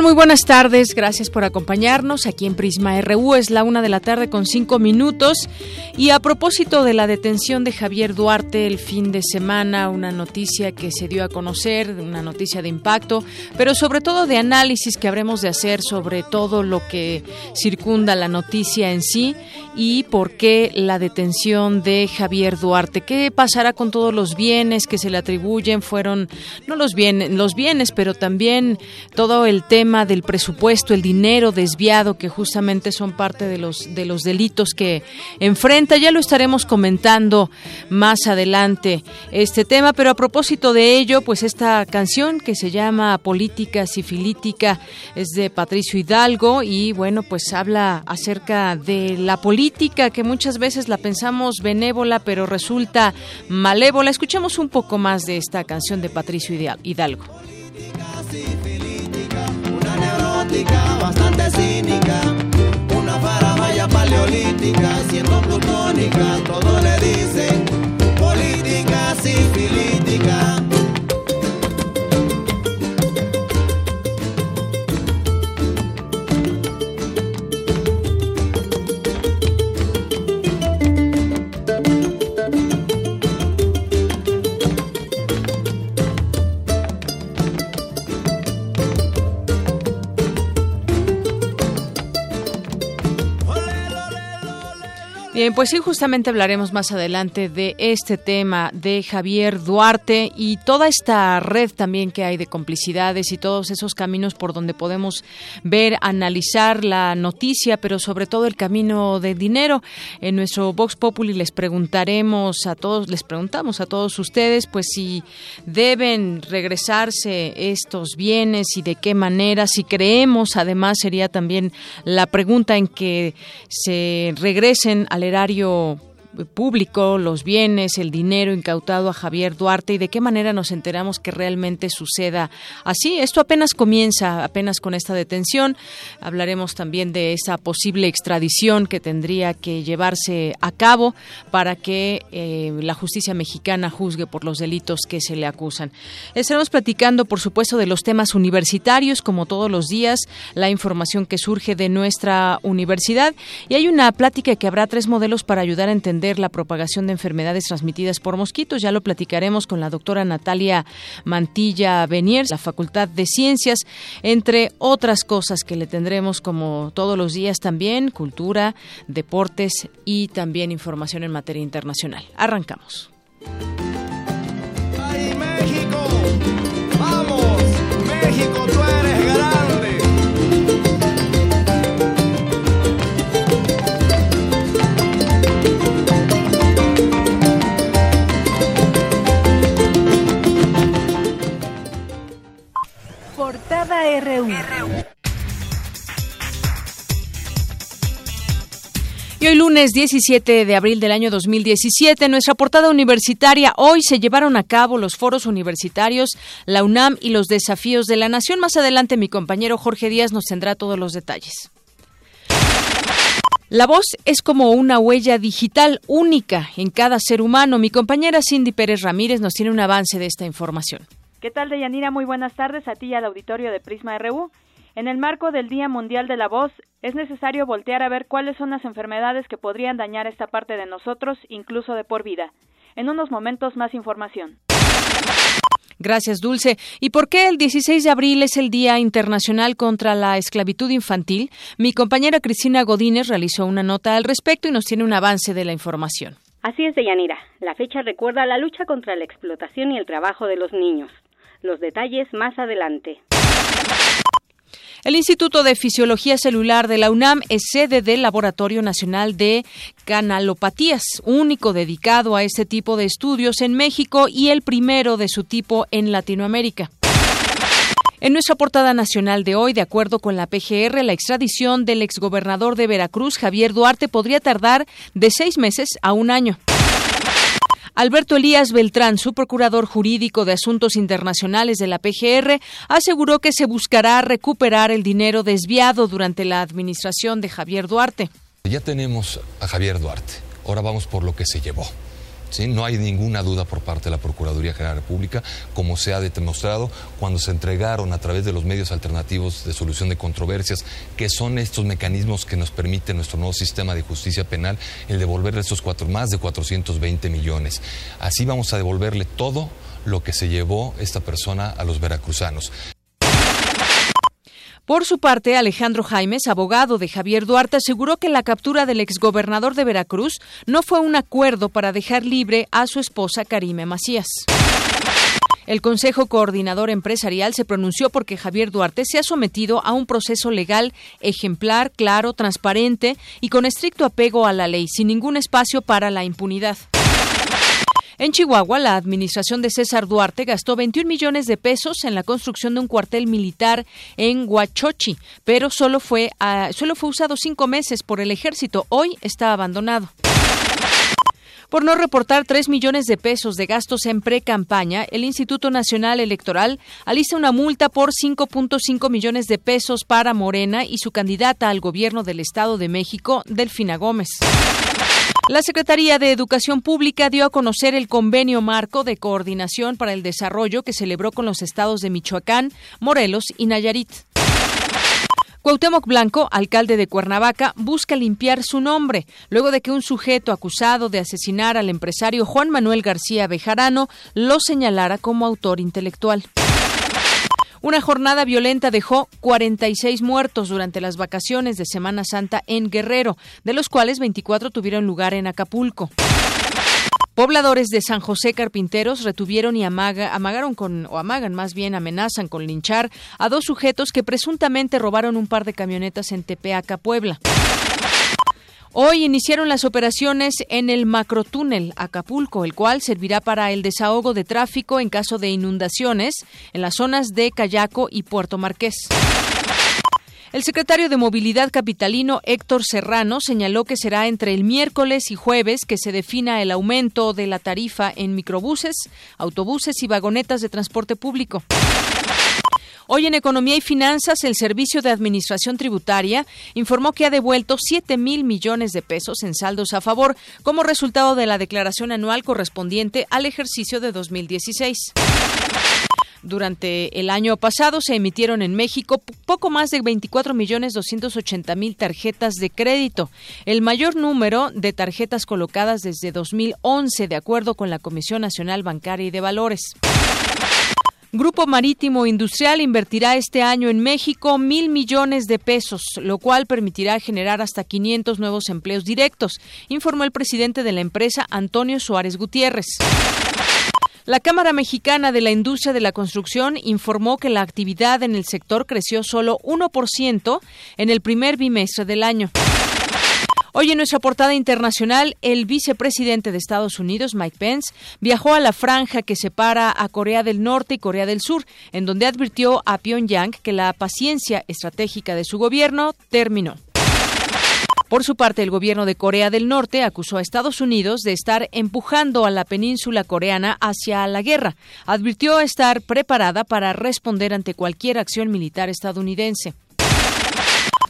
Muy buenas tardes. Gracias por acompañarnos aquí en Prisma RU. Es la una de la tarde con cinco minutos. Y a propósito de la detención de Javier Duarte el fin de semana, una noticia que se dio a conocer, una noticia de impacto, pero sobre todo de análisis que habremos de hacer sobre todo lo que circunda la noticia en sí y por qué la detención de Javier Duarte. ¿Qué pasará con todos los bienes que se le atribuyen? Fueron, no los bienes, los bienes, pero también todo el tema del presupuesto, el dinero desviado, que justamente son parte de los, de los delitos que enfrenta. Ya lo estaremos comentando más adelante este tema, pero a propósito de ello, pues esta canción que se llama Política Sifilítica es de Patricio Hidalgo y bueno, pues habla acerca de la política que muchas veces la pensamos benévola, pero resulta malévola. Escuchemos un poco más de esta canción de Patricio Hidalgo. una neurótica bastante cínica, una faramaya paleolítica, siendo plutónica, todo le dicen política sifilítica. Bien, pues sí, justamente hablaremos más adelante de este tema de Javier Duarte y toda esta red también que hay de complicidades y todos esos caminos por donde podemos ver, analizar la noticia, pero sobre todo el camino de dinero. En nuestro Vox Populi les preguntaremos a todos, les preguntamos a todos ustedes, pues si deben regresarse estos bienes y de qué manera, si creemos, además sería también la pregunta en que se regresen al erario público, los bienes, el dinero incautado a Javier Duarte y de qué manera nos enteramos que realmente suceda así. Esto apenas comienza, apenas con esta detención. Hablaremos también de esa posible extradición que tendría que llevarse a cabo para que eh, la justicia mexicana juzgue por los delitos que se le acusan. Estaremos platicando, por supuesto, de los temas universitarios, como todos los días, la información que surge de nuestra universidad y hay una plática que habrá tres modelos para ayudar a entender la propagación de enfermedades transmitidas por mosquitos. Ya lo platicaremos con la doctora Natalia Mantilla Beniers, la Facultad de Ciencias, entre otras cosas que le tendremos como todos los días también, cultura, deportes y también información en materia internacional. Arrancamos. ¡Ay, México! ¡Vamos! ¡México, Y hoy lunes Lunes 17 de abril del año 2017, en nuestra portada universitaria, hoy se llevaron a cabo los foros universitarios, la UNAM y los desafíos de la nación. Más adelante mi compañero Jorge Díaz nos tendrá todos los detalles. La voz es como una huella digital única en cada ser humano. Mi compañera Cindy Pérez Ramírez nos tiene un avance de esta información. ¿Qué tal, Deyanira? Muy buenas tardes a ti y al auditorio de Prisma RU. En el marco del Día Mundial de la Voz, es necesario voltear a ver cuáles son las enfermedades que podrían dañar esta parte de nosotros, incluso de por vida. En unos momentos más información. Gracias, Dulce. ¿Y por qué el 16 de abril es el Día Internacional contra la Esclavitud Infantil? Mi compañera Cristina Godínez realizó una nota al respecto y nos tiene un avance de la información. Así es, Deyanira. La fecha recuerda la lucha contra la explotación y el trabajo de los niños. Los detalles más adelante. El Instituto de Fisiología Celular de la UNAM es sede del Laboratorio Nacional de Canalopatías, único dedicado a este tipo de estudios en México y el primero de su tipo en Latinoamérica. En nuestra portada nacional de hoy, de acuerdo con la PGR, la extradición del exgobernador de Veracruz, Javier Duarte, podría tardar de seis meses a un año. Alberto Elías Beltrán, su procurador jurídico de Asuntos Internacionales de la PGR, aseguró que se buscará recuperar el dinero desviado durante la administración de Javier Duarte. Ya tenemos a Javier Duarte, ahora vamos por lo que se llevó. No hay ninguna duda por parte de la Procuraduría General de la República, como se ha demostrado cuando se entregaron a través de los medios alternativos de solución de controversias, que son estos mecanismos que nos permite nuestro nuevo sistema de justicia penal, el devolverle estos cuatro, más de 420 millones. Así vamos a devolverle todo lo que se llevó esta persona a los veracruzanos. Por su parte, Alejandro Jaimes, abogado de Javier Duarte, aseguró que la captura del exgobernador de Veracruz no fue un acuerdo para dejar libre a su esposa Karime Macías. El Consejo Coordinador Empresarial se pronunció porque Javier Duarte se ha sometido a un proceso legal ejemplar, claro, transparente y con estricto apego a la ley, sin ningún espacio para la impunidad. En Chihuahua, la administración de César Duarte gastó 21 millones de pesos en la construcción de un cuartel militar en Huachochi, pero solo fue, solo fue usado cinco meses por el ejército. Hoy está abandonado. Por no reportar 3 millones de pesos de gastos en pre-campaña, el Instituto Nacional Electoral alista una multa por 5.5 millones de pesos para Morena y su candidata al gobierno del Estado de México, Delfina Gómez. La Secretaría de Educación Pública dio a conocer el convenio marco de coordinación para el desarrollo que celebró con los estados de Michoacán, Morelos y Nayarit. Cuauhtémoc Blanco, alcalde de Cuernavaca, busca limpiar su nombre luego de que un sujeto acusado de asesinar al empresario Juan Manuel García Bejarano lo señalara como autor intelectual. Una jornada violenta dejó 46 muertos durante las vacaciones de Semana Santa en Guerrero, de los cuales 24 tuvieron lugar en Acapulco. Pobladores de San José Carpinteros retuvieron y amagaron con, o amagan más bien, amenazan con linchar a dos sujetos que presuntamente robaron un par de camionetas en Tepeaca, Puebla. Hoy iniciaron las operaciones en el macrotúnel Acapulco, el cual servirá para el desahogo de tráfico en caso de inundaciones en las zonas de Cayaco y Puerto Marqués. El secretario de Movilidad Capitalino, Héctor Serrano, señaló que será entre el miércoles y jueves que se defina el aumento de la tarifa en microbuses, autobuses y vagonetas de transporte público. Hoy en Economía y Finanzas, el Servicio de Administración Tributaria informó que ha devuelto 7 mil millones de pesos en saldos a favor como resultado de la declaración anual correspondiente al ejercicio de 2016. Durante el año pasado se emitieron en México poco más de 24 millones 280 mil tarjetas de crédito, el mayor número de tarjetas colocadas desde 2011, de acuerdo con la Comisión Nacional Bancaria y de Valores. Grupo Marítimo Industrial invertirá este año en México mil millones de pesos, lo cual permitirá generar hasta 500 nuevos empleos directos, informó el presidente de la empresa, Antonio Suárez Gutiérrez. La Cámara Mexicana de la Industria de la Construcción informó que la actividad en el sector creció solo 1% en el primer bimestre del año. Hoy en nuestra portada internacional, el vicepresidente de Estados Unidos, Mike Pence, viajó a la franja que separa a Corea del Norte y Corea del Sur, en donde advirtió a Pyongyang que la paciencia estratégica de su gobierno terminó. Por su parte, el gobierno de Corea del Norte acusó a Estados Unidos de estar empujando a la península coreana hacia la guerra. Advirtió estar preparada para responder ante cualquier acción militar estadounidense.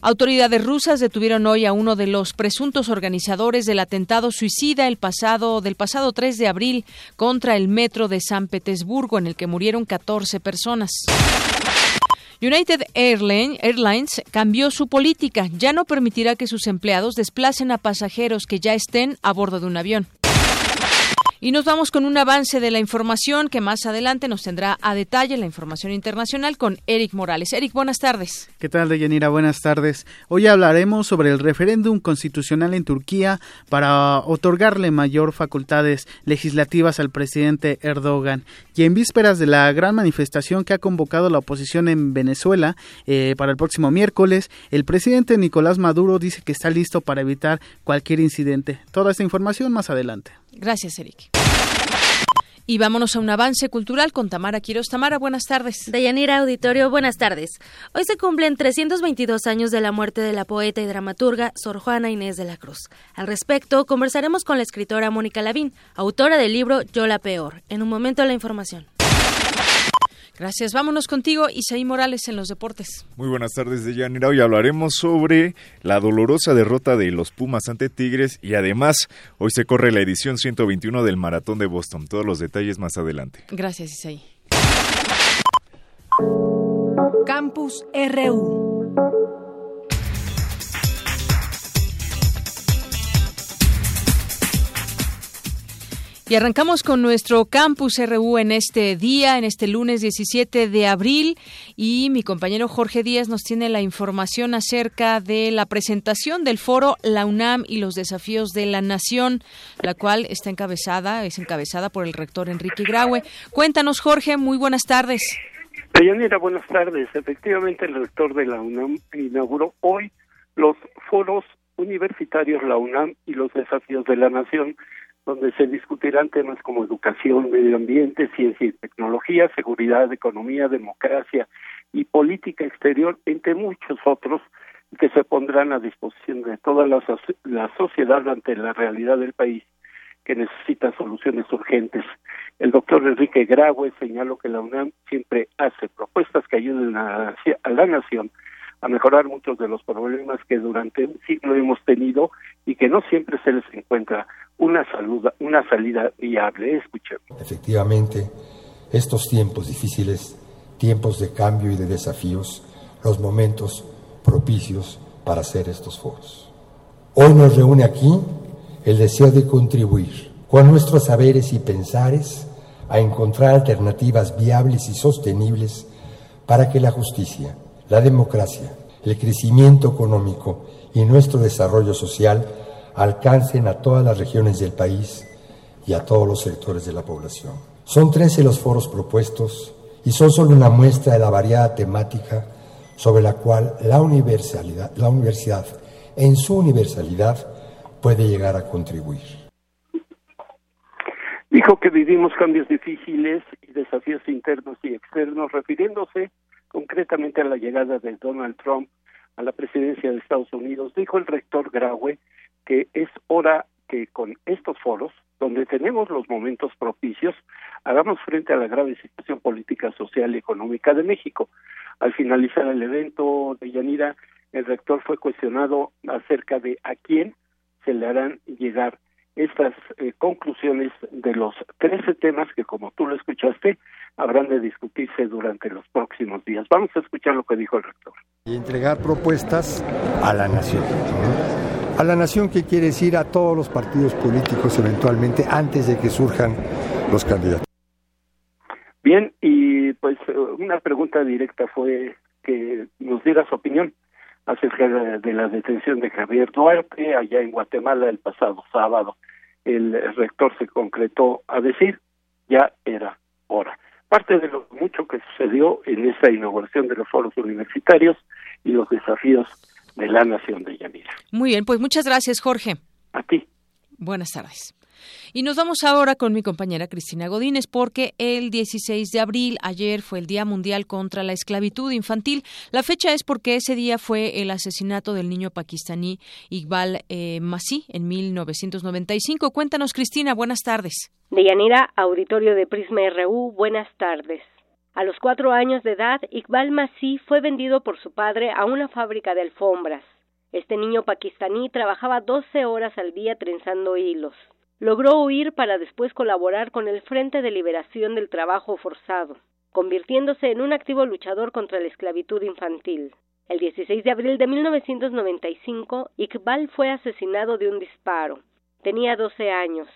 Autoridades rusas detuvieron hoy a uno de los presuntos organizadores del atentado suicida el pasado del pasado 3 de abril contra el metro de San Petersburgo en el que murieron 14 personas. United Airlines cambió su política. Ya no permitirá que sus empleados desplacen a pasajeros que ya estén a bordo de un avión. Y nos vamos con un avance de la información que más adelante nos tendrá a detalle la información internacional con Eric Morales. Eric, buenas tardes. ¿Qué tal, Deyanira? Buenas tardes. Hoy hablaremos sobre el referéndum constitucional en Turquía para otorgarle mayor facultades legislativas al presidente Erdogan. Y en vísperas de la gran manifestación que ha convocado la oposición en Venezuela eh, para el próximo miércoles, el presidente Nicolás Maduro dice que está listo para evitar cualquier incidente. Toda esta información más adelante. Gracias, Eric. Y vámonos a un avance cultural con Tamara Quiroz. Tamara, buenas tardes. Deyanira Auditorio, buenas tardes. Hoy se cumplen 322 años de la muerte de la poeta y dramaturga Sor Juana Inés de la Cruz. Al respecto, conversaremos con la escritora Mónica Lavín, autora del libro Yo la Peor. En un momento la información. Gracias. Vámonos contigo, Isaí Morales, en los deportes. Muy buenas tardes, Deyanira. Hoy hablaremos sobre la dolorosa derrota de los Pumas ante Tigres y además hoy se corre la edición 121 del Maratón de Boston. Todos los detalles más adelante. Gracias, Isaí. Campus RU. Y arrancamos con nuestro campus RU en este día, en este lunes 17 de abril. Y mi compañero Jorge Díaz nos tiene la información acerca de la presentación del foro La UNAM y los desafíos de la nación, la cual está encabezada, es encabezada por el rector Enrique Graue. Cuéntanos, Jorge, muy buenas tardes. Deyanira, buenas tardes. Efectivamente, el rector de la UNAM inauguró hoy los foros universitarios La UNAM y los desafíos de la nación donde se discutirán temas como educación, medio ambiente, ciencia y tecnología, seguridad, economía, democracia y política exterior, entre muchos otros que se pondrán a disposición de toda la, la sociedad ante la realidad del país que necesita soluciones urgentes. El doctor Enrique Graue señaló que la UNAM siempre hace propuestas que ayuden a, a la nación a mejorar muchos de los problemas que durante un siglo hemos tenido y que no siempre se les encuentra una, salud, una salida viable. Escuchemos. Efectivamente, estos tiempos difíciles, tiempos de cambio y de desafíos, los momentos propicios para hacer estos foros. Hoy nos reúne aquí el deseo de contribuir con nuestros saberes y pensares a encontrar alternativas viables y sostenibles para que la justicia, la democracia, el crecimiento económico y nuestro desarrollo social alcancen a todas las regiones del país y a todos los sectores de la población. Son 13 los foros propuestos y son solo una muestra de la variada temática sobre la cual la, universalidad, la universidad en su universalidad puede llegar a contribuir. Dijo que vivimos cambios difíciles y desafíos internos y externos, refiriéndose concretamente a la llegada de Donald Trump a la presidencia de Estados Unidos, dijo el rector Graue que es hora que con estos foros, donde tenemos los momentos propicios, hagamos frente a la grave situación política, social y económica de México. Al finalizar el evento de Yanira, el rector fue cuestionado acerca de a quién se le harán llegar estas eh, conclusiones de los 13 temas que, como tú lo escuchaste, habrán de discutirse durante los próximos días. Vamos a escuchar lo que dijo el rector. Y entregar propuestas a la nación. A la nación que quiere decir a todos los partidos políticos eventualmente antes de que surjan los candidatos. Bien, y pues una pregunta directa fue que nos diera su opinión acerca de la detención de Javier Duarte allá en Guatemala el pasado sábado. El rector se concretó a decir, ya era hora. Parte de lo mucho que sucedió en esa inauguración de los foros universitarios y los desafíos de la nación de Yanira. Muy bien, pues muchas gracias, Jorge. A ti. Buenas tardes. Y nos vamos ahora con mi compañera Cristina Godínez porque el 16 de abril, ayer, fue el Día Mundial contra la Esclavitud Infantil. La fecha es porque ese día fue el asesinato del niño pakistaní Iqbal eh, Masih en 1995. Cuéntanos, Cristina, buenas tardes. Deyanira, auditorio de Prisma RU, buenas tardes. A los cuatro años de edad, Iqbal Masih fue vendido por su padre a una fábrica de alfombras. Este niño pakistaní trabajaba 12 horas al día trenzando hilos logró huir para después colaborar con el Frente de Liberación del Trabajo Forzado, convirtiéndose en un activo luchador contra la esclavitud infantil. El 16 de abril de 1995, Iqbal fue asesinado de un disparo. Tenía 12 años.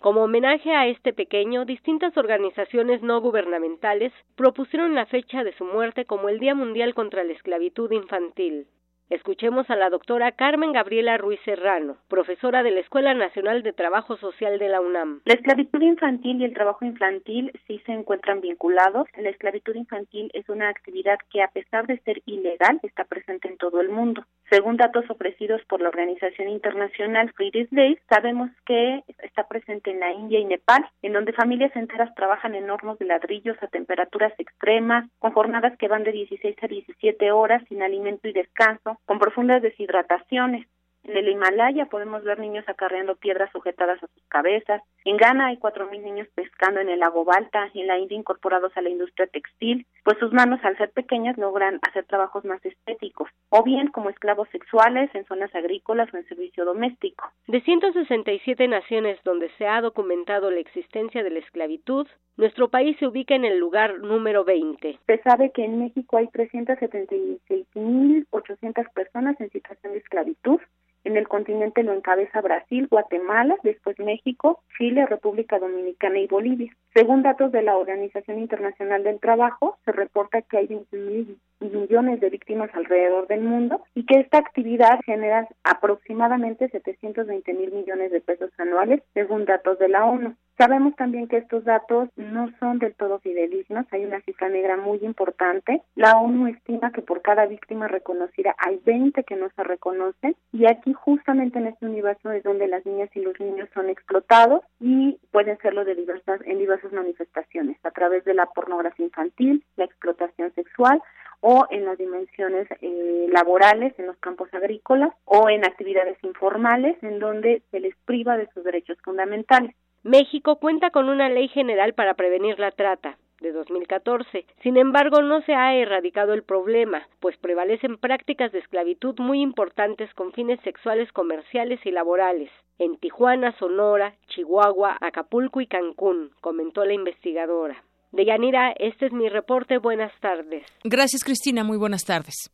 Como homenaje a este pequeño, distintas organizaciones no gubernamentales propusieron la fecha de su muerte como el Día Mundial contra la Esclavitud Infantil. Escuchemos a la doctora Carmen Gabriela Ruiz Serrano, profesora de la Escuela Nacional de Trabajo Social de la UNAM. La esclavitud infantil y el trabajo infantil sí se encuentran vinculados. La esclavitud infantil es una actividad que a pesar de ser ilegal está presente en todo el mundo. Según datos ofrecidos por la organización internacional Freedom Days, sabemos que está presente en la India y Nepal, en donde familias enteras trabajan en hornos de ladrillos a temperaturas extremas, con jornadas que van de 16 a 17 horas sin alimento y descanso, con profundas deshidrataciones. En el Himalaya podemos ver niños acarreando piedras sujetadas a sus cabezas. En Ghana hay cuatro mil niños pescando en el lago Balta en la India incorporados a la industria textil, pues sus manos al ser pequeñas logran hacer trabajos más estéticos, o bien como esclavos sexuales en zonas agrícolas o en servicio doméstico. De 167 naciones donde se ha documentado la existencia de la esclavitud, nuestro país se ubica en el lugar número 20. Se sabe que en México hay 376.800 personas en situación de esclavitud en el continente lo encabeza Brasil, Guatemala, después México, Chile, República Dominicana y Bolivia. Según datos de la Organización Internacional del Trabajo, se reporta que hay 20 mil millones de víctimas alrededor del mundo y que esta actividad genera aproximadamente 720 mil millones de pesos anuales, según datos de la ONU. Sabemos también que estos datos no son del todo fidedignos, hay una cifra negra muy importante. La ONU estima que por cada víctima reconocida hay 20 que no se reconocen y aquí justamente en este universo es donde las niñas y los niños son explotados y pueden serlo de diversas, en diversas manifestaciones, a través de la pornografía infantil, la explotación sexual o en las dimensiones eh, laborales, en los campos agrícolas o en actividades informales en donde se les priva de sus derechos fundamentales. México cuenta con una ley general para prevenir la trata de 2014. Sin embargo, no se ha erradicado el problema, pues prevalecen prácticas de esclavitud muy importantes con fines sexuales comerciales y laborales. En Tijuana, Sonora, Chihuahua, Acapulco y Cancún, comentó la investigadora. Deyanira, este es mi reporte. Buenas tardes. Gracias, Cristina. Muy buenas tardes.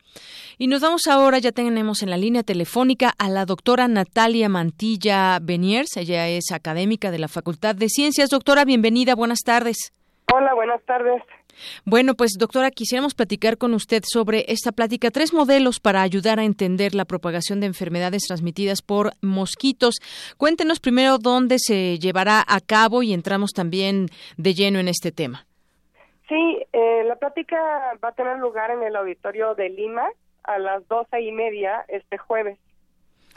Y nos vamos ahora, ya tenemos en la línea telefónica a la doctora Natalia Mantilla Beniers. Ella es académica de la Facultad de Ciencias. Doctora, bienvenida. Buenas tardes. Hola, buenas tardes. Bueno, pues doctora, quisiéramos platicar con usted sobre esta plática, tres modelos para ayudar a entender la propagación de enfermedades transmitidas por mosquitos. Cuéntenos primero dónde se llevará a cabo y entramos también de lleno en este tema. Sí, eh, la plática va a tener lugar en el auditorio de Lima a las doce y media este jueves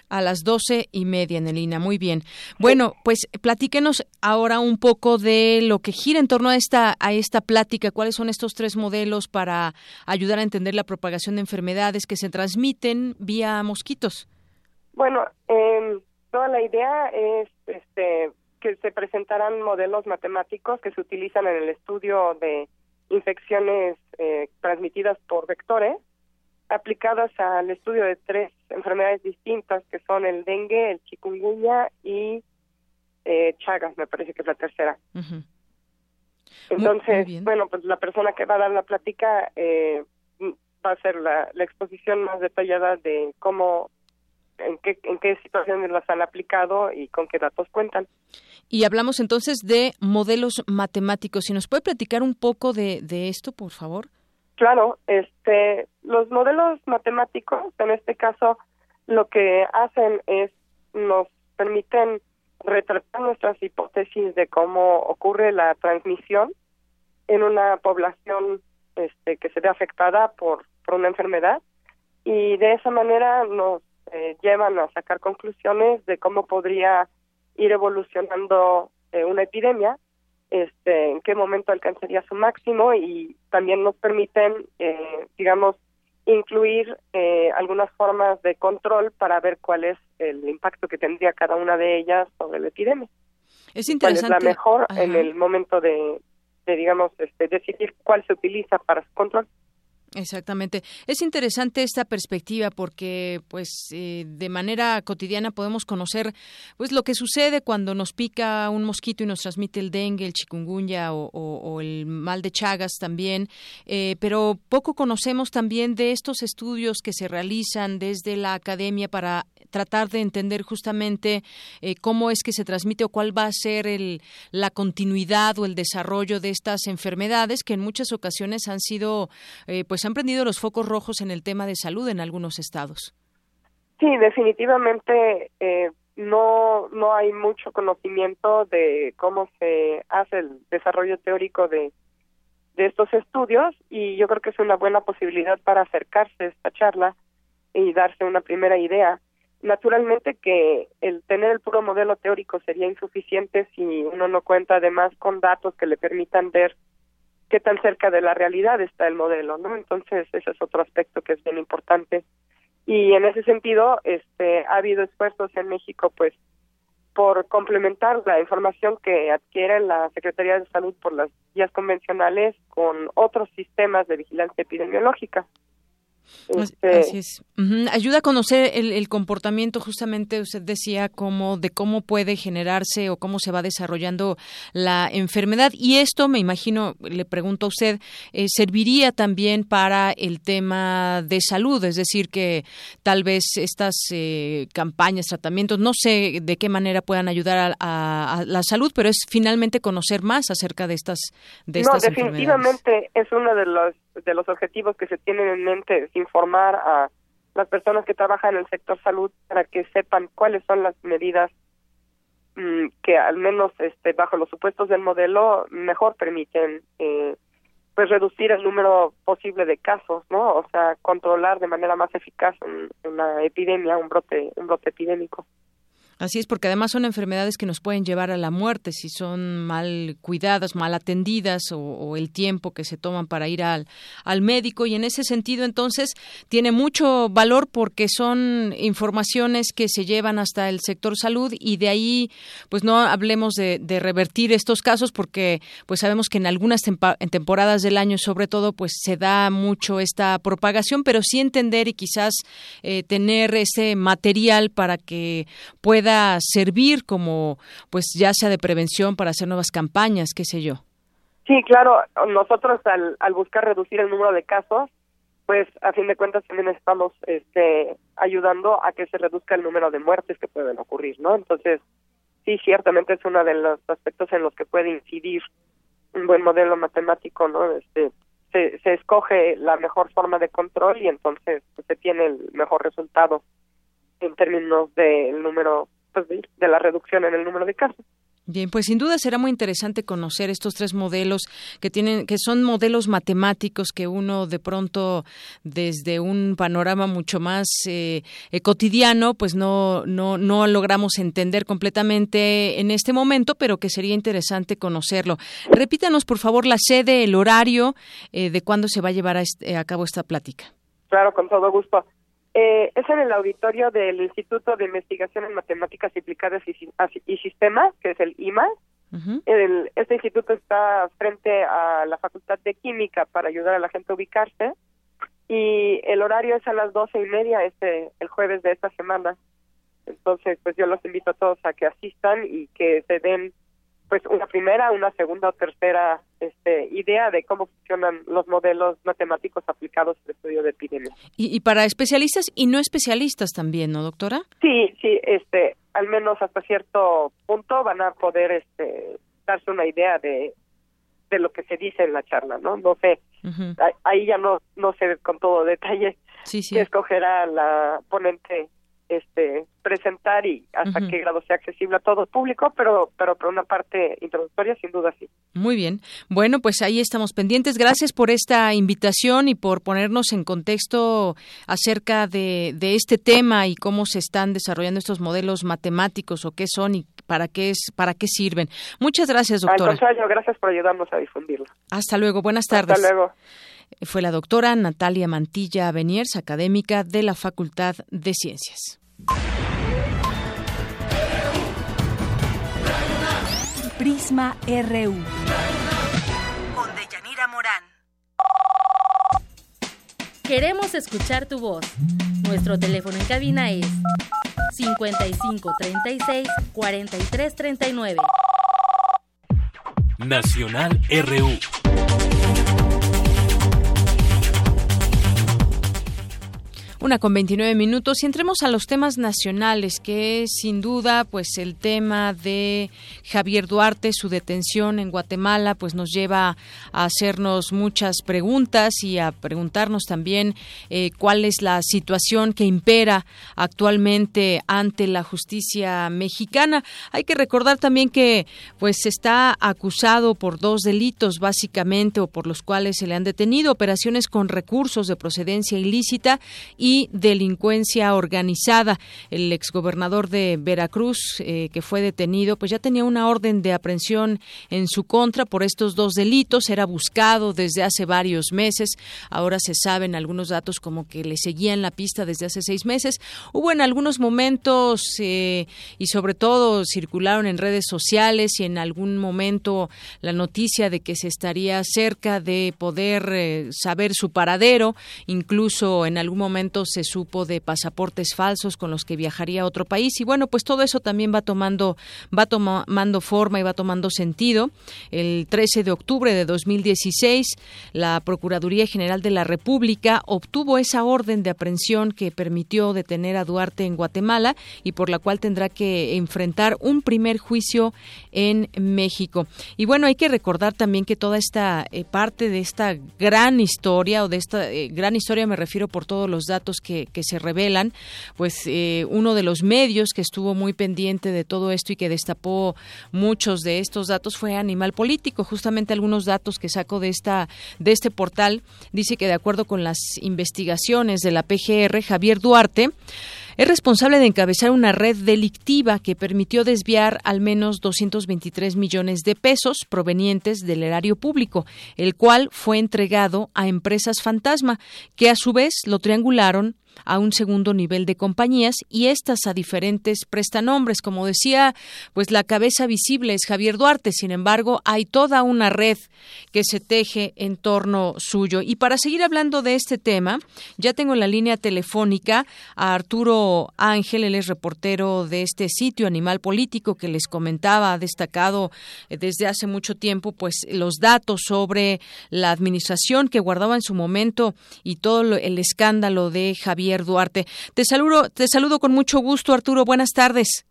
a las doce y media en el INA. Muy bien. Bueno, pues platíquenos ahora un poco de lo que gira en torno a esta, a esta plática. ¿Cuáles son estos tres modelos para ayudar a entender la propagación de enfermedades que se transmiten vía mosquitos? Bueno, eh, toda la idea es este, que se presentarán modelos matemáticos que se utilizan en el estudio de infecciones eh, transmitidas por vectores aplicadas al estudio de tres enfermedades distintas que son el dengue, el chikungunya y eh, Chagas, me parece que es la tercera. Entonces, bueno, pues la persona que va a dar la plática eh, va a hacer la, la exposición más detallada de cómo en qué, en qué situaciones las han aplicado y con qué datos cuentan. Y hablamos entonces de modelos matemáticos. Si nos puede platicar un poco de, de esto, por favor. Claro, este, los modelos matemáticos, en este caso, lo que hacen es nos permiten retratar nuestras hipótesis de cómo ocurre la transmisión en una población este, que se ve afectada por, por una enfermedad y de esa manera nos eh, llevan a sacar conclusiones de cómo podría ir evolucionando eh, una epidemia, este, en qué momento alcanzaría su máximo y también nos permiten, eh, digamos, incluir eh, algunas formas de control para ver cuál es el impacto que tendría cada una de ellas sobre la epidemia. Es interesante. ¿Cuál es la mejor en el momento de, de, digamos, este, decidir cuál se utiliza para su control? Exactamente. Es interesante esta perspectiva porque, pues, eh, de manera cotidiana podemos conocer, pues, lo que sucede cuando nos pica un mosquito y nos transmite el dengue, el chikungunya o, el mal de Chagas también. Eh, pero poco conocemos también de estos estudios que se realizan desde la academia para tratar de entender justamente eh, cómo es que se transmite o cuál va a ser el, la continuidad o el desarrollo de estas enfermedades que en muchas ocasiones han sido, pues, han prendido los focos rojos en el tema de salud en algunos estados. Sí, definitivamente eh, no no hay mucho conocimiento de cómo se hace el desarrollo teórico de de estos estudios y yo creo que es una buena posibilidad para acercarse a esta charla y darse una primera idea. Naturalmente que el tener el puro modelo teórico sería insuficiente si uno no cuenta además con datos que le permitan ver qué tan cerca de la realidad está el modelo, ¿no? Entonces, ese es otro aspecto que es bien importante. Y en ese sentido, este, ha habido esfuerzos en México, pues, por complementar la información que adquiere la Secretaría de Salud por las vías convencionales con otros sistemas de vigilancia epidemiológica. Este, Así es. Ayuda a conocer el, comportamiento, justamente usted decía, cómo, de cómo puede generarse o cómo se va desarrollando la enfermedad. Y esto, me imagino, le pregunto a usted, eh, serviría también para el tema de salud, es decir, que tal vez estas eh, campañas, tratamientos, no sé de qué manera puedan ayudar a, la salud, pero es finalmente conocer más acerca de estas, de no, definitivamente es uno de los de los objetivos que se tienen en mente es informar a las personas que trabajan en el sector salud para que sepan cuáles son las medidas mm, que al menos este bajo los supuestos del modelo mejor permiten eh, pues reducir el número posible de casos no o sea controlar de manera más eficaz una epidemia un brote un brote epidémico Así es, porque además son enfermedades que nos pueden llevar a la muerte si son mal cuidadas, mal atendidas o, el tiempo que se toman para ir al, al médico. Y en ese sentido, entonces, tiene mucho valor porque son informaciones que se llevan hasta el sector salud y de ahí, pues no hablemos de, revertir estos casos porque, pues sabemos que en algunas en temporadas del año, sobre todo, pues se da mucho esta propagación, pero sí entender y quizás eh, tener ese material para que pueda servir como, pues ya sea de prevención para hacer nuevas campañas, qué sé yo. Sí, claro, nosotros al, al buscar reducir el número de casos, pues a fin de cuentas también estamos este, ayudando a que se reduzca el número de muertes que pueden ocurrir, ¿no? Entonces, sí, ciertamente es uno de los aspectos en los que puede incidir un buen modelo matemático, ¿no? Este, se, se escoge la mejor forma de control y entonces pues, se tiene el mejor resultado en términos del número pues, de la reducción en el número de casos. Bien, pues sin duda será muy interesante conocer estos tres modelos que tienen, que son modelos matemáticos que uno de pronto desde un panorama mucho más eh, eh, cotidiano, pues no, no, no logramos entender completamente en este momento, pero que sería interesante conocerlo. Repítanos, por favor, la sede, el horario eh, de cuándo se va a llevar a, a cabo esta plática. Claro, con todo gusto. Eh, es en el auditorio del Instituto de Investigación en Matemáticas Aplicadas y, Sistemas, que es el IMA. este instituto está frente a la Facultad de Química para ayudar a la gente a ubicarse y el horario es a las doce y media este el jueves de esta semana. Entonces, pues yo los invito a todos a que asistan y que se den pues una primera, una segunda o tercera este, idea de cómo funcionan los modelos matemáticos aplicados al estudio de epidemias. Y, para especialistas y no especialistas también, ¿no, doctora? Sí, sí, este, al menos hasta cierto punto van a poder este, darse una idea de, de lo que se dice en la charla, ¿no? No sé, ahí ya no, no sé con todo detalle sí, escogerá la ponente este presentar y hasta qué grado sea accesible a todo el público, pero pero por una parte introductoria sin duda sí. Muy bien. Bueno, pues ahí estamos pendientes. Gracias por esta invitación y por ponernos en contexto acerca de, de este tema y cómo se están desarrollando estos modelos matemáticos o qué son y para qué es, para qué sirven. Muchas gracias, Al doctora. contrario, gracias por ayudarnos a difundirlo. Hasta luego, buenas tardes. Hasta luego. Fue la doctora Natalia Mantilla Beniers, académica de la Facultad de Ciencias. Prisma RU. Con Deyanira Morán. Queremos escuchar tu voz. Nuestro teléfono en cabina es 55 36 43 39. Nacional RU. Una con 29 minutos y entremos a los temas nacionales, que es sin duda pues el tema de Javier Duarte, su detención en Guatemala, pues nos lleva a hacernos muchas preguntas y a preguntarnos también eh, cuál es la situación que impera actualmente ante la justicia mexicana. Hay que recordar también que pues está acusado por dos delitos básicamente o por los cuales se le han detenido operaciones con recursos de procedencia ilícita y delincuencia organizada. El exgobernador de Veracruz, eh, que fue detenido, pues ya tenía una orden de aprehensión en su contra por estos dos delitos. Era buscado desde hace varios meses. Ahora se saben algunos datos como que le seguían la pista desde hace seis meses. Hubo en algunos momentos eh, y sobre todo circularon en redes sociales y en algún momento la noticia de que se estaría cerca de poder eh, saber su paradero. Incluso en algún momento se supo de pasaportes falsos con los que viajaría a otro país y bueno, pues todo eso también va tomando va tomando forma y va tomando sentido. El 13 de octubre de 2016, la Procuraduría General de la República obtuvo esa orden de aprehensión que permitió detener a Duarte en Guatemala y por la cual tendrá que enfrentar un primer juicio en México. Y bueno, hay que recordar también que toda esta eh, parte de esta gran historia o de esta eh, gran historia me refiero por todos los datos que, se revelan, pues eh, uno de los medios que estuvo muy pendiente de todo esto y que destapó muchos de estos datos fue Animal Político. Justamente algunos datos que saco de esta de este portal dice que de acuerdo con las investigaciones de la PGR, Javier Duarte es responsable de encabezar una red delictiva que permitió desviar al menos 223 millones de pesos provenientes del erario público, el cual fue entregado a empresas fantasma, que a su vez lo triangularon a un segundo nivel de compañías y estas a diferentes prestanombres. Como decía, pues la cabeza visible es Javier Duarte, sin embargo, hay toda una red que se teje en torno suyo. Y para seguir hablando de este tema, ya tengo en la línea telefónica a Arturo Ángel, él es reportero de este sitio Animal Político que les comentaba, ha destacado eh, desde hace mucho tiempo pues los datos sobre la administración que guardaba en su momento y todo el escándalo de Javier Duarte. Te saludo, te saludo con mucho gusto, Arturo. Buenas tardes.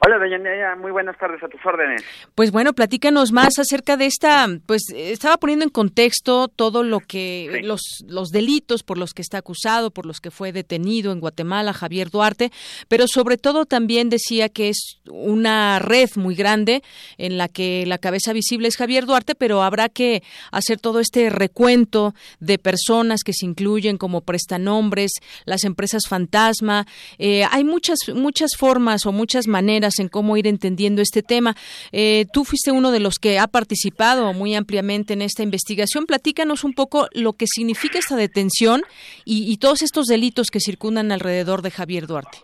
Hola, doña Nerea, muy buenas tardes a tus órdenes. Pues bueno, platícanos más acerca de esta, pues estaba poniendo en contexto todo lo que los los delitos por los que está acusado, por los que fue detenido en Guatemala Javier Duarte, pero sobre todo también decía que es una red muy grande en la que la cabeza visible es Javier Duarte, pero habrá que hacer todo este recuento de personas que se incluyen como prestanombres, las empresas fantasma, eh, hay muchas muchas formas o muchas maneras en cómo ir entendiendo este tema. Eh, tú fuiste uno de los que ha participado muy ampliamente en esta investigación. Platícanos un poco lo que significa esta detención y, todos estos delitos que circundan alrededor de Javier Duarte.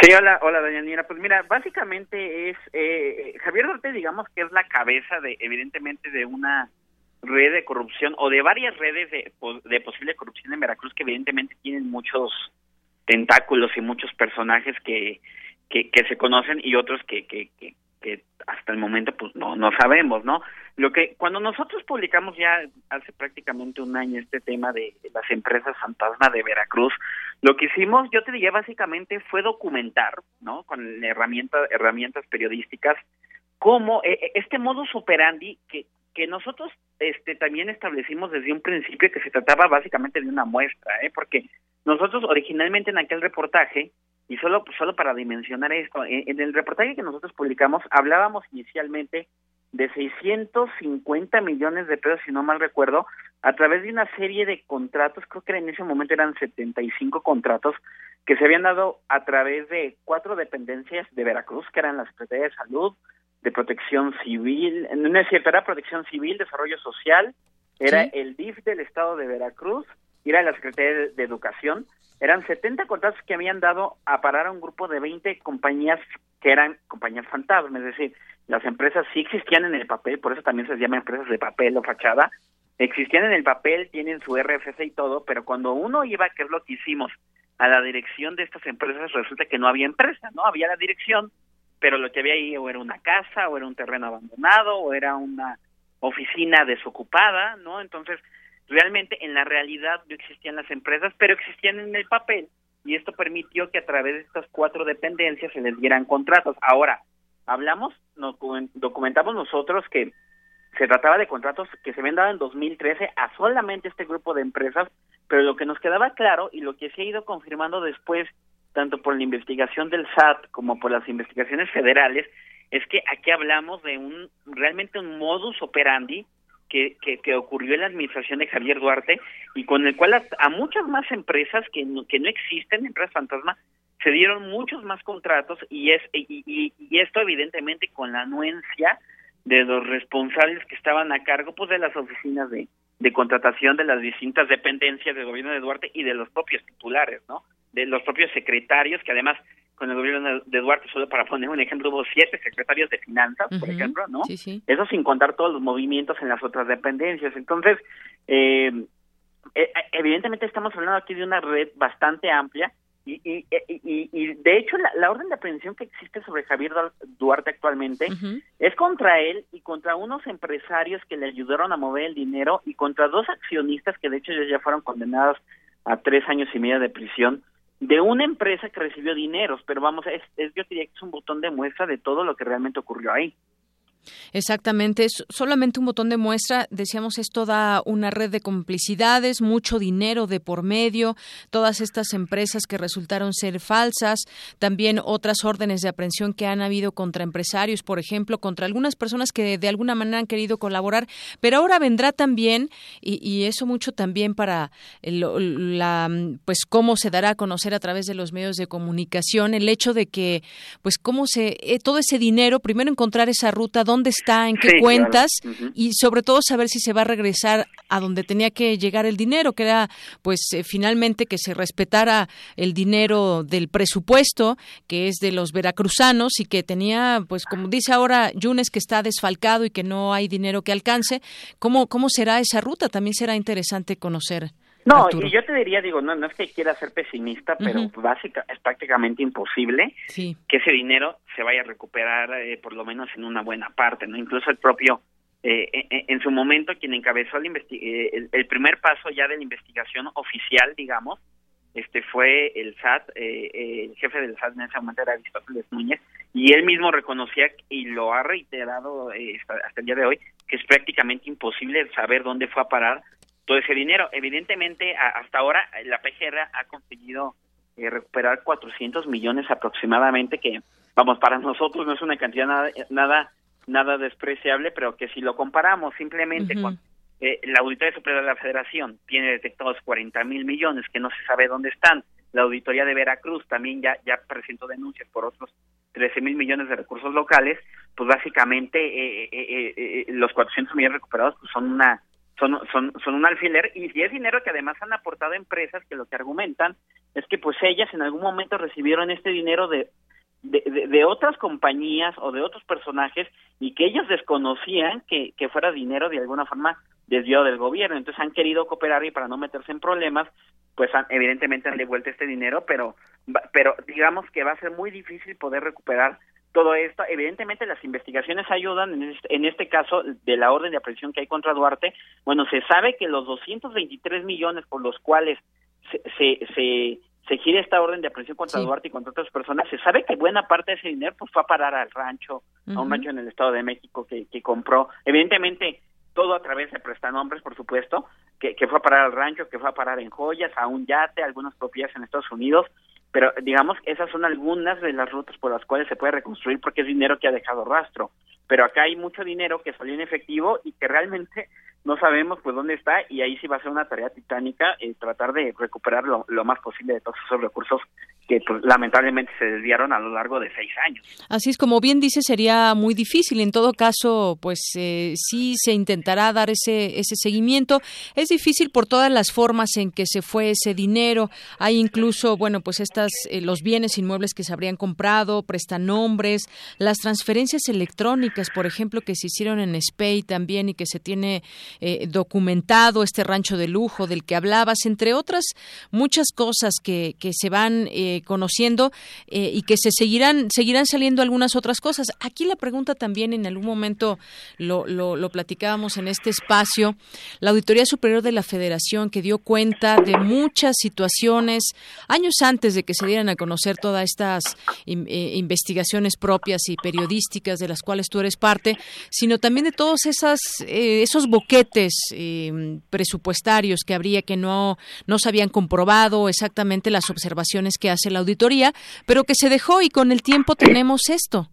Sí, hola, hola, doña Nira. Pues mira, básicamente es, eh, Javier Duarte, digamos que es la cabeza de, evidentemente, de una red de corrupción o de varias redes de, po- de posible corrupción en Veracruz que evidentemente tienen muchos tentáculos y muchos personajes que, que, que se conocen y otros que, que, que, hasta el momento pues no no sabemos no lo que cuando nosotros publicamos ya hace prácticamente un año este tema de las empresas fantasma de Veracruz lo que hicimos yo te diría básicamente fue documentar no con herramientas herramientas periodísticas cómo eh, este modus operandi que que nosotros este también establecimos desde un principio que se trataba básicamente de una muestra eh porque nosotros originalmente en aquel reportaje y solo solo para dimensionar esto en, en el reportaje que nosotros publicamos hablábamos inicialmente de 650 millones de pesos si no mal recuerdo a través de una serie de contratos creo que en ese momento eran 75 contratos que se habían dado a través de cuatro dependencias de Veracruz, que eran la Secretaría de Salud, de Protección Civil, no es cierto, era Protección Civil, Desarrollo Social, era el DIF del Estado de Veracruz, era la Secretaría de Educación. Eran 70 contratos que habían dado a parar a un grupo de 20 compañías que eran compañías fantasmas, es decir, las empresas sí existían en el papel, por eso también se llaman empresas de papel o fachada, existían en el papel, tienen su RFC y todo, pero cuando uno iba, que es lo que hicimos, a la dirección de estas empresas, resulta que no había empresa, ¿no? Había la dirección, pero lo que había ahí o era una casa, o era un terreno abandonado, o era una oficina desocupada, ¿no? Entonces, realmente en la realidad no existían las empresas, pero existían en el papel, y esto permitió que a través de estas cuatro dependencias se les dieran contratos. Ahora, hablamos, nos documentamos nosotros que se trataba de contratos que se habían dado en 2013 a solamente este grupo de empresas, pero lo que nos quedaba claro y lo que se ha ido confirmando después, tanto por la investigación del SAT como por las investigaciones federales, es que aquí hablamos de un realmente un modus operandi que, ocurrió en la administración de Javier Duarte y con el cual a, muchas más empresas que no, que no existen, empresas fantasma, se dieron muchos más contratos y es y, y esto evidentemente con la anuencia de los responsables que estaban a cargo pues de las oficinas de, de contratación de las distintas dependencias del gobierno de Duarte y de los propios titulares, ¿no? De los propios secretarios, que además con el gobierno de Duarte, solo para poner un ejemplo, hubo siete secretarios de finanzas, por ejemplo, ¿no? Eso sin contar todos los movimientos en las otras dependencias. Entonces, eh, eh evidentemente estamos hablando aquí de una red bastante amplia y, y, y, y, de hecho la, orden de aprehensión que existe sobre Javier Duarte actualmente es contra él y contra unos empresarios que le ayudaron a mover el dinero y contra dos accionistas que de hecho ya fueron condenados a tres años y medio de prisión de una empresa que recibió dineros, pero vamos, es, es yo diría que es un botón de muestra de todo lo que realmente ocurrió ahí. Exactamente, es solamente un botón de muestra, decíamos, es toda una red de complicidades, mucho dinero de por medio, todas estas empresas que resultaron ser falsas, también otras órdenes de aprehensión que han habido contra empresarios, por ejemplo, contra algunas personas que de alguna manera han querido colaborar, pero ahora vendrá también, y, eso mucho también para la, pues cómo se dará a conocer a través de los medios de comunicación, el hecho de que, pues cómo se, eh, todo ese dinero, primero encontrar esa ruta, dónde está, en qué cuentas y sobre todo saber si se va a regresar a donde tenía que llegar el dinero, que era pues eh, finalmente que se respetara el dinero del presupuesto que es de los veracruzanos y que tenía pues como dice ahora Yunes que está desfalcado y que no hay dinero que alcance, ¿cómo cómo será esa ruta? También será interesante conocer. No, y yo te diría, digo, no, no es que quiera ser pesimista, pero básica, es prácticamente imposible que ese dinero se vaya a recuperar eh, por lo menos en una buena parte, ¿no? Incluso el propio, eh, eh en, su momento, quien encabezó el, eh, el, primer paso ya de la investigación oficial, digamos, este fue el SAT, el jefe del SAT en ese momento era Aristóteles Núñez, y él mismo reconocía y lo ha reiterado hasta el día de hoy, que es prácticamente imposible saber dónde fue a parar todo ese dinero. Evidentemente, hasta ahora la PGR ha conseguido eh, recuperar 400 millones aproximadamente, que, vamos, para nosotros no es una cantidad nada, nada, nada despreciable, pero que si lo comparamos simplemente con eh, la Auditoría Superior de la Federación, tiene detectados 40 mil millones que no se sabe dónde están. La Auditoría de Veracruz también ya, ya presentó denuncias por otros 13 mil millones de recursos locales, pues básicamente eh, eh, eh los 400 millones recuperados pues son una son, son, son un alfiler y es dinero que además han aportado empresas que lo que argumentan es que pues ellas en algún momento recibieron este dinero de, de, de, otras compañías o de otros personajes y que ellos desconocían que, que fuera dinero de alguna forma desviado del gobierno. Entonces han querido cooperar y para no meterse en problemas, pues han, evidentemente han devuelto este dinero, pero, pero digamos que va a ser muy difícil poder recuperar todo esto. Evidentemente las investigaciones ayudan, en este, en este, caso de la orden de aprehensión que hay contra Duarte, bueno, se sabe que los 223 millones por los cuales se, se, se, gira esta orden de aprehensión contra Duarte y contra otras personas, se sabe que buena parte de ese dinero pues fue a parar al rancho, a un rancho en el Estado de México que, que compró. Evidentemente todo a través de prestanombres, por supuesto, que, que fue a parar al rancho, que fue a parar en joyas, a un yate, a algunas propiedades en Estados Unidos, pero digamos esas son algunas de las rutas por las cuales se puede reconstruir porque es dinero que ha dejado rastro. Pero acá hay mucho dinero que salió en efectivo y que realmente no sabemos pues dónde está y ahí sí va a ser una tarea titánica eh, tratar de recuperar lo, más posible de todos esos recursos que pues, lamentablemente se desviaron a lo largo de seis años. Así es, como bien dice, sería muy difícil. En todo caso, pues eh, sí se intentará dar ese, ese seguimiento. Es difícil por todas las formas en que se fue ese dinero. Hay incluso, bueno, pues estas, eh, los bienes inmuebles que se habrían comprado, prestanombres, las transferencias electrónicas, por ejemplo, que se hicieron en SPAY también y que se tiene eh, documentado, este rancho de lujo del que hablabas, entre otras muchas cosas que, que se van eh, conociendo eh, y que se seguirán seguirán saliendo algunas otras cosas. Aquí la pregunta también en algún momento lo, lo, lo platicábamos en este espacio, la Auditoría Superior de la Federación que dio cuenta de muchas situaciones años antes de que se dieran a conocer todas estas eh, investigaciones propias y periodísticas de las cuales tú eres parte, sino también de todos esas, esos boquetes presupuestarios que habría que no, no se habían comprobado exactamente las observaciones que hace la auditoría, pero que se dejó y con el tiempo tenemos esto.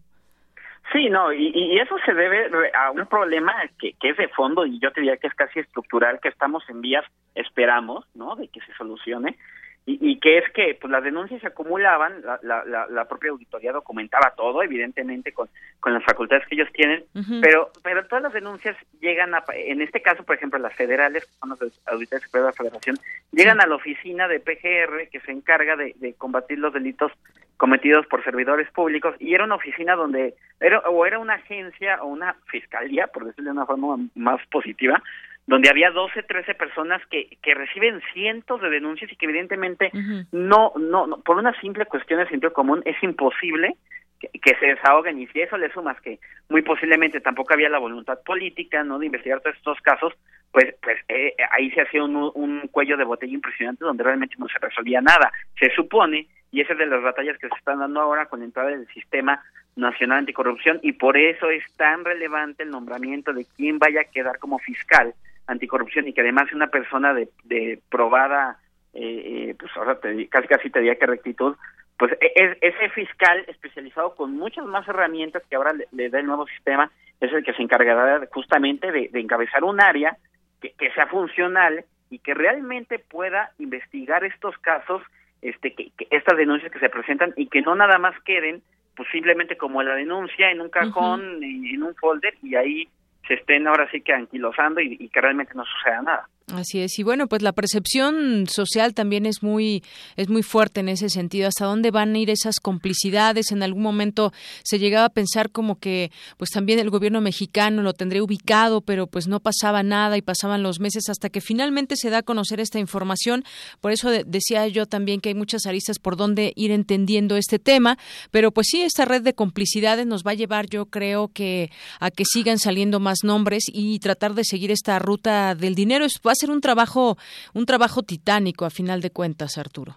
Sí, no, y, y eso se debe a un problema que, que es de fondo y yo te diría que es casi estructural, que estamos en vías, esperamos, ¿no?, de que se solucione, y, y, que es que pues las denuncias se acumulaban, la, la, la, propia auditoría documentaba todo, evidentemente con, con las facultades que ellos tienen, uh -huh. pero pero todas las denuncias llegan a, en este caso, por ejemplo, las federales, que son las auditorías de la federación, llegan a la oficina de PGR que se encarga de, de combatir los delitos cometidos por servidores públicos y era una oficina donde era o era una agencia o una fiscalía, por decirlo de una forma más positiva, donde había 12, 13 personas que, que reciben cientos de denuncias y que evidentemente uh -huh. no, no, no, por una simple cuestión de sentido común es imposible que, que, se desahoguen y si eso le sumas que muy posiblemente tampoco había la voluntad política, ¿no?, de investigar todos estos casos, pues, pues eh, ahí se hacía un, un cuello de botella impresionante donde realmente no se resolvía nada. Se supone, y esa es de las batallas que se están dando ahora con la entrada del sistema nacional anticorrupción y por eso es tan relevante el nombramiento de quién vaya a quedar como fiscal anticorrupción y que además es una persona de, de probada, eh, eh, pues ahora te, casi casi te diría que rectitud, pues es, ese fiscal especializado con muchas más herramientas que ahora le, le, da el nuevo sistema es el que se encargará justamente de, de encabezar un área que, que, sea funcional y que realmente pueda investigar estos casos, este, que, que estas denuncias que se presentan y que no nada más queden posiblemente como la denuncia en un cajón, uh -huh. en, en un folder y ahí se estén ahora sí que anquilosando y, y que realmente no suceda nada. Así es. Y bueno pues la percepción social también es muy es muy fuerte en ese sentido. Hasta dónde van a ir esas complicidades en algún momento se llegaba a pensar como que pues también el gobierno mexicano lo tendría ubicado pero pues no pasaba nada y pasaban los meses hasta que finalmente se da a conocer esta información. Por eso de, decía yo también que hay muchas aristas por donde ir entendiendo este tema. Pero pues sí esta red de complicidades nos va a llevar yo creo que a que sigan saliendo más nombres y tratar de seguir esta ruta del dinero. Es ser un trabajo un trabajo titánico a final de cuentas Arturo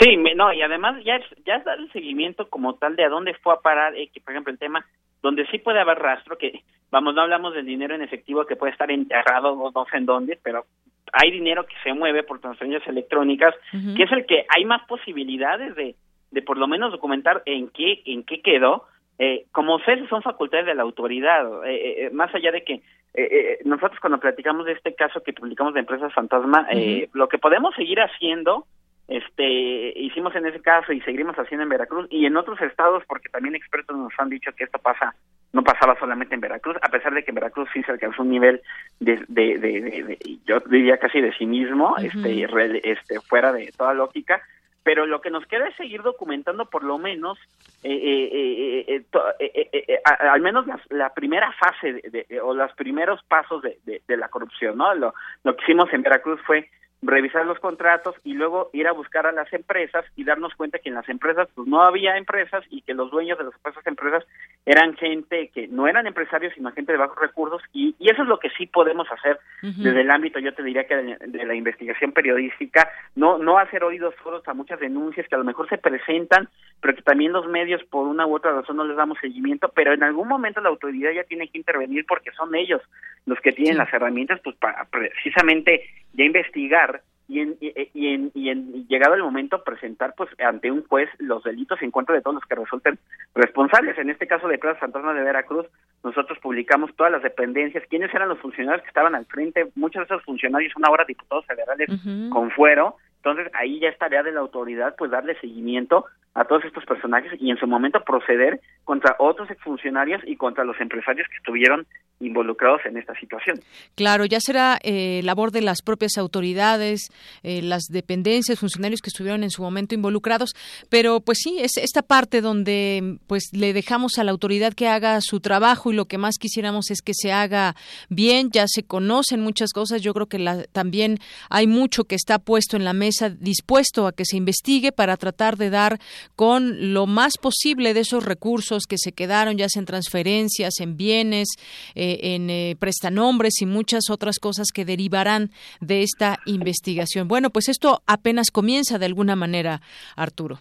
sí no y además ya es ya es dar el seguimiento como tal de a dónde fue a parar eh, que por ejemplo el tema donde sí puede haber rastro que vamos no hablamos del dinero en efectivo que puede estar enterrado no, sé en dónde pero hay dinero que se mueve por transferencias electrónicas uh -huh. que es el que hay más posibilidades de de por lo menos documentar en qué en qué quedó eh, como sé, son facultades de la autoridad, eh, eh, más allá de que eh, nosotros cuando platicamos de este caso que publicamos de Empresas Fantasma, uh -huh. lo que podemos seguir haciendo, este, hicimos en ese caso y seguimos haciendo en Veracruz y en otros estados, porque también expertos nos han dicho que esto pasa, no pasaba solamente en Veracruz, a pesar de que en Veracruz sí se alcanzó un nivel de, de, de, yo diría casi de cinismo, uh -huh. este, este, fuera de toda lógica, pero lo que nos queda es seguir documentando por lo menos eh, eh, eh, a, al menos la, la primera fase de, de, o los primeros pasos de, de, la corrupción no lo que hicimos en Veracruz fue revisar los contratos y luego ir a buscar a las empresas y darnos cuenta que en las empresas pues no había empresas y que los dueños de las esas empresas eran gente que no eran empresarios sino gente de bajos recursos y, y eso es lo que sí podemos hacer uh -huh. desde el ámbito yo te diría que de, de, la investigación periodística no no hacer oídos sordos a muchas denuncias que a lo mejor se presentan pero que también los medios por una u otra razón no les damos seguimiento pero en algún momento la autoridad ya tiene que intervenir porque son ellos los que tienen sí. las herramientas pues para precisamente ya investigar y en, y, y, en, y en llegado el momento presentar pues ante un juez los delitos en contra de todos los que resulten responsables. En este caso de Plaza Fantasma de Veracruz, nosotros publicamos todas las dependencias, quiénes eran los funcionarios que estaban al frente, muchos de esos funcionarios son ahora diputados federales uh -huh. con fuero, Entonces ahí ya es tarea de la autoridad pues darle seguimiento a todos estos personajes y en su momento proceder contra otros exfuncionarios y contra los empresarios que estuvieron involucrados en esta situación. Claro, ya será eh, labor de las propias autoridades, eh, las dependencias, funcionarios que estuvieron en su momento involucrados, pero pues sí, es esta parte donde pues le dejamos a la autoridad que haga su trabajo y lo que más quisiéramos es que se haga bien, ya se conocen muchas cosas, yo creo que la, también hay mucho que está puesto en la mesa dispuesto a que se investigue para tratar de dar con lo más posible de esos recursos que se quedaron, ya sea en transferencias, en bienes, eh, en eh, prestanombres y muchas otras cosas que derivarán de esta investigación. Bueno, pues esto apenas comienza de alguna manera, Arturo.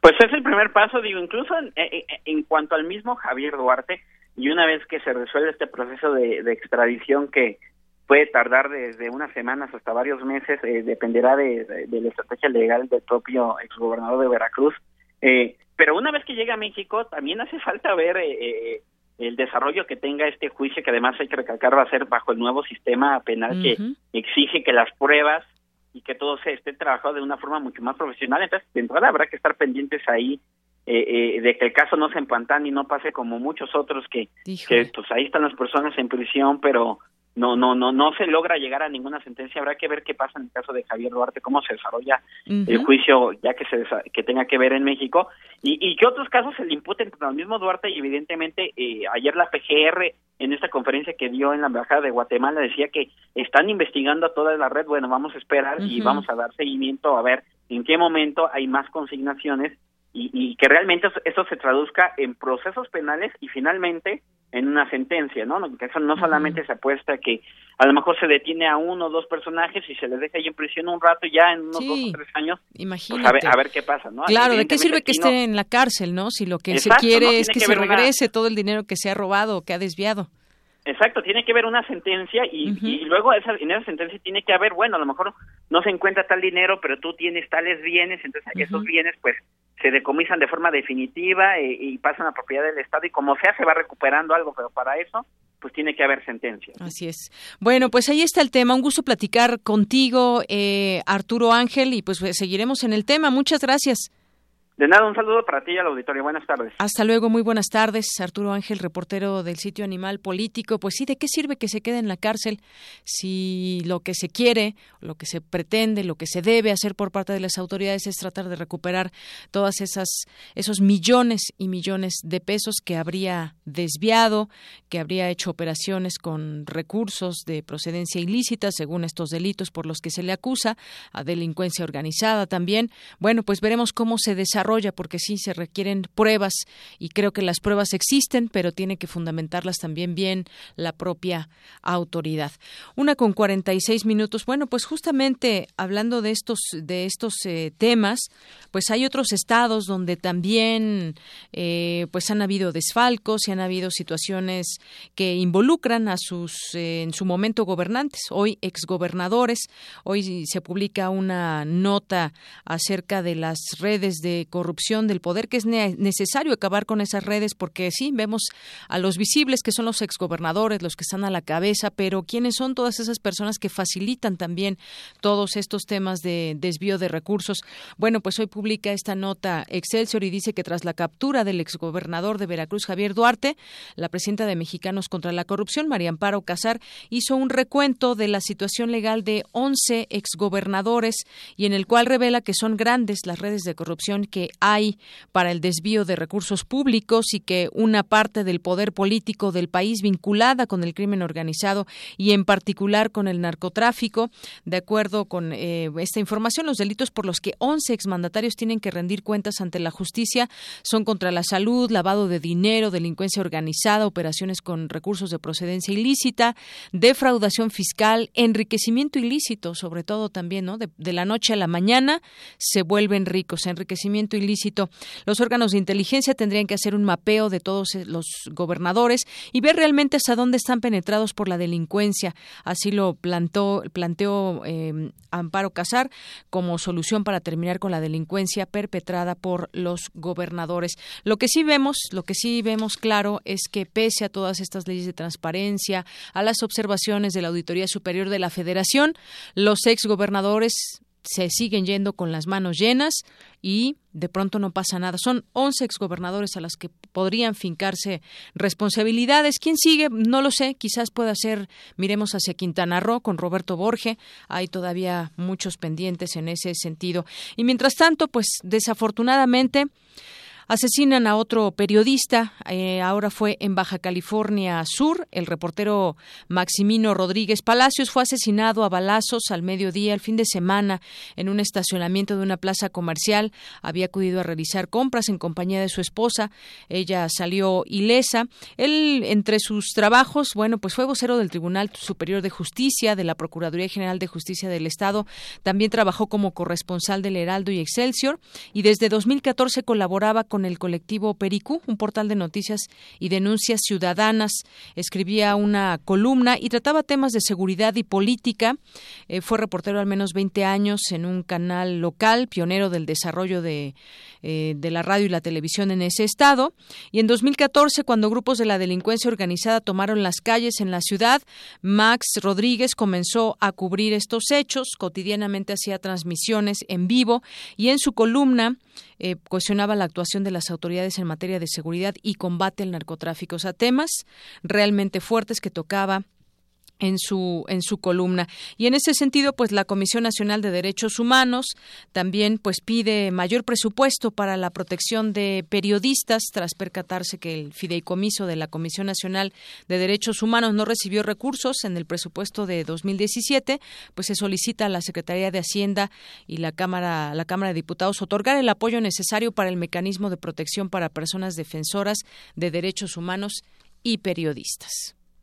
Pues es el primer paso, digo, incluso en, en, cuanto al mismo Javier Duarte, y una vez que se resuelve este proceso de, extradición que puede tardar desde unas semanas hasta varios meses, eh, dependerá de, de, la estrategia legal del propio exgobernador de Veracruz, eh, pero una vez que llega a México, también hace falta ver eh, eh, el desarrollo que tenga este juicio, que además hay que recalcar va a ser bajo el nuevo sistema penal que exige que las pruebas y que todo se esté trabajado de una forma mucho más profesional. Entonces, de entrada habrá que estar pendientes ahí eh, de que el caso no se empantane y no pase como muchos otros que, que pues ahí están las personas en prisión, pero no no no no se logra llegar a ninguna sentencia. Habrá que ver qué pasa en el caso de Javier Duarte cómo se desarrolla el juicio ya que se que tenga que ver en México. Y, y que otros casos se le imputen al mismo Duarte. Y evidentemente eh, ayer la PGR en esta conferencia que dio en la embajada de Guatemala decía que están investigando a toda la red. Bueno vamos a esperar y vamos a dar seguimiento a ver en qué momento hay más consignaciones y, y que realmente eso se traduzca en procesos penales y finalmente en una sentencia, ¿no? Que eso no solamente se apuesta que a lo mejor se detiene a uno o dos personajes y se les deja ahí en prisión un rato ya en unos dos o tres años. Pues, Imagínate. a, ver, qué pasa, ¿no? Claro, ¿de qué sirve que esté en la cárcel, no? Si lo que se quiere es que, se regrese todo el dinero que se ha robado o que ha desviado. Exacto, tiene que haber una sentencia y, y luego esa, en esa sentencia tiene que haber, bueno, a lo mejor no se encuentra tal dinero, pero tú tienes tales bienes, entonces esos bienes pues se decomisan de forma definitiva eh, y, pasan a propiedad del Estado y como sea se va recuperando algo, pero para eso pues tiene que haber sentencia. Así es. Bueno, pues ahí está el tema. Un gusto platicar contigo, eh, Arturo Ángel, y pues seguiremos en el tema. Muchas gracias. De nada, un saludo para ti y al auditorio. Buenas tardes. Hasta luego, muy buenas tardes. Arturo Ángel, reportero del sitio Animal Político. Pues sí, ¿de qué sirve que se quede en la cárcel si lo que se quiere, lo que se pretende, lo que se debe hacer por parte de las autoridades es tratar de recuperar todas esas esos millones y millones de pesos que habría desviado, que habría hecho operaciones con recursos de procedencia ilícita según estos delitos por los que se le acusa, a delincuencia organizada también. Bueno, pues veremos cómo se desarrolla porque sí se requieren pruebas y creo que las pruebas existen, pero tiene que fundamentarlas también bien la propia autoridad. Una con 46 minutos. Bueno, pues justamente hablando de estos de estos eh, temas, pues hay otros estados donde también eh, pues han habido desfalcos y han habido situaciones que involucran a sus eh, en su momento gobernantes, hoy exgobernadores. Hoy se publica una nota acerca de las redes de corrupción del poder, que es necesario acabar con esas redes, porque sí, vemos a los visibles, que son los exgobernadores, los que están a la cabeza, pero ¿quiénes son todas esas personas que facilitan también todos estos temas de desvío de recursos? Bueno, pues hoy publica esta nota Excelsior y dice que tras la captura del exgobernador de Veracruz, Javier Duarte, la presidenta de Mexicanos contra la Corrupción, María Amparo Casar, hizo un recuento de la situación legal de 11 exgobernadores y en el cual revela que son grandes las redes de corrupción que hay para el desvío de recursos públicos y que una parte del poder político del país vinculada con el crimen organizado y en particular con el narcotráfico. De acuerdo con eh, esta información, los delitos por los que 11 exmandatarios tienen que rendir cuentas ante la justicia son contra la salud, lavado de dinero, delincuencia organizada, operaciones con recursos de procedencia ilícita, defraudación fiscal, enriquecimiento ilícito, sobre todo también, ¿no? De, de la noche a la mañana se vuelven ricos, enriquecimiento ilícito. Los órganos de inteligencia tendrían que hacer un mapeo de todos eh, los gobernadores y ver realmente hasta dónde están penetrados por la delincuencia. Así lo plantó, planteó em, Amparo Casar como solución para terminar con la delincuencia perpetrada por los gobernadores. Lo que sí vemos, lo que sí vemos claro es que pese a todas estas leyes de transparencia, a las observaciones de la Auditoría Superior de la Federación, los ex gobernadores se siguen yendo con las manos llenas y de pronto no pasa nada. Son 11 exgobernadores a las que podrían fincarse responsabilidades. ¿Quién sigue? No lo sé. Quizás pueda ser, miremos hacia Quintana Roo con Roberto Borge. Hay todavía muchos pendientes en ese sentido. Y mientras tanto, pues desafortunadamente, Asesinan a otro periodista, eh, ahora fue en Baja California Sur. El reportero Maximino Rodríguez Palacios fue asesinado a balazos al mediodía el fin de semana en un estacionamiento de una plaza comercial. Había acudido a realizar compras en compañía de su esposa. Ella salió ilesa. Él, entre sus trabajos, bueno, pues fue vocero del Tribunal Superior de Justicia, de la Procuraduría General de Justicia del Estado. También trabajó como corresponsal del Heraldo y Excelsior y desde 2014 colaboraba con el colectivo Pericú, un portal de noticias y denuncias ciudadanas. Escribía una columna y trataba temas de seguridad y política. Eh, fue reportero al menos 20 años en un canal local, pionero del desarrollo de, eh, de la radio y la televisión en ese estado. Y en 2014, cuando grupos de la delincuencia organizada tomaron las calles en la ciudad, Max Rodríguez comenzó a cubrir estos hechos. Cotidianamente hacía transmisiones en vivo y en su columna eh, cuestionaba la actuación de las autoridades en materia de seguridad y combate al narcotráfico. O sea, temas realmente fuertes que tocaba en su en su columna y en ese sentido pues la Comisión Nacional de Derechos Humanos también pues pide mayor presupuesto para la protección de periodistas tras percatarse que el fideicomiso de la Comisión Nacional de Derechos Humanos no recibió recursos en el presupuesto de 2017 pues se solicita a la Secretaría de Hacienda y la Cámara la Cámara de Diputados otorgar el apoyo necesario para el mecanismo de protección para personas defensoras de derechos humanos y periodistas.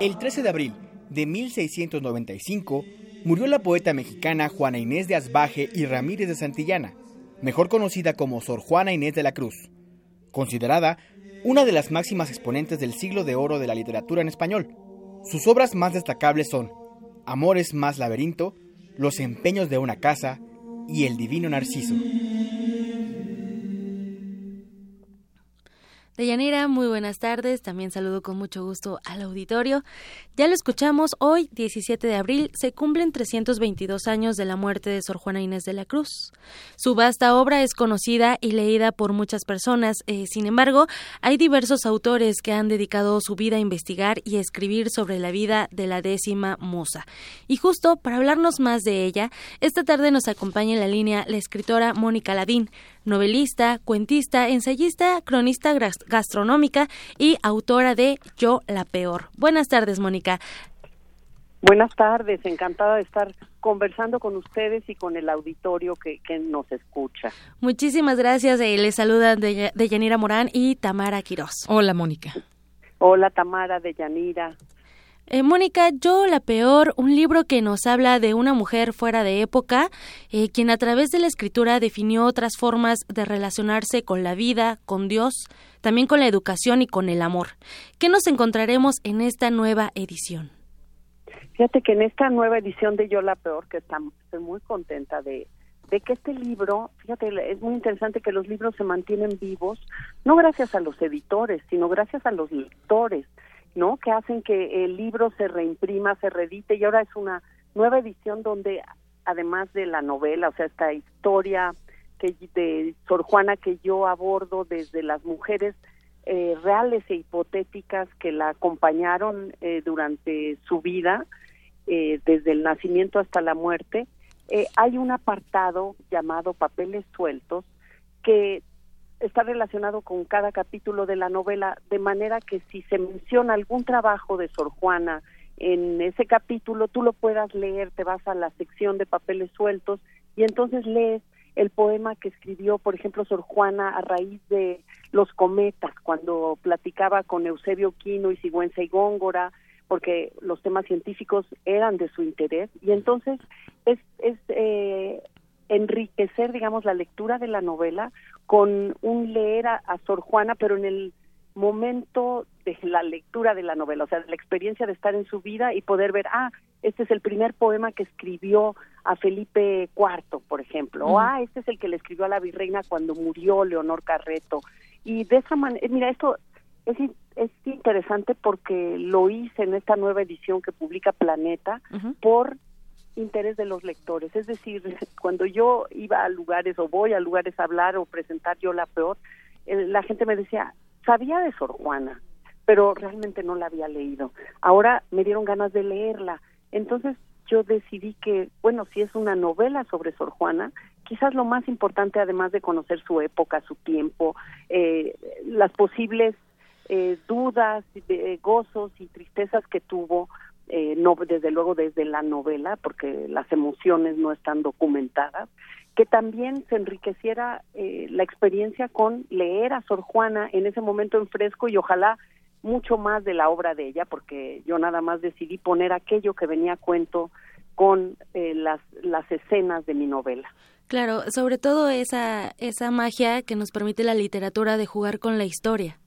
El 13 de abril de 1695 murió la poeta mexicana Juana Inés de Asbaje y Ramírez de Santillana, mejor conocida como Sor Juana Inés de la Cruz, considerada una de las máximas exponentes del siglo de oro de la literatura en español. Sus obras más destacables son Amores más laberinto, Los empeños de una casa y El divino Narciso. Deyanira, muy buenas tardes. También saludo con mucho gusto al auditorio. Ya lo escuchamos, hoy, 17 de abril, se cumplen 322 años de la muerte de Sor Juana Inés de la Cruz. Su vasta obra es conocida y leída por muchas personas. Eh, sin embargo, hay diversos autores que han dedicado su vida a investigar y a escribir sobre la vida de la décima musa. Y justo para hablarnos más de ella, esta tarde nos acompaña en la línea la escritora Mónica Ladín, novelista, cuentista, ensayista, cronista gastronómica y autora de Yo la Peor. Buenas tardes, Mónica. Buenas tardes, encantada de estar conversando con ustedes y con el auditorio que, que nos escucha. Muchísimas gracias. Eh, les saludan de, de Yanira Morán y Tamara Quirós. Hola, Mónica. Hola, Tamara de Yanira. Eh, Mónica, yo la peor, un libro que nos habla de una mujer fuera de época, eh, quien a través de la escritura definió otras formas de relacionarse con la vida, con Dios, también con la educación y con el amor. ¿Qué nos encontraremos en esta nueva edición? Fíjate que en esta nueva edición de Yo la peor, que estoy muy contenta de, de que este libro, fíjate, es muy interesante que los libros se mantienen vivos, no gracias a los editores, sino gracias a los lectores ¿no? Que hacen que el libro se reimprima, se reedite y ahora es una nueva edición donde además de la novela, o sea, esta historia que de Sor Juana que yo abordo desde las mujeres eh, reales e hipotéticas que la acompañaron eh, durante su vida, eh, desde el nacimiento hasta la muerte, hay un apartado llamado Papeles Sueltos que está relacionado con cada capítulo de la novela, de manera que si se menciona algún trabajo de Sor Juana en ese capítulo, tú lo puedas leer, te vas a la sección de papeles sueltos y entonces lees el poema que escribió, por ejemplo, Sor Juana a raíz de los cometas, cuando platicaba con Eusebio Quino y Sigüenza y Góngora, porque los temas científicos eran de su interés. Y entonces es, es eh, enriquecer, digamos, la lectura de la novela con un leer a, a Sor Juana, pero en el momento de la lectura de la novela, o sea, de la experiencia de estar en su vida y poder ver, ah, este es el primer poema que escribió a Felipe IV, por ejemplo, o ah, este es el que le escribió a la virreina cuando murió Leonor Carreto. Y de esa manera, mira, esto es, es interesante porque lo hice en esta nueva edición que publica Planeta por interés de los lectores. Es decir, cuando yo iba a lugares o voy a lugares a hablar o presentar yo la peor, la gente me decía, sabía de Sor Juana, pero realmente no la había leído. Ahora me dieron ganas de leerla. Entonces yo decidí que, bueno, si es una novela sobre Sor Juana, quizás lo más importante, además de conocer su época, su tiempo, eh, las posibles eh, dudas, eh, gozos y tristezas que tuvo, eh, no desde luego desde la novela, porque las emociones no están documentadas, que también se enriqueciera eh, la experiencia con leer a Sor Juana en ese momento en fresco y ojalá mucho más de la obra de ella, porque yo nada más decidí poner aquello que venía a cuento con eh, las, las escenas de mi novela. Claro, sobre todo esa, esa magia que nos permite la literatura de jugar con la historia.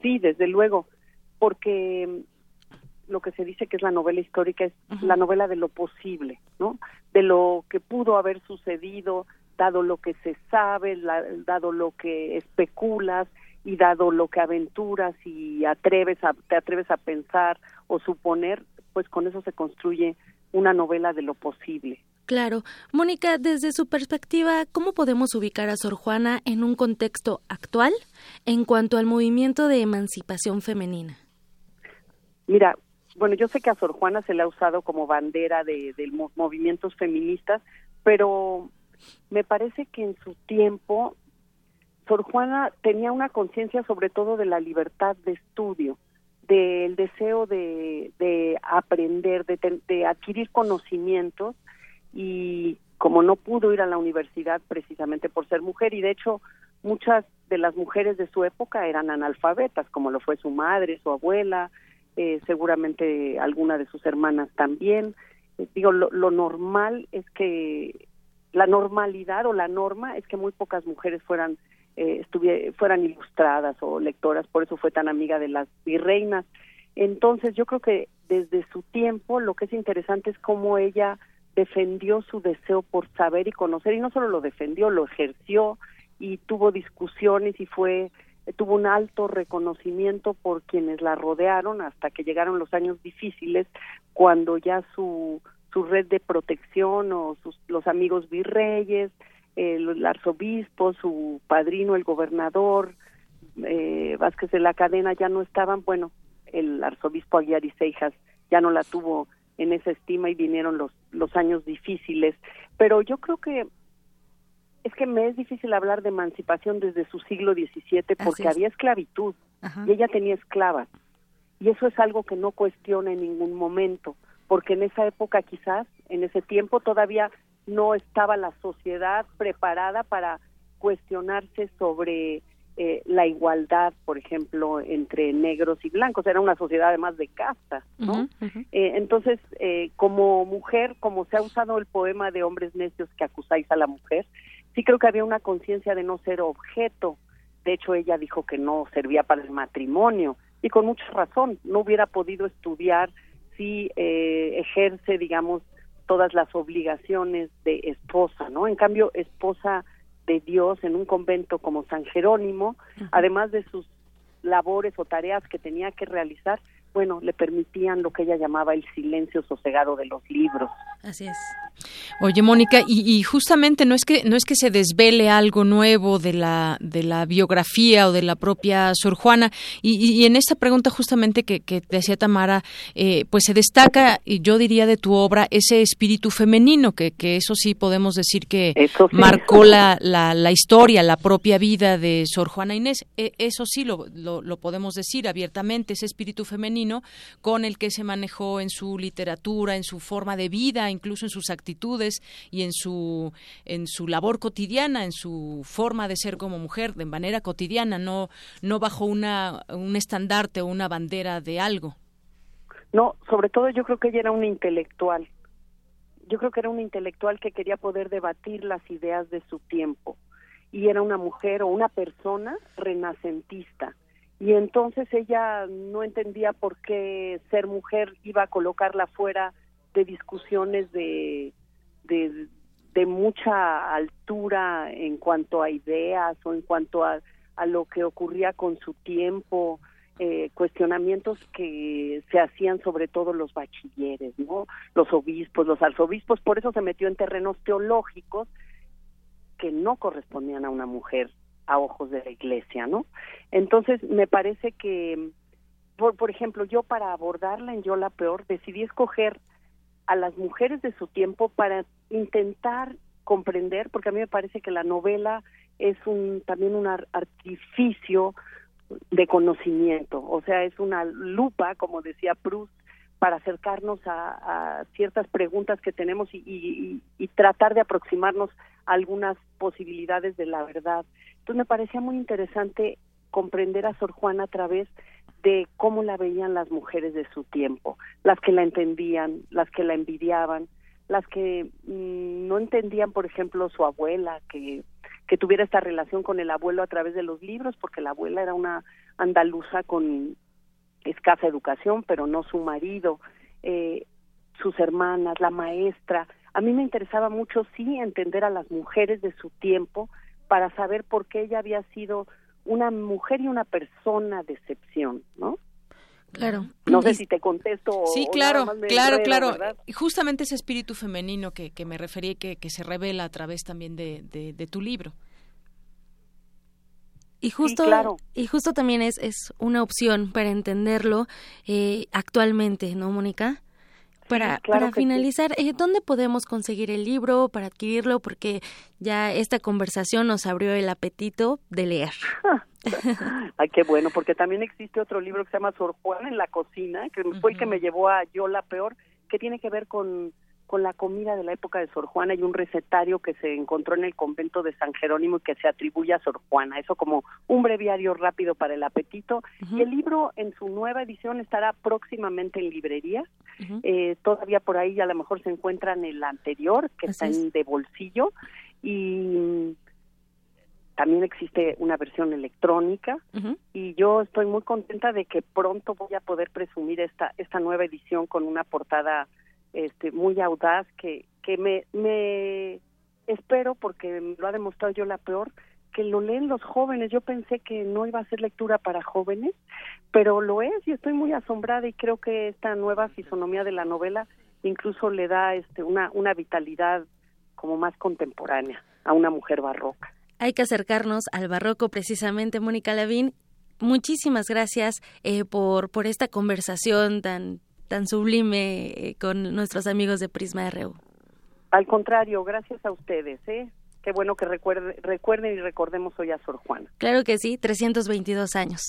Sí, desde luego, porque lo que se dice que es la novela histórica es la novela de lo posible, ¿no? De lo que pudo haber sucedido, dado lo que se sabe, dado lo que especulas y dado lo que aventuras y atreves a, te atreves a pensar o suponer, pues con eso se construye una novela de lo posible. Claro. Mónica, desde su perspectiva, ¿cómo podemos ubicar a Sor Juana en un contexto actual en cuanto al movimiento de emancipación femenina? Mira, bueno, yo sé que a Sor Juana se le ha usado como bandera de, de movimientos feministas, pero me parece que en su tiempo Sor Juana tenía una conciencia sobre todo de la libertad de estudio, del deseo de, de aprender, de, de adquirir conocimientos y como no pudo ir a la universidad precisamente por ser mujer y de hecho muchas de las mujeres de su época eran analfabetas, como lo fue su madre, su abuela, eh, seguramente alguna de sus hermanas también. Eh, digo, lo, normal es que la normalidad o la norma es que muy pocas mujeres fueran eh, fueran ilustradas o lectoras, por eso fue tan amiga de las virreinas. Entonces, yo creo que desde su tiempo lo que es interesante es cómo ella defendió su deseo por saber y conocer, y no solo lo defendió, lo ejerció y tuvo discusiones y fue tuvo un alto reconocimiento por quienes la rodearon hasta que llegaron los años difíciles, cuando ya su, su red de protección o sus, los amigos virreyes, el, arzobispo, su padrino, el gobernador, eh, Vázquez de la Cadena ya no estaban, bueno, el arzobispo Aguiar y Seijas ya no la tuvo en esa estima y vinieron los, los años difíciles, pero yo creo que es que me es difícil hablar de emancipación desde su siglo XVII porque había esclavitud y ella tenía esclavas. Y eso es algo que no cuestiona en ningún momento, porque en esa época quizás, en ese tiempo todavía no estaba la sociedad preparada para cuestionarse sobre eh, la igualdad, por ejemplo, entre negros y blancos. Era una sociedad además de casta, ¿no? Eh, entonces, eh, como mujer, como se ha usado el poema de hombres necios que acusáis a la mujer, sí creo que había una conciencia de no ser objeto. De hecho, ella dijo que no servía para el matrimonio y con mucha razón. No hubiera podido estudiar si eh, ejerce, digamos, todas las obligaciones de esposa, ¿no? En cambio, esposa de Dios en un convento como San Jerónimo, además de sus labores o tareas que tenía que realizar, bueno, le permitían lo que ella llamaba el silencio sosegado de los libros. Así es. Oye, Mónica, y, justamente no es que no es que se desvele algo nuevo de la de la biografía o de la propia Sor Juana, y, en esta pregunta justamente que, que decía Tamara, eh, pues se destaca, y yo diría de tu obra, ese espíritu femenino, que, que eso sí podemos decir que marcó la, la, la, historia, la propia vida de Sor Juana Inés. E, eso sí lo, lo, lo podemos decir abiertamente, ese espíritu femenino con el que se manejó en su literatura, en su forma de vida, incluso en sus actitudes y en su en su labor cotidiana, en su forma de ser como mujer, de manera cotidiana, no no bajo una un estandarte o una bandera de algo. No, sobre todo yo creo que ella era una intelectual. Yo creo que era una intelectual que quería poder debatir las ideas de su tiempo. Y era una mujer o una persona renacentista. Y entonces ella no entendía por qué ser mujer iba a colocarla fuera de discusiones de, de, de mucha altura en cuanto a ideas o en cuanto a, a lo que ocurría con su tiempo, eh, cuestionamientos que se hacían sobre todo los bachilleres, ¿no? Los obispos, los arzobispos, por eso se metió en terrenos teológicos que no correspondían a una mujer a ojos de la iglesia, ¿no? Entonces, me parece que, por, por ejemplo, yo para abordarla en Yo la Peor decidí escoger a las mujeres de su tiempo para intentar comprender, porque a mí me parece que la novela es un también un artificio de conocimiento, o sea, es una lupa, como decía Proust, para acercarnos a, ciertas preguntas que tenemos y, y, y, tratar de aproximarnos a algunas posibilidades de la verdad. Entonces me parecía muy interesante comprender a Sor Juana a través de cómo la veían las mujeres de su tiempo, las que la entendían, las que la envidiaban, las que mmm, no entendían, por ejemplo, su abuela, que, que tuviera esta relación con el abuelo a través de los libros, porque la abuela era una andaluza con escasa educación, pero no su marido, eh, sus hermanas, la maestra. A mí me interesaba mucho, sí, entender a las mujeres de su tiempo para saber por qué ella había sido una mujer y una persona de excepción, ¿no? Claro. No sé si te contesto. Sí, o claro, nada más me claro, claro. ¿verdad? Y justamente ese espíritu femenino que, que me referí, que, que se revela a través también de, de, de tu libro. Y justo, claro. y justo también es, es una opción para entenderlo eh, actualmente, ¿no, Mónica? Para, claro para que sí. finalizar, eh, ¿dónde podemos conseguir el libro para adquirirlo? Porque ya esta conversación nos abrió el apetito de leer. Ay, qué bueno, porque también existe otro libro que se llama Sor Juana en la cocina, que fue el que me llevó a Yo la Peor, que tiene que ver con, con la comida de la época de Sor Juana y un recetario que se encontró en el convento de San Jerónimo y que se atribuye a Sor Juana. Eso como un breviario rápido para el apetito. Y el libro en su nueva edición estará próximamente en librerías. Eh, todavía por ahí a lo mejor se encuentra en el anterior, que está es. en de bolsillo. Y también existe una versión electrónica y yo estoy muy contenta de que pronto voy a poder presumir esta esta nueva edición con una portada este muy audaz que que me me espero porque lo ha demostrado yo la peor que lo leen los jóvenes. Yo pensé que no iba a ser lectura para jóvenes, pero lo es y estoy muy asombrada y creo que esta nueva fisonomía de la novela incluso le da este una una vitalidad como más contemporánea a una mujer barroca. Hay que acercarnos al barroco precisamente, Mónica Lavín. Muchísimas gracias eh, por, por esta conversación tan, tan sublime eh, con nuestros amigos de Prisma RU. Al contrario, gracias a ustedes, ¿eh? Qué bueno que recuerde, recuerden y recordemos hoy a Sor Juana. Claro que sí, 322 años.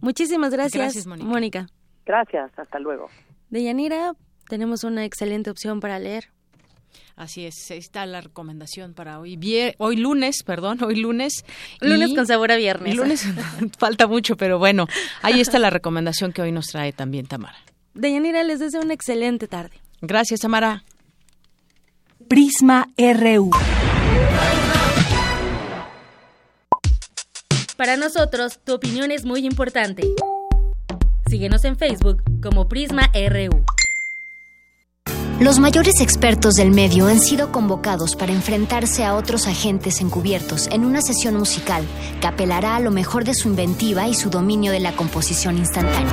Muchísimas gracias, Gracias, Mónica. Mónica. Gracias, hasta luego. Deyanira, tenemos una excelente opción para leer. Así es, ahí está la recomendación para hoy, vier- hoy lunes, perdón, hoy lunes. Lunes Y- con sabor a viernes. Lunes falta mucho, pero bueno, ahí está la recomendación que hoy nos trae también Tamara. Deyanira, les deseo una excelente tarde. Gracias, Tamara. Prisma RU. Para nosotros, tu opinión es muy importante. Síguenos en Facebook como Prisma RU. Los mayores expertos del medio han sido convocados para enfrentarse a otros agentes encubiertos en una sesión musical que apelará a lo mejor de su inventiva y su dominio de la composición instantánea.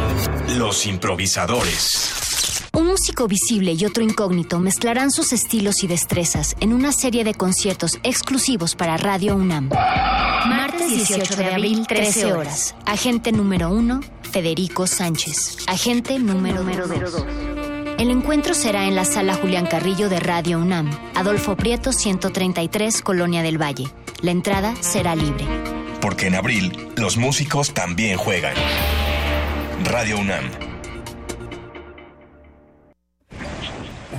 Los improvisadores. Un músico visible y otro incógnito mezclarán sus estilos y destrezas en una serie de conciertos exclusivos para Radio UNAM. Martes 18 de abril, 13 horas. Agente número 1, Federico Sánchez. Agente número 2. El encuentro será en la sala Julián Carrillo de Radio UNAM, Adolfo Prieto 133, Colonia del Valle. La entrada será libre. Porque en abril los músicos también juegan. Radio UNAM.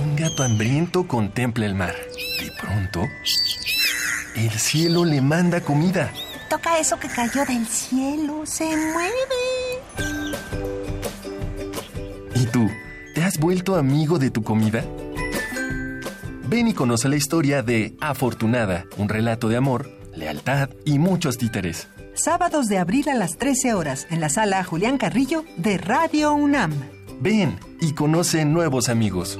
Un gato hambriento contempla el mar. De pronto, el cielo le manda comida. Toca eso que cayó del cielo, se mueve. Y tú? ¿Te has vuelto amigo de tu comida? Ven y conoce la historia de Afortunada, un relato de amor, lealtad y muchos títeres. Sábados de abril a las 13 horas en la sala Julián Carrillo de Radio UNAM. Ven y conoce nuevos amigos.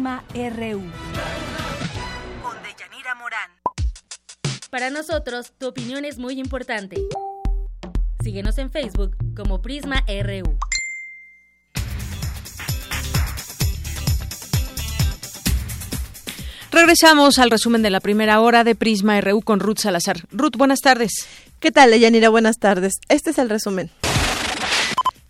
Prisma RU. Con Deyanira Morán. Para nosotros, tu opinión es muy importante. Síguenos en Facebook como Prisma RU. Regresamos al resumen de la primera hora de Prisma RU con Ruth Salazar. Ruth, buenas tardes. ¿Qué tal, Yanira? Buenas tardes. Este es el resumen.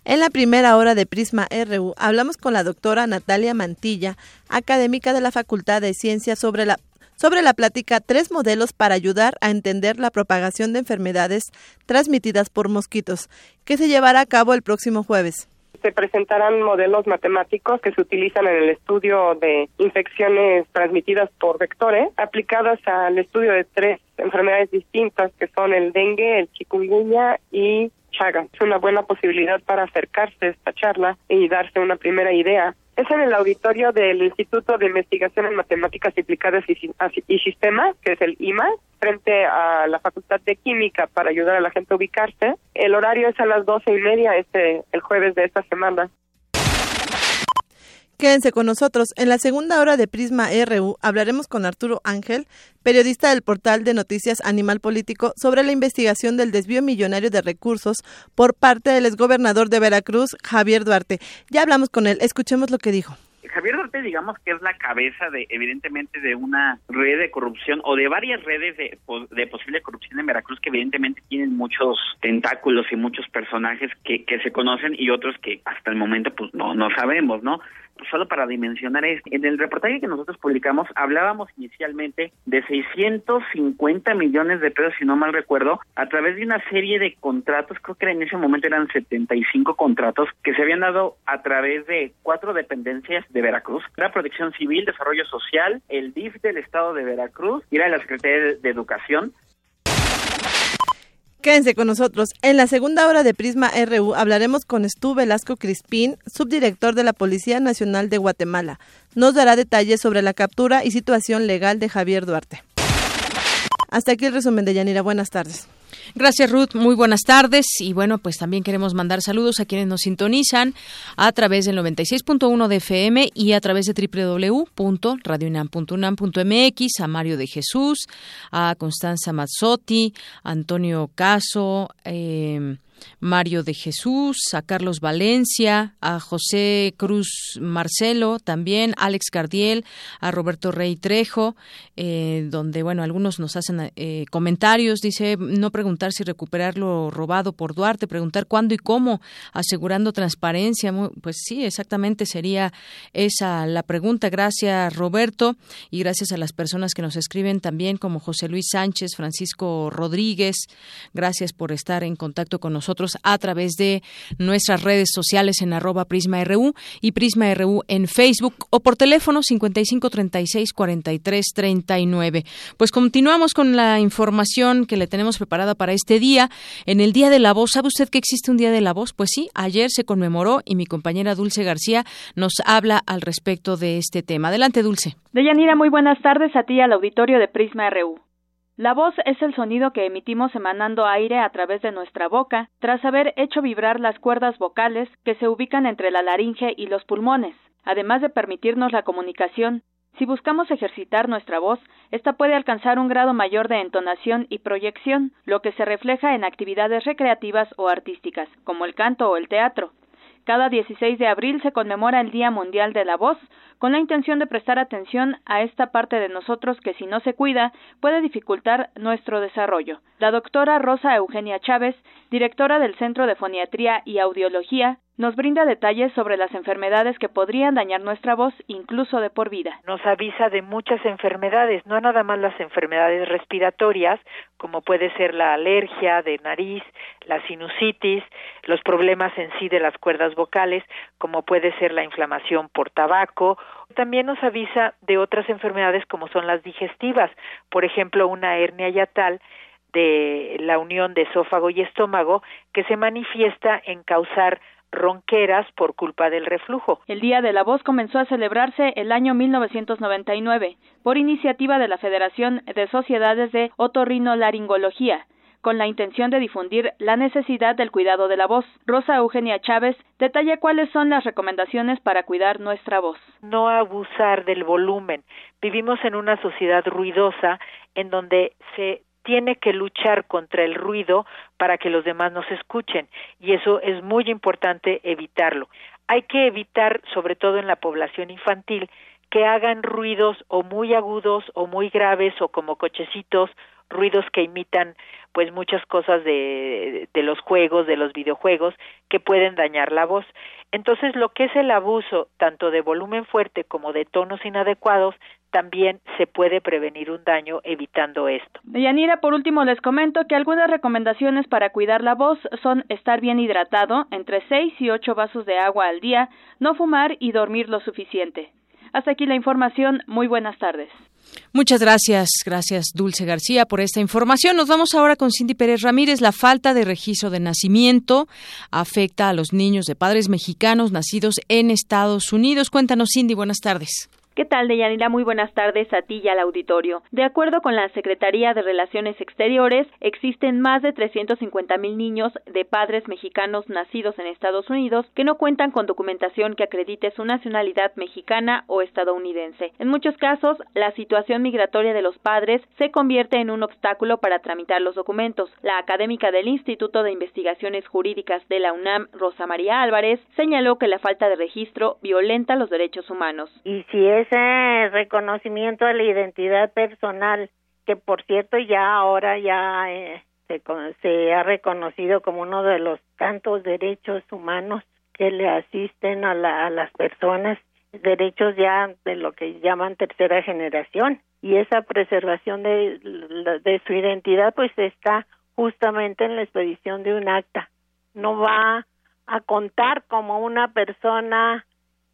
En la primera hora de Prisma RU hablamos con la doctora Natalia Mantilla, académica de la Facultad de Ciencias, sobre la, sobre la plática Tres modelos para ayudar a entender la propagación de enfermedades transmitidas por mosquitos, que se llevará a cabo el próximo jueves. Se presentarán modelos matemáticos que se utilizan en el estudio de infecciones transmitidas por vectores, aplicadas al estudio de tres enfermedades distintas que son el dengue, el chikungunya y Es una buena posibilidad para acercarse a esta charla y darse una primera idea. Es en el auditorio del Instituto de Investigación en Matemáticas Aplicadas y, y Sistemas, que es el IMA, frente a la Facultad de Química para ayudar a la gente a ubicarse. El horario es a las doce y media este el jueves de esta semana. Quédense con nosotros. En la segunda hora de Prisma RU hablaremos con Arturo Ángel, periodista del portal de noticias Animal Político, sobre la investigación del desvío millonario de recursos por parte del exgobernador de Veracruz, Javier Duarte. Ya hablamos con él. Escuchemos lo que dijo. Javier Duarte, digamos que es la cabeza de, evidentemente, de una red de corrupción o de varias redes de, posible corrupción en Veracruz que evidentemente tienen muchos tentáculos y muchos personajes que, que se conocen y otros que hasta el momento pues no, no sabemos, ¿no? solo para dimensionar esto, en el reportaje que nosotros publicamos hablábamos inicialmente de 650 millones de pesos, si no mal recuerdo, a través de una serie de contratos, creo que en ese momento eran 75 contratos que se habían dado a través de cuatro dependencias de Veracruz, la Protección Civil, Desarrollo Social, el DIF del Estado de Veracruz y la Secretaría de Educación, Quédense con nosotros. En la segunda hora de Prisma RU hablaremos con Stu Velasco Crispín, subdirector de la Policía Nacional de Guatemala. Nos dará detalles sobre la captura y situación legal de Javier Duarte. Hasta aquí el resumen de Yanira. Buenas tardes. Gracias, Ruth. Muy buenas tardes. Y bueno, pues también queremos mandar saludos a quienes nos sintonizan a través del 96.1 de FM y a través de www.radiounam.unam.mx, a Mario de Jesús, a Constanza Mazzotti, a Antonio Caso, eh, Mario de Jesús, a Carlos Valencia, a José Cruz Marcelo, también Alex Cardiel, a Roberto Rey Trejo, eh, donde, bueno, algunos nos hacen eh, comentarios, dice, no preguntar si recuperar lo robado por Duarte, preguntar cuándo y cómo, asegurando transparencia. Pues sí, exactamente sería esa la pregunta. Gracias, Roberto, y gracias a las personas que nos escriben también, como José Luis Sánchez, Francisco Rodríguez, gracias por estar en contacto con nosotros a través de nuestras redes sociales en arroba PrismaRU y PrismaRU en Facebook o por teléfono 55 36 43 39. Pues continuamos con la información que le tenemos preparada para este día. En el Día de la Voz, ¿sabe usted que existe un Día de la Voz? Pues sí, ayer se conmemoró y mi compañera Dulce García nos habla al respecto de este tema. Adelante, Dulce. Deyanira, muy buenas tardes a ti al auditorio de Prisma RU. La voz es el sonido que emitimos emanando aire a través de nuestra boca, tras haber hecho vibrar las cuerdas vocales que se ubican entre la laringe y los pulmones, además de permitirnos la comunicación. Si buscamos ejercitar nuestra voz, esta puede alcanzar un grado mayor de entonación y proyección, lo que se refleja en actividades recreativas o artísticas, como el canto o el teatro. Cada 16 de abril se conmemora el Día Mundial de la Voz, con la intención de prestar atención a esta parte de nosotros que si no se cuida puede dificultar nuestro desarrollo. La doctora Rosa Eugenia Chávez, directora del Centro de Foniatría y Audiología, nos brinda detalles sobre las enfermedades que podrían dañar nuestra voz incluso de por vida. Nos avisa de muchas enfermedades, no nada más las enfermedades respiratorias, como puede ser la alergia de nariz, la sinusitis, los problemas en sí de las cuerdas vocales, como puede ser la inflamación por tabaco. También nos avisa de otras enfermedades como son las digestivas, por ejemplo, una hernia yatal de la unión de esófago y estómago que se manifiesta en causar ronqueras por culpa del reflujo. El Día de la Voz comenzó a celebrarse el año 1999 por iniciativa de la Federación de Sociedades de Otorrinolaringología con la intención de difundir la necesidad del cuidado de la voz. Rosa Eugenia Chávez detalla cuáles son las recomendaciones para cuidar nuestra voz. No abusar del volumen. Vivimos en una sociedad ruidosa en donde se tiene que luchar contra el ruido para que los demás nos escuchen y eso es muy importante evitarlo. Hay que evitar, sobre todo en la población infantil, que hagan ruidos o muy agudos o muy graves o como cochecitos, ruidos que imitan pues muchas cosas de, de los juegos, de los videojuegos, que pueden dañar la voz. Entonces, lo que es el abuso tanto de volumen fuerte como de tonos inadecuados también se puede prevenir un daño evitando esto. Yanira, por último les comento que algunas recomendaciones para cuidar la voz son estar bien hidratado, entre 6 y 8 vasos de agua al día, no fumar y dormir lo suficiente. Hasta aquí la información. Muy buenas tardes. Muchas gracias, gracias Dulce García por esta información. Nos vamos ahora con Cindy Pérez Ramírez. La falta de registro de nacimiento afecta a los niños de padres mexicanos nacidos en Estados Unidos. Cuéntanos, Cindy, buenas tardes. ¿Qué tal, Deyanira? Muy buenas tardes a ti y al auditorio. De acuerdo con la Secretaría de Relaciones Exteriores, existen más de 350 mil niños de padres mexicanos nacidos en Estados Unidos que no cuentan con documentación que acredite su nacionalidad mexicana o estadounidense. En muchos casos, la situación migratoria de los padres se convierte en un obstáculo para tramitar los documentos. La académica del Instituto de Investigaciones Jurídicas de la UNAM, Rosa María Álvarez, señaló que la falta de registro violenta los derechos humanos. Y si ese reconocimiento de la identidad personal, que por cierto ya ahora ya eh, se, se ha reconocido como uno de los tantos derechos humanos que le asisten a, a las personas, derechos ya de lo que llaman tercera generación. Y esa preservación de, de su identidad pues está justamente en la expedición de un acta. No va a contar como una persona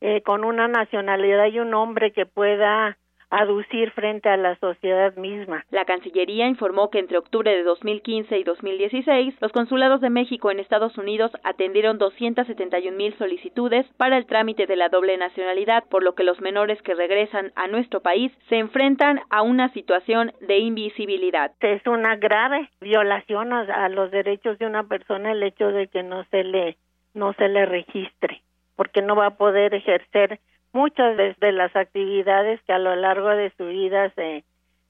eh, con una nacionalidad y un nombre que pueda aducir frente a la sociedad misma. La Cancillería informó que entre octubre de 2015 y 2016, los consulados de México en Estados Unidos atendieron 271 mil solicitudes para el trámite de la doble nacionalidad, por lo que los menores que regresan a nuestro país se enfrentan a una situación de invisibilidad. Es una grave violación a, a los derechos de una persona el hecho de que no se le no se le registre porque no va a poder ejercer muchas de, las actividades que a lo largo de su vida se,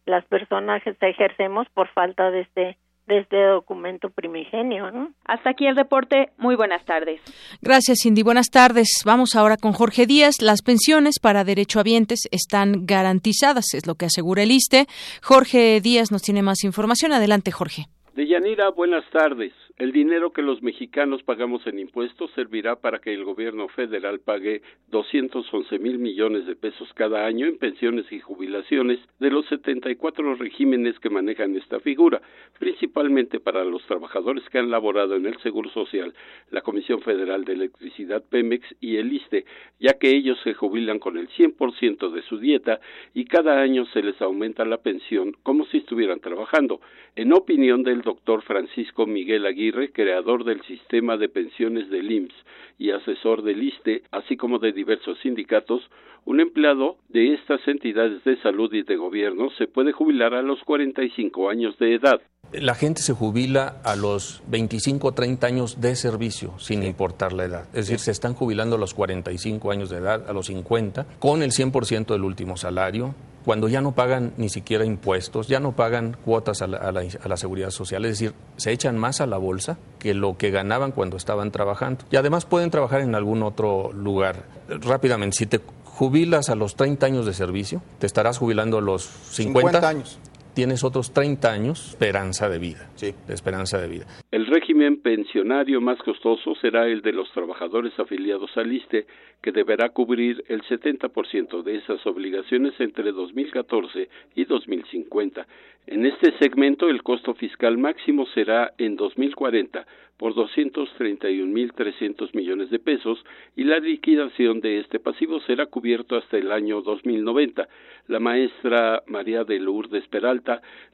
las personas ejercemos por falta de este de este documento primigenio. ¿no? Hasta aquí el reporte. Muy buenas tardes. Gracias, Cindy. Buenas tardes. Vamos ahora con Jorge Díaz. Las pensiones para derechohabientes están garantizadas, es lo que asegura el ISTE. Jorge Díaz nos tiene más información. Adelante, Jorge. Deyanira, buenas tardes. El dinero que los mexicanos pagamos en impuestos servirá para que el gobierno federal pague 211 mil millones de pesos cada año en pensiones y jubilaciones de los 74 regímenes que manejan esta figura, principalmente para los trabajadores que han laborado en el Seguro Social, la Comisión Federal de Electricidad Pemex y el ISTE, ya que ellos se jubilan con el 100% de su dieta y cada año se les aumenta la pensión como si estuvieran trabajando. En opinión del doctor Francisco Miguel Aguirre, creador del sistema de pensiones del IMSS y asesor del ISTE, así como de diversos sindicatos, un empleado de estas entidades de salud y de gobierno se puede jubilar a los 45 años de edad. La gente se jubila a los 25 o 30 años de servicio, sin importar la edad. Es decir, se están jubilando a los 45 años de edad, a los 50, con el 100% del último salario, cuando ya no pagan ni siquiera impuestos, ya no pagan cuotas a la, a, la, seguridad social, es decir, se echan más a la bolsa que lo que ganaban cuando estaban trabajando. Y además pueden trabajar en algún otro lugar. Rápidamente, si te jubilas a los 30 años de servicio, te estarás jubilando a los 50, 50 años tienes otros 30 años esperanza de vida. Sí. De esperanza de vida. El régimen pensionario más costoso será el de los trabajadores afiliados al ISTE, que deberá cubrir el 70% de esas obligaciones entre 2014 y 2050. En este segmento, el costo fiscal máximo será en 2040 por 231.300 millones de pesos y la liquidación de este pasivo será cubierto hasta el año 2090. La maestra María de Lourdes Peralta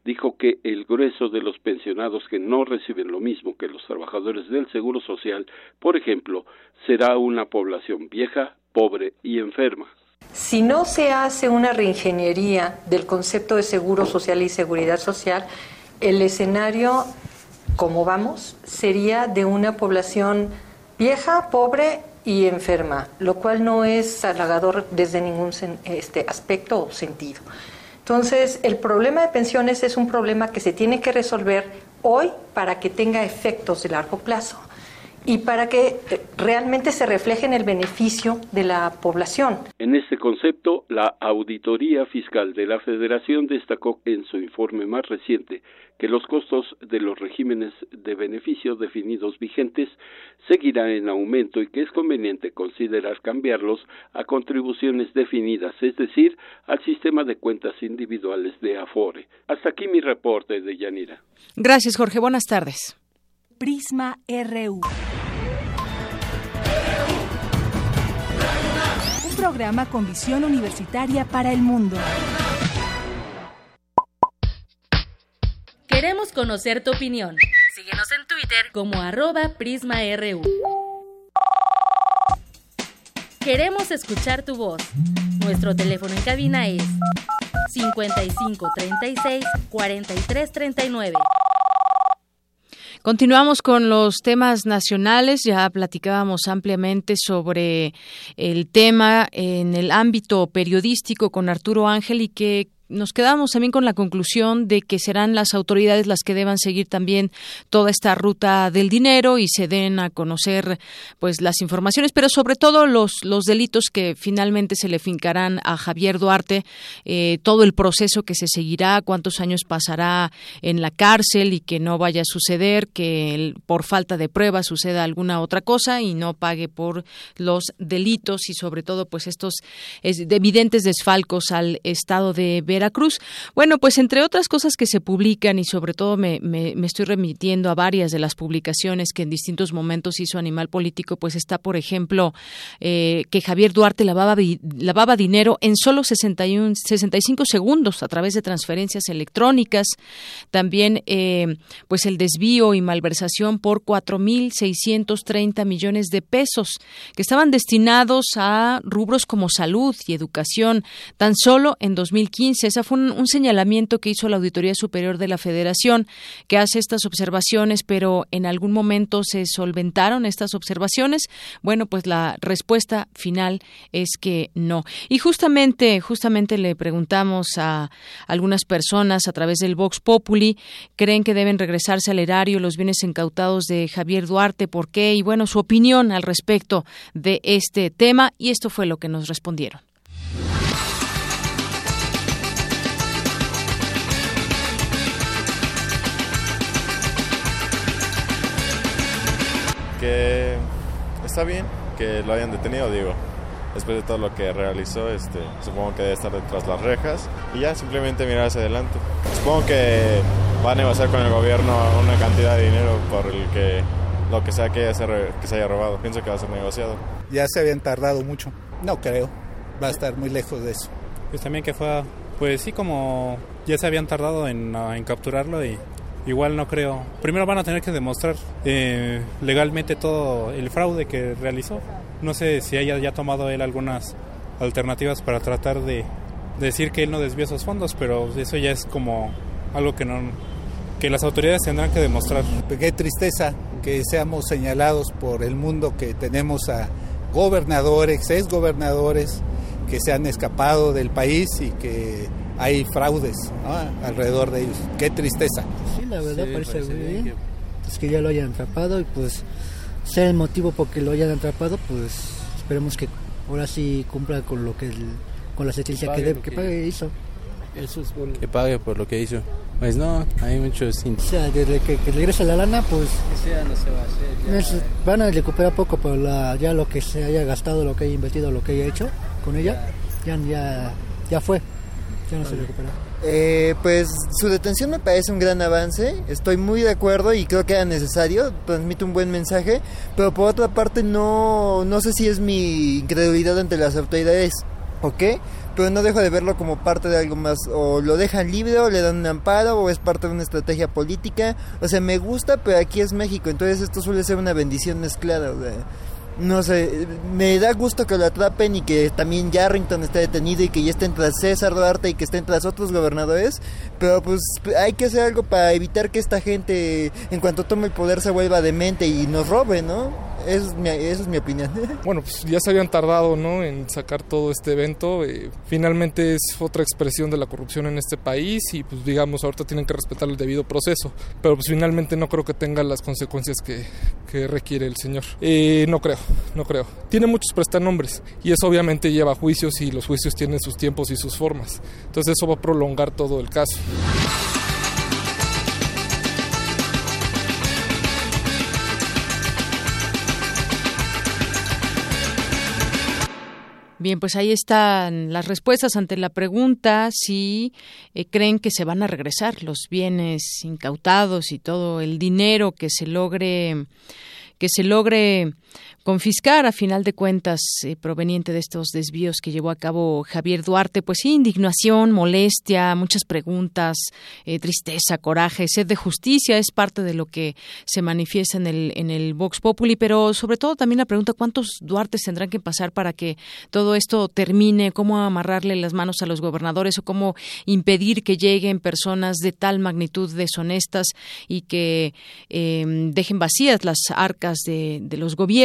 dijo que el grueso de los pensionados que no reciben lo mismo que los trabajadores del Seguro Social, por ejemplo, será una población vieja, pobre y enferma. Si no se hace una reingeniería del concepto de seguro social y seguridad social, el escenario como vamos, sería de una población vieja, pobre y enferma, lo cual no es halagador desde ningún este, aspecto o sentido. Entonces, el problema de pensiones es un problema que se tiene que resolver hoy para que tenga efectos de largo plazo y para que eh, realmente se refleje en el beneficio de la población. En este concepto, la Auditoría Fiscal de la Federación destacó en su informe más reciente que los costos de los regímenes de beneficio definidos vigentes seguirán en aumento y que es conveniente considerar cambiarlos a contribuciones definidas, es decir, al sistema de cuentas individuales de Afore. Hasta aquí mi reporte de Yanira. Gracias, Jorge. Buenas tardes. Prisma RU. Un programa con visión universitaria para el mundo. Queremos conocer tu opinión. Síguenos en Twitter como arroba PrismaRU. Queremos escuchar tu voz. Nuestro teléfono en cabina es 55 36 43 39. Continuamos con los temas nacionales. Ya platicábamos ampliamente sobre el tema en el ámbito periodístico con Arturo Ángel y que nos quedamos también con la conclusión de que serán las autoridades las que deban seguir también toda esta ruta del dinero y se den a conocer pues las informaciones, pero sobre todo los, los delitos que finalmente se le fincarán a Javier Duarte, eh, todo el proceso que se seguirá, cuántos años pasará en la cárcel y que no vaya a suceder que por falta de pruebas suceda alguna otra cosa y no pague por los delitos y sobre todo pues estos evidentes desfalcos al estado de Veracruz Veracruz. Bueno, pues entre otras cosas que se publican y sobre todo me, me, estoy remitiendo a varias de las publicaciones que en distintos momentos hizo Animal Político, pues está, por ejemplo, eh, que Javier Duarte lavaba, lavaba dinero en solo 61, 65 segundos a través de transferencias electrónicas. También, eh, pues el desvío y malversación por 4.630 millones de pesos que estaban destinados a rubros como salud y educación. Tan solo en 2015 ese fue un, señalamiento que hizo la Auditoría Superior de la Federación, que hace estas observaciones, pero en algún momento se solventaron estas observaciones. Bueno, pues la respuesta final es que no. Y justamente, justamente le preguntamos a algunas personas a través del Vox Populi, creen que deben regresarse al erario los bienes incautados de Javier Duarte, ¿por qué? Y bueno, su opinión al respecto de este tema, y esto fue lo que nos respondieron. Que está bien que lo hayan detenido, digo. Después de todo lo que realizó, este, supongo que debe estar detrás de las rejas y ya simplemente mirar hacia adelante. Supongo que va a negociar con el gobierno una cantidad de dinero por el que lo que sea que, haya, que se haya robado. Pienso que va a ser negociado. Ya se habían tardado mucho. No creo. Va a estar muy lejos de eso. Pues también que fue, pues sí, como ya se habían tardado en, en capturarlo y igual no creo. Primero van a tener que demostrar eh, legalmente todo el fraude que realizó. No sé si haya ya tomado él algunas alternativas para tratar de decir que él no desvió esos fondos, pero eso ya es como algo que no que las autoridades tendrán que demostrar. Qué tristeza que seamos señalados por el mundo que tenemos a gobernadores, ex gobernadores que se han escapado del país y que hay fraudes alrededor de ellos. Qué tristeza. Sí, la verdad parece bien. Que... Pues que ya lo hayan atrapado y pues sea el motivo por que lo hayan atrapado, pues esperemos que ahora sí cumpla con lo que con la sentencia que, debe, que, pague hizo. Eso es bueno. Que pague por lo que hizo. Pues no, hay muchos... O sea, desde que, que regrese la lana, pues... Que sea, no se va a hacer. van a recuperar poco, pero la, ya lo que se haya gastado, lo que haya invertido, lo que haya hecho con ella, ya, ya, ya fue. Ya no se recupera. Eh, pues su detención me parece un gran avance, estoy muy de acuerdo y creo que era necesario, transmite un buen mensaje, pero por otra parte no, no sé si es mi incredulidad ante las autoridades o qué, pero no dejo de verlo como parte de algo más. O lo dejan libre, o le dan un amparo, o es parte de una estrategia política. O sea, me gusta, pero aquí es México, entonces esto suele ser una bendición mezclada. O sea, no sé, me da gusto que lo atrapen y que también Yarrington esté detenido y que ya estén tras César Duarte y que estén tras otros gobernadores, pero pues hay que hacer algo para evitar que esta gente en cuanto tome el poder se vuelva demente y nos robe, ¿no? Esa es mi, es mi opinión. Bueno, pues ya se habían tardado ¿no? en sacar todo este evento. Eh, finalmente es otra expresión de la corrupción en este país y pues digamos ahorita tienen que respetar el debido proceso. Pero pues finalmente no creo que tenga las consecuencias que, que requiere el señor. Eh, no creo, no creo. Tiene muchos prestanombres y eso obviamente lleva juicios y los juicios tienen sus tiempos y sus formas. Entonces eso va a prolongar todo el caso. Bien, pues ahí están las respuestas ante la pregunta si eh, creen que se van a regresar los bienes incautados y todo el dinero que se logre que se logre confiscar a final de cuentas eh, proveniente de estos desvíos que llevó a cabo Javier Duarte pues sí indignación molestia muchas preguntas eh, tristeza coraje sed de justicia es parte de lo que se manifiesta en el Vox Populi pero sobre todo también la pregunta cuántos Duartes tendrán que pasar para que todo esto termine cómo amarrarle las manos a los gobernadores o cómo impedir que lleguen personas de tal magnitud deshonestas y que eh, dejen vacías las arcas de, de los gobiernos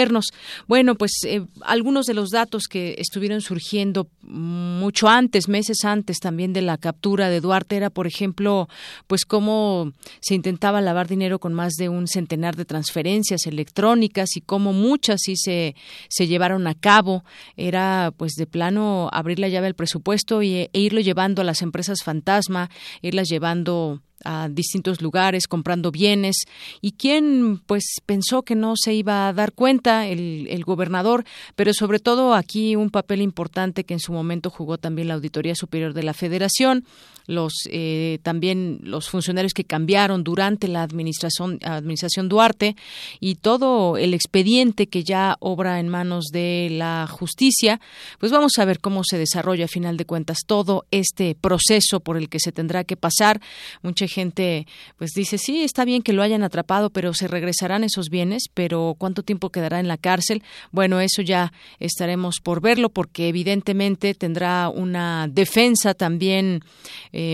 bueno, pues eh, algunos de los datos que estuvieron surgiendo mucho antes, meses antes también de la captura de Duarte era, por ejemplo, pues cómo se intentaba lavar dinero con más de un centenar de transferencias electrónicas y cómo muchas sí se, se llevaron a cabo. Era pues de plano abrir la llave al presupuesto y, e irlo llevando a las empresas fantasma, irlas llevando a distintos lugares comprando bienes. Y quién pues pensó que no se iba a dar cuenta el, el, gobernador. Pero sobre todo aquí un papel importante que en su momento jugó también la auditoría superior de la Federación los eh, también los funcionarios que cambiaron durante la administración administración Duarte y todo el expediente que ya obra en manos de la justicia pues vamos a ver cómo se desarrolla a final de cuentas todo este proceso por el que se tendrá que pasar. Mucha gente pues dice sí está bien que lo hayan atrapado pero se regresarán esos bienes pero cuánto tiempo quedará en la cárcel bueno eso ya estaremos por verlo porque evidentemente tendrá una defensa también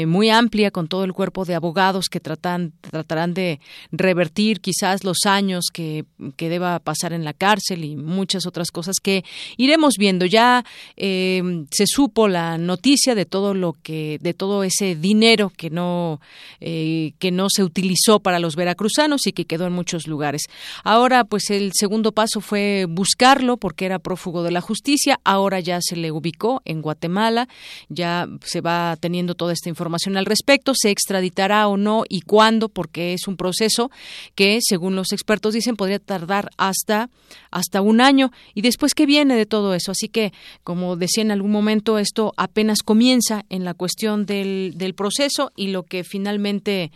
muy amplia con todo el cuerpo de abogados que tratan, tratarán de revertir quizás los años que, que deba pasar en la cárcel y muchas otras cosas que iremos viendo. Ya eh, se supo la noticia de todo lo que, de todo ese dinero que no eh, que no se utilizó para los veracruzanos y que quedó en muchos lugares. Ahora, pues el segundo paso fue buscarlo porque era prófugo de la justicia. Ahora ya se le ubicó en Guatemala, ya se va teniendo toda esta información al respecto. Se extraditará o no y cuándo, porque es un proceso que, según los expertos dicen, podría tardar hasta hasta un año. Y después, ¿qué viene de todo eso? Así que, como decía en algún momento, esto apenas comienza en la cuestión del, del proceso y lo que finalmente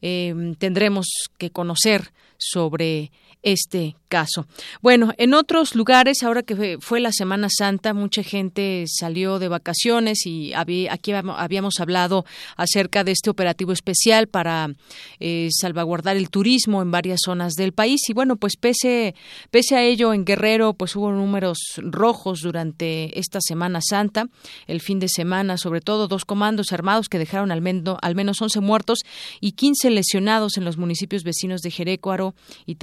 eh, tendremos que conocer sobre este caso. Bueno, en otros lugares, ahora que fue la Semana Santa, mucha gente salió de vacaciones y aquí habíamos hablado acerca de este operativo especial para eh, salvaguardar el turismo en varias zonas del país. Y bueno, pues pese, pese a ello, en Guerrero, pues hubo números rojos durante esta Semana Santa, el fin de semana, sobre todo dos comandos armados que dejaron al, menos, al menos 11 muertos y 15 lesionados en los municipios vecinos de Jerécuaro y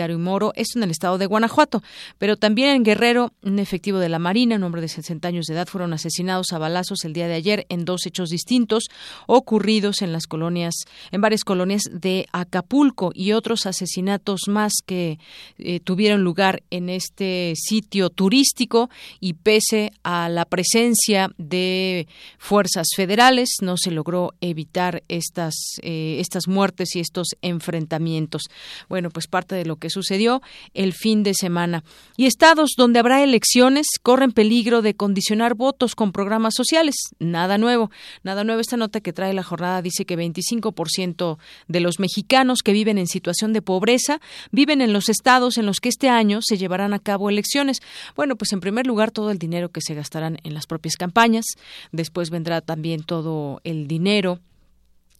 Esto en el estado de Guanajuato. Pero también en Guerrero, un efectivo de la Marina, un hombre de 60 años de edad, fueron asesinados a balazos el día de ayer en dos hechos distintos ocurridos en las colonias, en varias colonias de Acapulco y otros asesinatos más que eh, tuvieron lugar en este sitio turístico y pese a la presencia de fuerzas federales no se logró evitar estas eh, estas muertes y estos enfrentamientos. Bueno, pues parte de lo que sucedió el fin de semana. Y estados donde habrá elecciones corren peligro de condicionar votos con programas sociales. Nada nuevo. Nada nuevo. Esta nota que trae la jornada dice que 25% de los mexicanos que viven en situación de pobreza viven en los estados en los que este año se llevarán a cabo elecciones. Bueno, pues en primer lugar todo el dinero que se gastarán en las propias campañas. Después vendrá también todo el dinero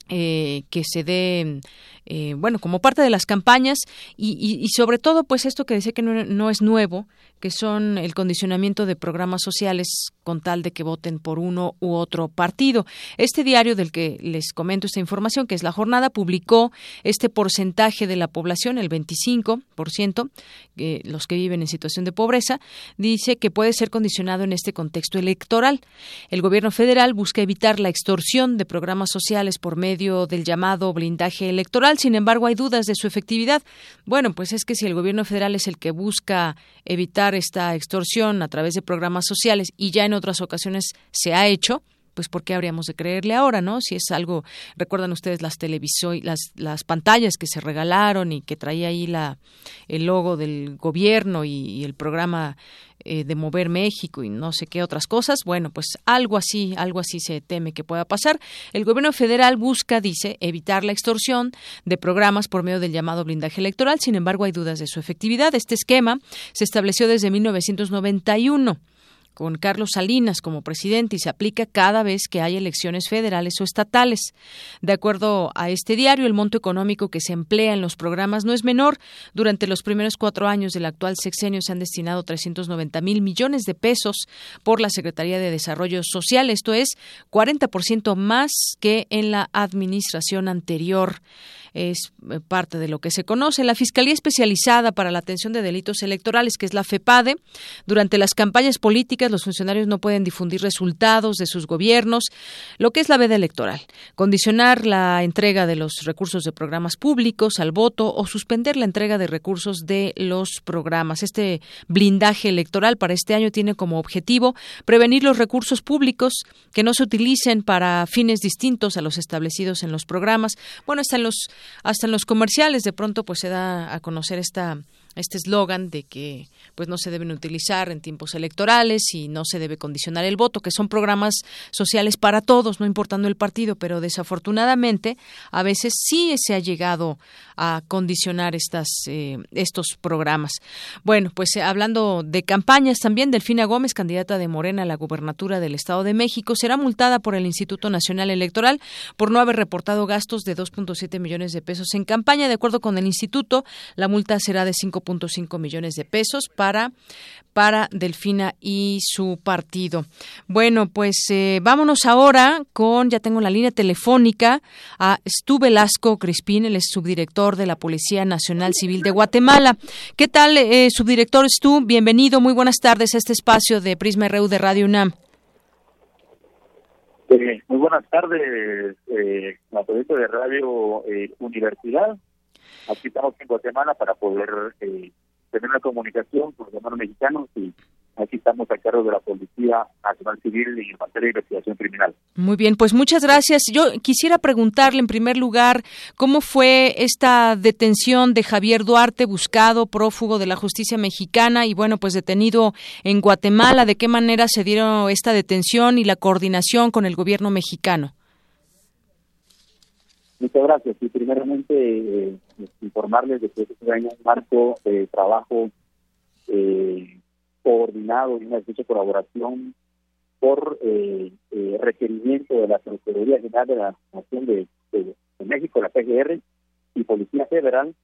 eh, que se dé eh, bueno como parte de las campañas y, sobre todo pues esto que decía que no, es nuevo que son el condicionamiento de programas sociales con tal de que voten por uno u otro partido. Este diario del que les comento esta información que es la jornada publicó este porcentaje de la población el 25% que los que viven en situación de pobreza dice que puede ser condicionado en este contexto electoral. El gobierno federal busca evitar la extorsión de programas sociales por medio del llamado blindaje electoral. Sin embargo, hay dudas de su efectividad. Bueno, pues es que si el gobierno federal es el que busca evitar esta extorsión a través de programas sociales y ya en otras ocasiones se ha hecho, pues ¿por qué habríamos de creerle ahora, no? Si es algo, recuerdan ustedes las las, las pantallas que se regalaron y que traía ahí la el logo del gobierno y, el programa eh, de mover México y no sé qué otras cosas. Bueno, pues algo así, algo así se teme que pueda pasar. El gobierno federal busca, dice, evitar la extorsión de programas por medio del llamado blindaje electoral. Sin embargo, hay dudas de su efectividad. Este esquema se estableció desde 1991 con Carlos Salinas como presidente y se aplica cada vez que hay elecciones federales o estatales. De acuerdo a este diario, el monto económico que se emplea en los programas no es menor. Durante los primeros cuatro años del actual sexenio se han destinado 390 mil millones de pesos por la Secretaría de Desarrollo Social. Esto es 40% más que en la administración anterior es eh, parte de lo que se conoce. La Fiscalía Especializada para la Atención de Delitos Electorales, que es la FEPADE, durante las campañas políticas los funcionarios no pueden difundir resultados de sus gobiernos, lo que es la veda electoral, condicionar la entrega de los recursos de programas públicos al voto o suspender la entrega de recursos de los programas. Este blindaje electoral para este año tiene como objetivo prevenir los recursos públicos que no se utilicen para fines distintos a los establecidos en los programas. Bueno, están los hasta en los comerciales. De pronto pues se da a conocer esta este eslogan de que pues no se deben utilizar en tiempos electorales y no se debe condicionar el voto, que son programas sociales para todos, no importando el partido, pero desafortunadamente a veces sí se ha llegado a condicionar estas eh, estos programas. Bueno, pues eh, hablando de campañas también, Delfina Gómez, candidata de Morena a la gubernatura del Estado de México, será multada por el Instituto Nacional Electoral por no haber reportado gastos de 2.7 millones de pesos en campaña. De acuerdo con el instituto, la multa será de 5 cinco millones de pesos para para Delfina y su partido. Bueno, pues eh, vámonos ahora con, ya tengo la línea telefónica, a Stu Velasco Crispín, el subdirector de la Policía Nacional Civil de Guatemala. ¿Qué tal, eh, subdirector Stu? Bienvenido, muy buenas tardes a este espacio de Prisma RU de Radio UNAM. Eh, muy buenas tardes, eh, de Radio eh, Universidad. Aquí estamos en Guatemala para poder eh, tener una comunicación con los hermanos mexicanos y aquí estamos a cargo de la Policía Nacional Civil en materia de investigación criminal. Muy bien, pues muchas gracias. Yo quisiera preguntarle en primer lugar cómo fue esta detención de Javier Duarte, buscado prófugo de la justicia mexicana y bueno, pues detenido en Guatemala. ¿De qué manera se dieron esta detención y la coordinación con el gobierno mexicano? Muchas gracias. Y primeramente eh, informarles de que este es un marco de trabajo eh, coordinado y una estrecha colaboración por eh, eh, requerimiento de la Procuraduría General de la Nación de, México, la PGR, y Policía Federal,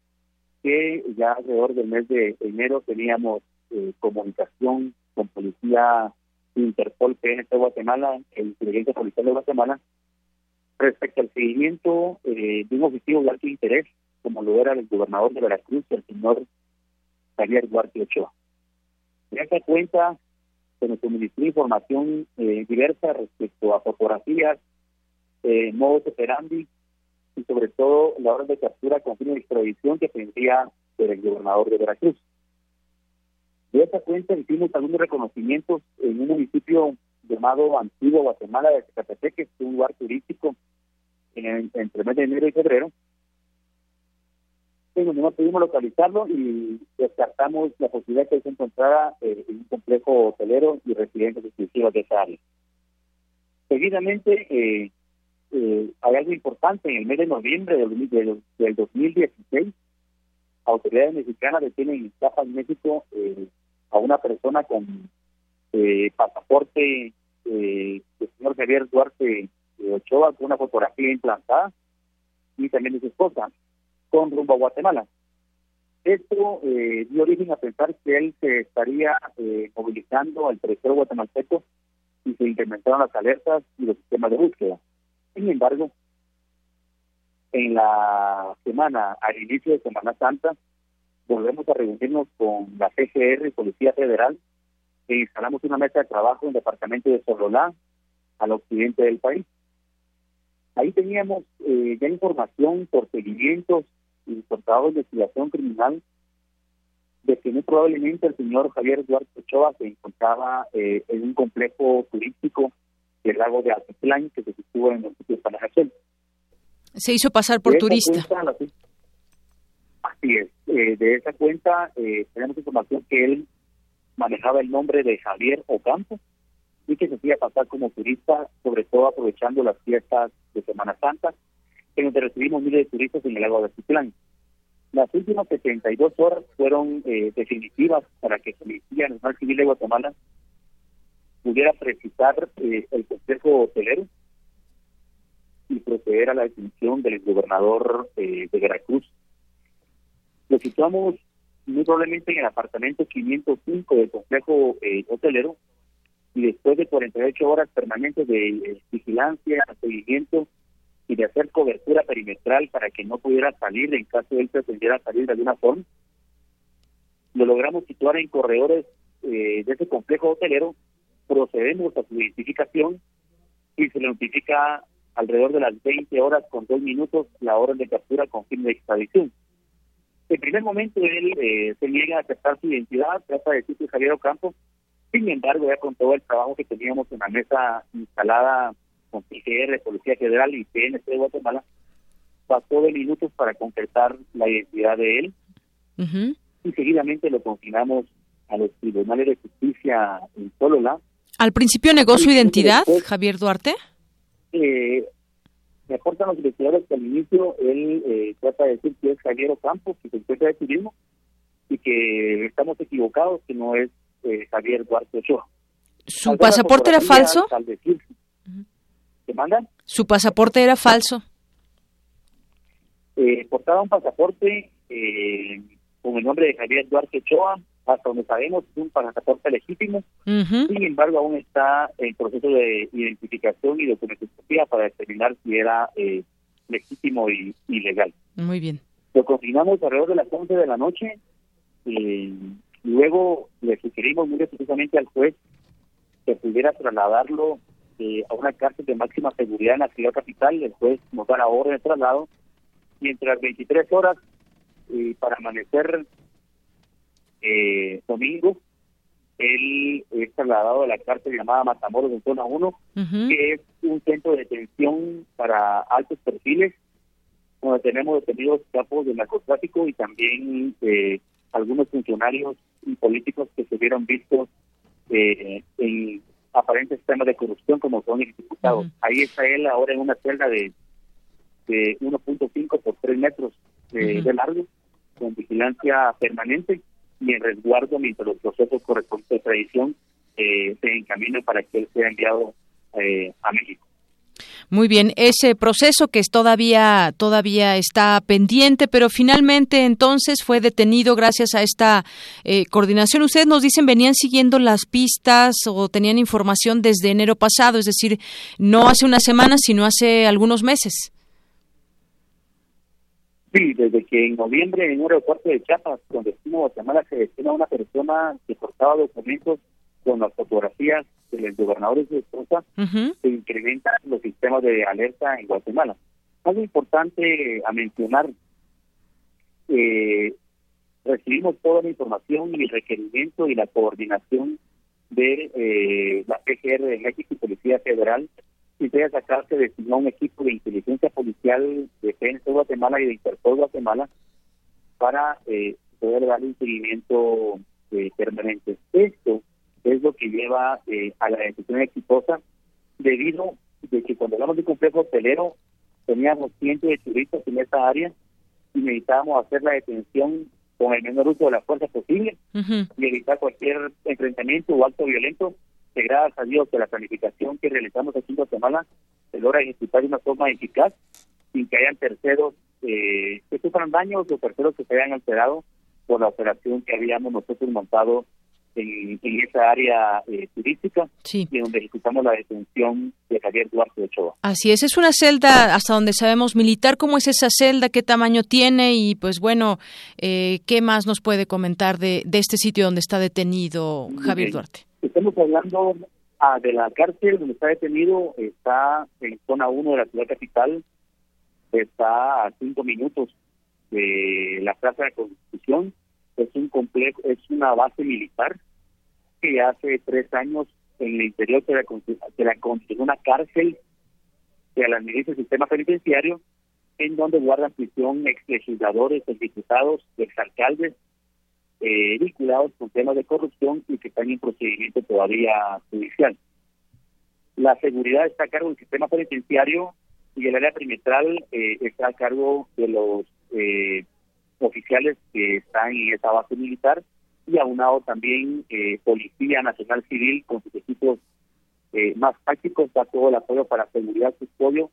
que ya alrededor del mes de enero teníamos eh, comunicación con Policía Interpol PNP de Guatemala e Inteligencia Policial de Guatemala respecto al seguimiento de un objetivo de alto interés, como lo era el gobernador de Veracruz, el señor Javier Duarte Ochoa. Se da cuenta se nos suministró información eh, diversa respecto a fotografías, eh, modos operandi y sobre todo la orden de captura con fin de extradición que tendría el gobernador de Veracruz. De esta cuenta hicimos algunos reconocimientos en un municipio llamado Antiguo Guatemala de Zacatepec, que es un lugar turístico en, entre mes de enero y febrero, no pudimos localizarlo y descartamos la posibilidad que se encontrara eh, en un complejo hotelero y residencias exclusivas de esa área. Seguidamente, eh, eh, hay algo importante, en el mes de noviembre del, del, del 2016, autoridades mexicanas detienen en Chiapas, México, eh, a una persona con eh, pasaporte eh, del señor Javier Duarte Ochoa, con una fotografía implantada, y también de su esposa con rumbo a Guatemala. Esto eh, dio origen a pensar que él se estaría eh, movilizando al territorio guatemalteco y se implementaron las alertas y los sistemas de búsqueda. Sin embargo, en la semana, al inicio de Semana Santa, volvemos a reunirnos con la PGR y Policía Federal e instalamos una mesa de trabajo en el departamento de Sololá, al occidente del país. Ahí teníamos eh, ya información por seguimientos y por trabajo de investigación criminal de que muy probablemente el señor Javier Duarte Ochoa se encontraba eh, en un complejo turístico del lago de Altiplán que se sitúa en el sitio de Panajachel. Se hizo pasar por de turista. Cuenta, así es. Eh, de esa cuenta eh, tenemos información que él manejaba el nombre de Javier Ocampo y que se hacía pasar como turista, sobre todo aprovechando las fiestas de Semana Santa, en donde recibimos miles de turistas en el lago de Altiplán. Las últimas 72 horas fueron eh, definitivas para que la Policía Nacional Civil de Guatemala pudiera precisar eh, el complejo hotelero y proceder a la detención del gobernador eh, de Veracruz. Lo situamos muy probablemente en el apartamento 505 del complejo eh, hotelero y después de 48 horas permanentes de eh, vigilancia, seguimiento y de hacer cobertura perimetral para que no pudiera salir en caso de él pretendiera salir de alguna forma, lo logramos situar en corredores eh, de ese complejo hotelero, procedemos a su identificación y se le notifica alrededor de las 20 horas con dos minutos la orden de captura con fin de extradición. En primer momento él eh, se niega a aceptar su identidad, trata de decir que Javier Ocampo, sin embargo ya con todo el trabajo que teníamos en la mesa instalada con PGR, Policía Federal y PNC de Guatemala, pasó de minutos para concretar la identidad de él uh -huh. y seguidamente lo confinamos a los tribunales de justicia en Solola. ¿Al principio negó su identidad, después, Javier Duarte? Eh, me aportan los investigadores que al inicio él eh, trata de decir que es Javier Ocampo, que se encuentra de turismo, y que estamos equivocados, que no es eh, Javier Duarte Ochoa. ¿Su pasaporte era falso? Al decir, ¿Te mandan? ¿Su pasaporte era falso? Eh, portaba un pasaporte eh, con el nombre de Javier Duarte Ochoa, hasta donde sabemos es un pasaporte legítimo, uh -huh. sin embargo aún está en proceso de identificación y documentación para determinar si era eh, legítimo y, y, legal. Muy bien. Lo confinamos alrededor de las 11 de la noche y luego le sugerimos muy precisamente al juez que pudiera trasladarlo eh, a una cárcel de máxima seguridad en la ciudad capital. El juez nos da la orden de traslado. Mientras 23 horas eh, para amanecer eh, domingo, él es trasladado a la cárcel llamada Matamoros en zona 1, que es un centro de detención para altos perfiles, donde tenemos detenidos capos de narcotráfico y también eh, algunos funcionarios y políticos que se vieron vistos eh, aparentes temas de corrupción como son los diputados. Ahí está él ahora en una celda de, de 1.5 por 3 metros de largo, con vigilancia permanente y en resguardo mientras los procesos correspondientes de tradición eh, se encaminan para que él sea enviado eh, a México. Muy bien, ese proceso que es todavía todavía está pendiente, pero finalmente entonces fue detenido gracias a esta eh, coordinación. Ustedes nos dicen venían siguiendo las pistas o tenían información desde enero pasado, es decir, no hace una semana, sino hace algunos meses. Sí, desde que en noviembre en un aeropuerto de Chiapas, donde estuvo Guatemala, se destina una persona que portaba documentos con las fotografías de los gobernadores de esposa, se incrementan los sistemas de alerta en Guatemala. Algo importante a mencionar, eh, recibimos toda la información y el requerimiento y la coordinación de eh, la PGR de México y Policía Federal y de acá se designó un equipo de inteligencia policial de PNC Guatemala y de Interpol Guatemala para eh, poder darle un seguimiento eh, permanente. Esto es lo que lleva eh, a la decisión exitosa debido de que cuando hablamos de complejo hotelero teníamos cientos de turistas en esta área y necesitábamos hacer la detención con el menor uso de la fuerza posible y evitar cualquier enfrentamiento o acto violento que gracias a Dios de la planificación que realizamos aquí en Guatemala se logra ejecutar de una forma eficaz sin que hayan terceros eh, que sufran daños o terceros que se hayan alterado por la operación que habíamos nosotros montado en, esa área eh, turística y donde ejecutamos la detención de Javier Duarte Ochoa. Así es, es una celda hasta donde sabemos militar. ¿Cómo es esa celda? ¿Qué tamaño tiene? Y pues bueno, eh, ¿qué más nos puede comentar de, de este sitio donde está detenido Javier Duarte? Estamos hablando ah, de la cárcel donde está detenido, está en zona 1 de la ciudad capital, está a cinco minutos de la Plaza de Constitución, es un complejo, es una base militar que hace tres años en el interior de la, la una cárcel que la administra el sistema penitenciario, en donde guardan prisión ex legisladores, ex diputados, ex alcaldes, eh, vinculados con temas de corrupción y que están en procedimiento todavía judicial. La seguridad está a cargo del sistema penitenciario y el área perimetral eh, está a cargo de los eh, oficiales que están en esa base militar y aunado también eh, Policía Nacional Civil con sus equipos más prácticos, da todo el apoyo para seguridad custodio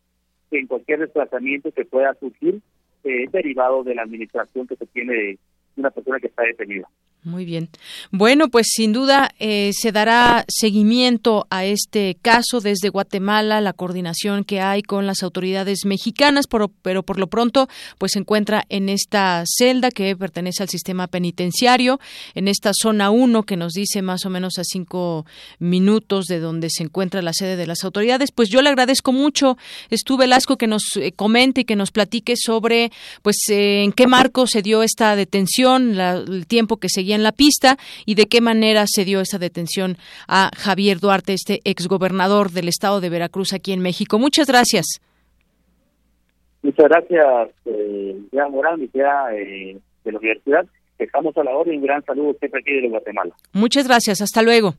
en cualquier desplazamiento que pueda surgir derivado de la administración que se tiene de una persona que está detenida. Muy bien. Bueno, pues sin duda eh, se dará seguimiento a este caso desde Guatemala, la coordinación que hay con las autoridades mexicanas, pero, pero por lo pronto pues se encuentra en esta celda que pertenece al sistema penitenciario, en esta zona 1 que nos dice más o menos a cinco minutos de donde se encuentra la sede de las autoridades. Pues yo le agradezco mucho, Estuve Velasco, que nos eh, comente y que nos platique sobre pues eh, en qué marco se dio esta detención, el tiempo que seguía en la pista y de qué manera se dio esa detención a Javier Duarte, este exgobernador del estado de Veracruz aquí en México. Muchas gracias. Muchas gracias, eh, Morán, mi eh, de la universidad. Estamos a la hora y un gran saludo siempre aquí de Guatemala. Muchas gracias, hasta luego.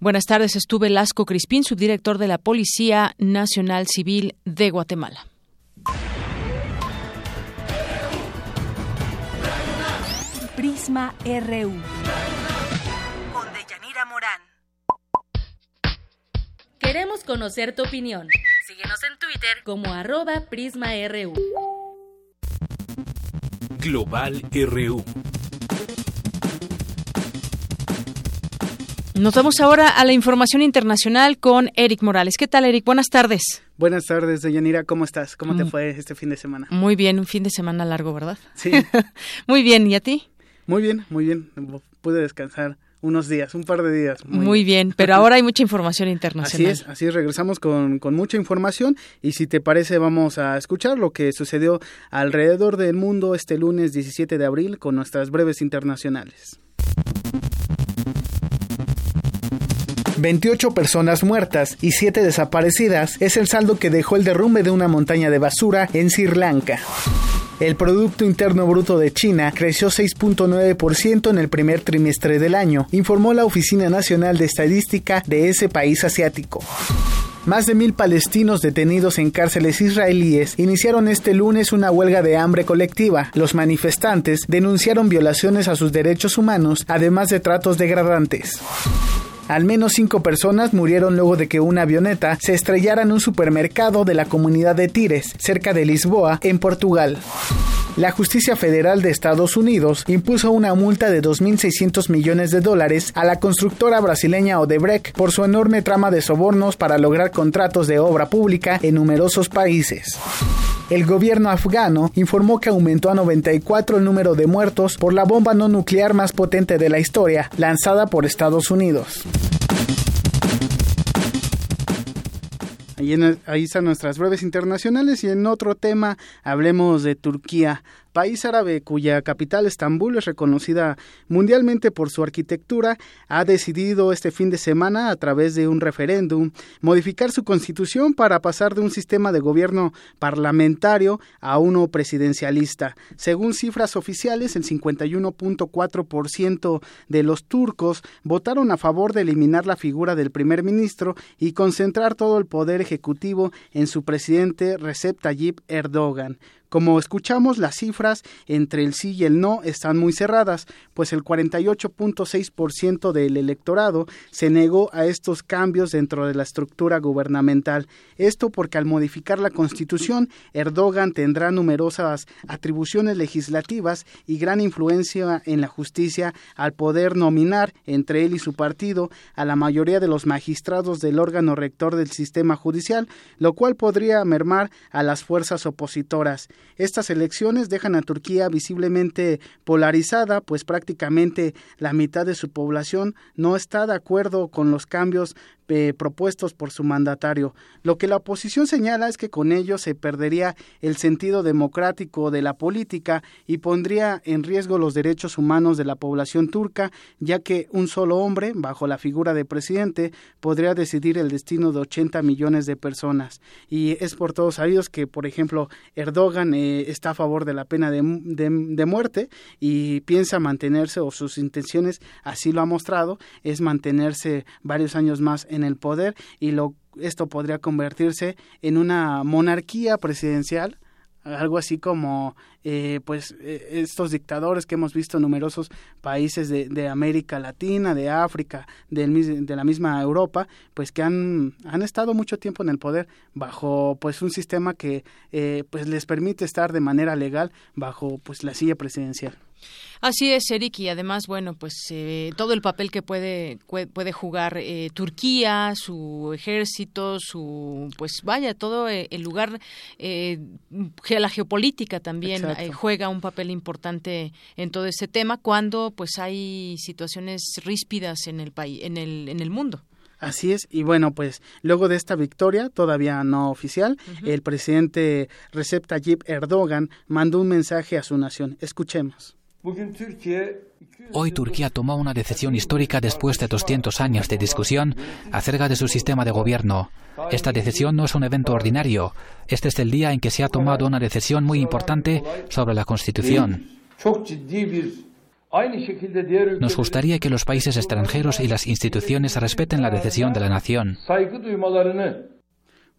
Buenas tardes, estuve Lasco Crispín, subdirector de la Policía Nacional Civil de Guatemala. Prisma RU. Con Deyanira Morán. Queremos conocer tu opinión. Síguenos en Twitter como arroba PrismaRU. Global RU. Nos vamos ahora a la información internacional con Eric Morales. ¿Qué tal, Eric? Buenas tardes. Buenas tardes, Deyanira. ¿Cómo estás? ¿Cómo te mm. fue este fin de semana? Muy bien, un fin de semana largo, ¿verdad? Sí. Muy bien, ¿y a ti? Muy bien, muy bien. Pude descansar unos días, un par de días. Muy, bien, pero ahora hay mucha información internacional. Así es, así es, regresamos con, con mucha información y si te parece vamos a escuchar lo que sucedió alrededor del mundo este lunes 17 de abril con nuestras breves internacionales. 28 personas muertas y 7 desaparecidas es el saldo que dejó el derrumbe de una montaña de basura en Sri Lanka. El Producto Interno Bruto de China creció 6.9% en el primer trimestre del año, informó la Oficina Nacional de Estadística de ese país asiático. Más de mil palestinos detenidos en cárceles israelíes iniciaron este lunes una huelga de hambre colectiva. Los manifestantes denunciaron violaciones a sus derechos humanos, además de tratos degradantes. Al menos cinco personas murieron luego de que una avioneta se estrellara en un supermercado de la comunidad de Tires, cerca de Lisboa, en Portugal. La justicia federal de Estados Unidos impuso una multa de 2.600 millones de dólares a la constructora brasileña Odebrecht por su enorme trama de sobornos para lograr contratos de obra pública en numerosos países. El gobierno afgano informó que aumentó a 94 el número de muertos por la bomba no nuclear más potente de la historia, lanzada por Estados Unidos. Ahí, ahí, están nuestras breves internacionales y en otro tema hablemos de Turquía país árabe cuya capital Estambul es reconocida mundialmente por su arquitectura, ha decidido este fin de semana, a través de un referéndum, modificar su constitución para pasar de un sistema de gobierno parlamentario a uno presidencialista. Según cifras oficiales, el 51.4% de los turcos votaron a favor de eliminar la figura del primer ministro y concentrar todo el poder ejecutivo en su presidente Recep Tayyip Erdogan. Como escuchamos, las cifras entre el sí y el no están muy cerradas, pues el 48.6% del electorado se negó a estos cambios dentro de la estructura gubernamental. Esto porque al modificar la Constitución, Erdogan tendrá numerosas atribuciones legislativas y gran influencia en la justicia al poder nominar entre él y su partido a la mayoría de los magistrados del órgano rector del sistema judicial, lo cual podría mermar a las fuerzas opositoras. Estas elecciones dejan a Turquía visiblemente polarizada, pues prácticamente la mitad de su población no está de acuerdo con los cambios eh, propuestos por su mandatario. Lo que la oposición señala es que con ello se perdería el sentido democrático de la política y pondría en riesgo los derechos humanos de la población turca, ya que un solo hombre, bajo la figura de presidente, podría decidir el destino de 80 millones de personas. Y es por todos sabidos que, por ejemplo, Erdogan eh, está a favor de la pena de, de muerte y piensa mantenerse, o sus intenciones así lo ha mostrado, es mantenerse varios años más en el poder y lo, esto podría convertirse en una monarquía presidencial algo así como eh, pues eh, estos dictadores que hemos visto en numerosos países de, de América Latina, de África, del, de la misma Europa, pues que han, han estado mucho tiempo en el poder bajo pues un sistema que eh, pues les permite estar de manera legal bajo pues la silla presidencial. Así es, Eric, y además, bueno, pues eh, todo el papel que puede puede jugar eh, Turquía, su ejército, su pues vaya todo eh, el lugar, la geopolítica también juega un papel importante en todo ese tema cuando pues hay situaciones ríspidas en el país, en el en el mundo. Así es, y bueno, pues luego de esta victoria, todavía no oficial, el presidente Recep Tayyip Erdogan mandó un mensaje a su nación. Escuchemos. Hoy Turquía tomó una decisión histórica después de 200 años de discusión acerca de su sistema de gobierno. Esta decisión no es un evento ordinario. Este es el día en que se ha tomado una decisión muy importante sobre la Constitución. Nos gustaría que los países extranjeros y las instituciones respeten la decisión de la nación.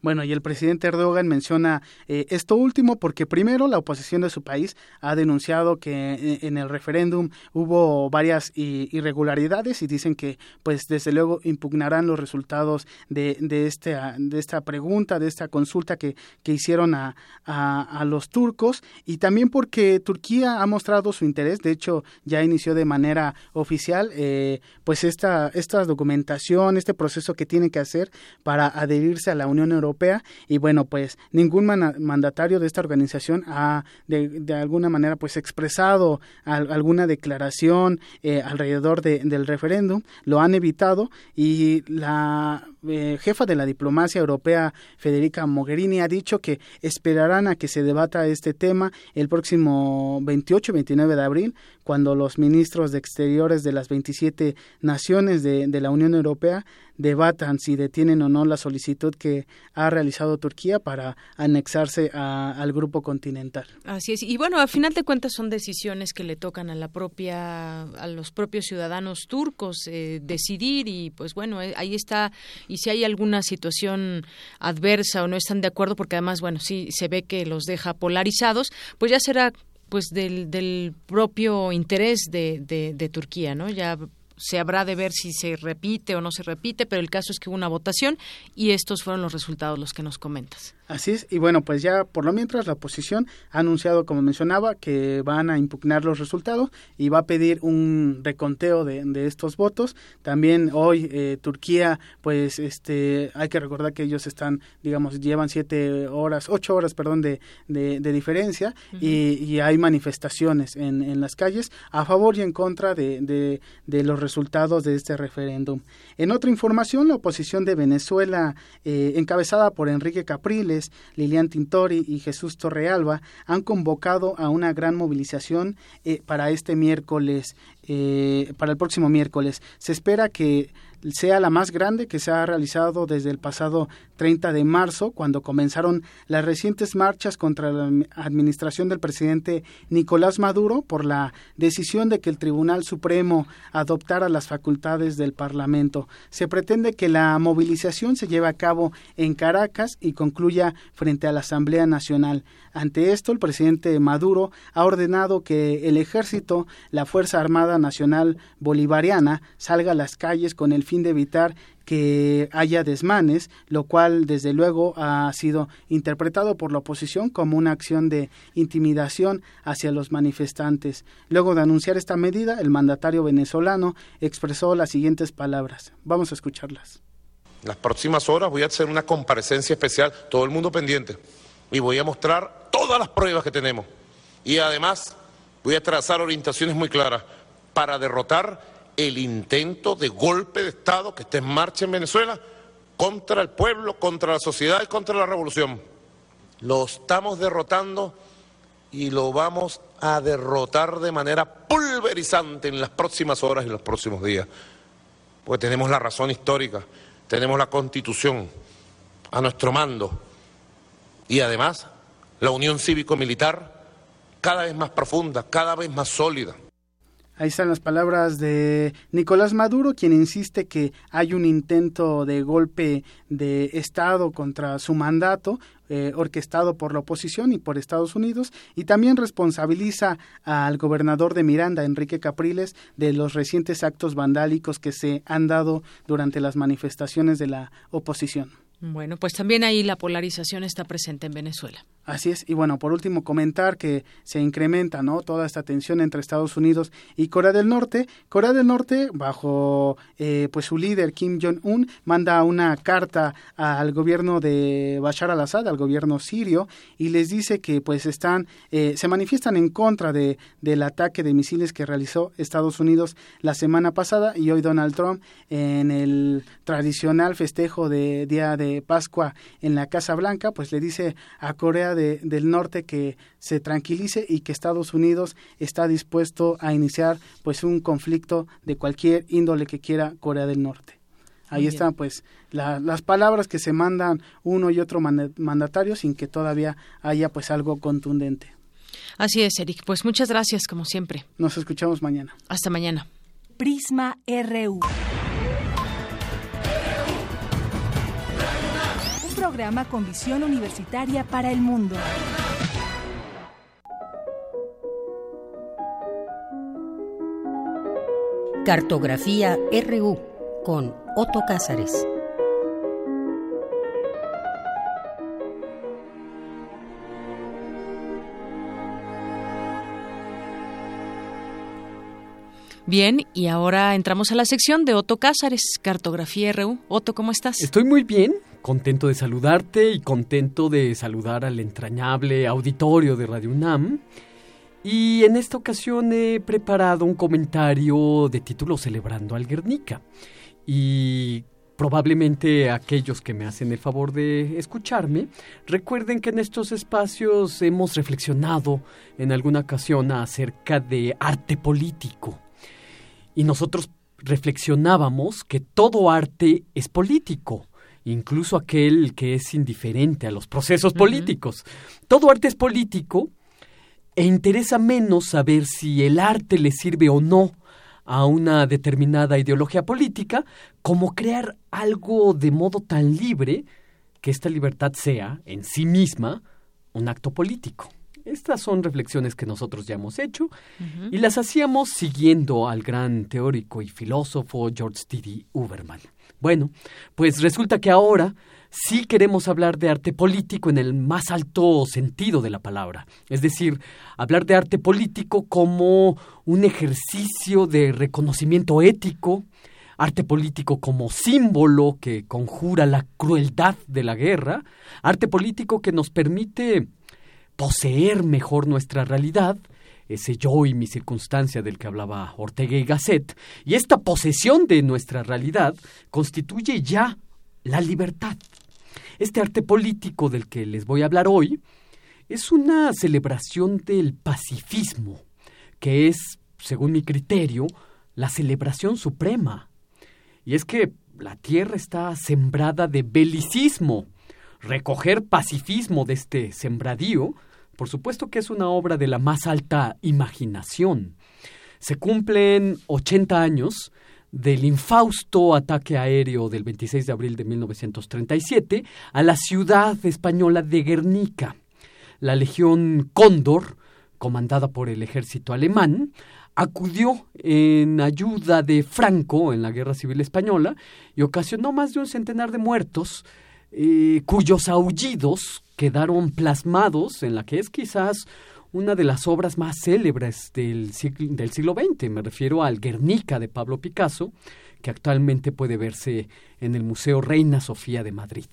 Bueno, y el presidente Erdogan menciona eh, esto último porque primero la oposición de su país ha denunciado que eh, en el referéndum hubo varias irregularidades y dicen que pues desde luego impugnarán los resultados de, de, este, de esta pregunta, de esta consulta que, que hicieron a, a, los turcos. Y también porque Turquía ha mostrado su interés, de hecho ya inició de manera oficial eh, pues esta, esta documentación, este proceso que tiene que hacer para adherirse a la Unión Europea Y bueno, pues ningún mandatario de esta organización ha de, de alguna manera pues expresado alguna declaración eh, alrededor del referéndum, lo han evitado y la eh, jefa de la diplomacia europea Federica Mogherini ha dicho que esperarán a que se debata este tema el próximo 28 y 29 de abril cuando los ministros de Exteriores de las 27 naciones de, la Unión Europea debatan si detienen o no la solicitud que ha realizado Turquía para anexarse al grupo continental. Así es. Y bueno, a final de cuentas son decisiones que le tocan a la propia a los propios ciudadanos turcos eh, decidir y pues bueno, eh, ahí está y si hay alguna situación adversa o no están de acuerdo porque además bueno, sí se ve que los deja polarizados, pues ya será pues del, del propio interés de, de, de Turquía, ¿no? Ya se habrá de ver si se repite o no se repite, pero el caso es que hubo una votación y estos fueron los resultados los que nos comentas. Así es, y bueno, pues ya por lo mientras la oposición ha anunciado, como mencionaba, que van a impugnar los resultados y va a pedir un reconteo de, estos votos. También hoy eh, Turquía, pues este, hay que recordar que ellos están, digamos, llevan siete horas, ocho horas, perdón, de, de, diferencia y, hay manifestaciones en, en, las calles a favor y en contra de, de, los resultados de este referéndum. En otra información, la oposición de Venezuela, eh, encabezada por Enrique Capriles, Lilian Tintori y Jesús Torrealba han convocado a una gran movilización eh, para este miércoles, eh, para el próximo miércoles. Se espera que sea la más grande que se ha realizado desde el pasado 30 de marzo, cuando comenzaron las recientes marchas contra la administración del presidente Nicolás Maduro por la decisión de que el Tribunal Supremo adoptara las facultades del Parlamento. Se pretende que la movilización se lleve a cabo en Caracas y concluya frente a la Asamblea Nacional. Ante esto, el presidente Maduro ha ordenado que el ejército, la Fuerza Armada Nacional Bolivariana, salga a las calles con el fin de evitar que haya desmanes, lo cual desde luego ha sido interpretado por la oposición como una acción de intimidación hacia los manifestantes. Luego de anunciar esta medida, el mandatario venezolano expresó las siguientes palabras. Vamos a escucharlas. Las próximas horas voy a hacer una comparecencia especial, todo el mundo pendiente, y voy a mostrar todas las pruebas que tenemos. Y además voy a trazar orientaciones muy claras para derrotar el intento de golpe de Estado que está en marcha en Venezuela contra el pueblo, contra la sociedad y contra la revolución. Lo estamos derrotando y lo vamos a derrotar de manera pulverizante en las próximas horas y los próximos días. Porque tenemos la razón histórica, tenemos la constitución a nuestro mando y además la unión cívico-militar cada vez más profunda, cada vez más sólida. Ahí están las palabras de Nicolás Maduro, quien insiste que hay un intento de golpe de Estado contra su mandato, eh, orquestado por la oposición y por Estados Unidos, y también responsabiliza al gobernador de Miranda, Enrique Capriles, de los recientes actos vandálicos que se han dado durante las manifestaciones de la oposición. Bueno, pues también ahí la polarización está presente en Venezuela. Así es. Y bueno, por último, comentar que se incrementa ¿no? toda esta tensión entre Estados Unidos y Corea del Norte. Corea del Norte, bajo eh, pues su líder Kim Jong-un, manda una carta al gobierno de Bashar al-Assad, al gobierno sirio, y les dice que pues están, eh, se manifiestan en contra de, del ataque de misiles que realizó Estados Unidos la semana pasada y hoy Donald Trump en el tradicional festejo de Día de Pascua en la Casa Blanca, pues le dice a Corea del Norte que se tranquilice y que Estados Unidos está dispuesto a iniciar pues un conflicto de cualquier índole que quiera Corea del Norte. Ahí están pues las palabras que se mandan uno y otro mandatario sin que todavía haya pues algo contundente. Así es, Eric. Pues muchas gracias como siempre. Nos escuchamos mañana. Hasta mañana. Prisma RU. Programa con visión universitaria para el mundo. Cartografía RU con Otto Cázares. Bien, y ahora entramos a la sección de Otto Cázares, Cartografía RU. Otto, ¿cómo estás? Estoy muy bien Contento de saludarte y contento de saludar al entrañable auditorio de Radio UNAM. Y en esta ocasión he preparado un comentario de título Celebrando al Guernica. Y probablemente aquellos que me hacen el favor de escucharme recuerden que en estos espacios hemos reflexionado en alguna ocasión acerca de arte político. Y nosotros reflexionábamos que todo arte es político, incluso aquel que es indiferente a los procesos políticos. Todo arte es político e interesa menos saber si el arte le sirve o no a una determinada ideología política, como crear algo de modo tan libre que esta libertad sea, en sí misma, un acto político. Estas son reflexiones que nosotros ya hemos hecho y las hacíamos siguiendo al gran teórico y filósofo George T.D. Uberman. Bueno, pues resulta que ahora sí queremos hablar de arte político en el más alto sentido de la palabra. Es decir, hablar de arte político como un ejercicio de reconocimiento ético, arte político como símbolo que conjura la crueldad de la guerra, arte político que nos permite poseer mejor nuestra realidad, ese yo y mi circunstancia del que hablaba Ortega y Gasset, y esta posesión de nuestra realidad constituye ya la libertad. Este arte político del que les voy a hablar hoy es una celebración del pacifismo, que es, según mi criterio, la celebración suprema. Y es que la tierra está sembrada de belicismo. Recoger pacifismo de este sembradío, por supuesto que es una obra de la más alta imaginación. Se cumplen 80 años del infausto ataque aéreo del 26 de abril de 1937 a la ciudad española de Guernica. La Legión Cóndor, comandada por el ejército alemán, acudió en ayuda de Franco en la Guerra Civil Española y ocasionó más de un centenar de muertos, eh, cuyos aullidos quedaron plasmados en la que es quizás una de las obras más célebres del siglo, del siglo XX. Me refiero al Guernica de Pablo Picasso, que actualmente puede verse en el Museo Reina Sofía de Madrid.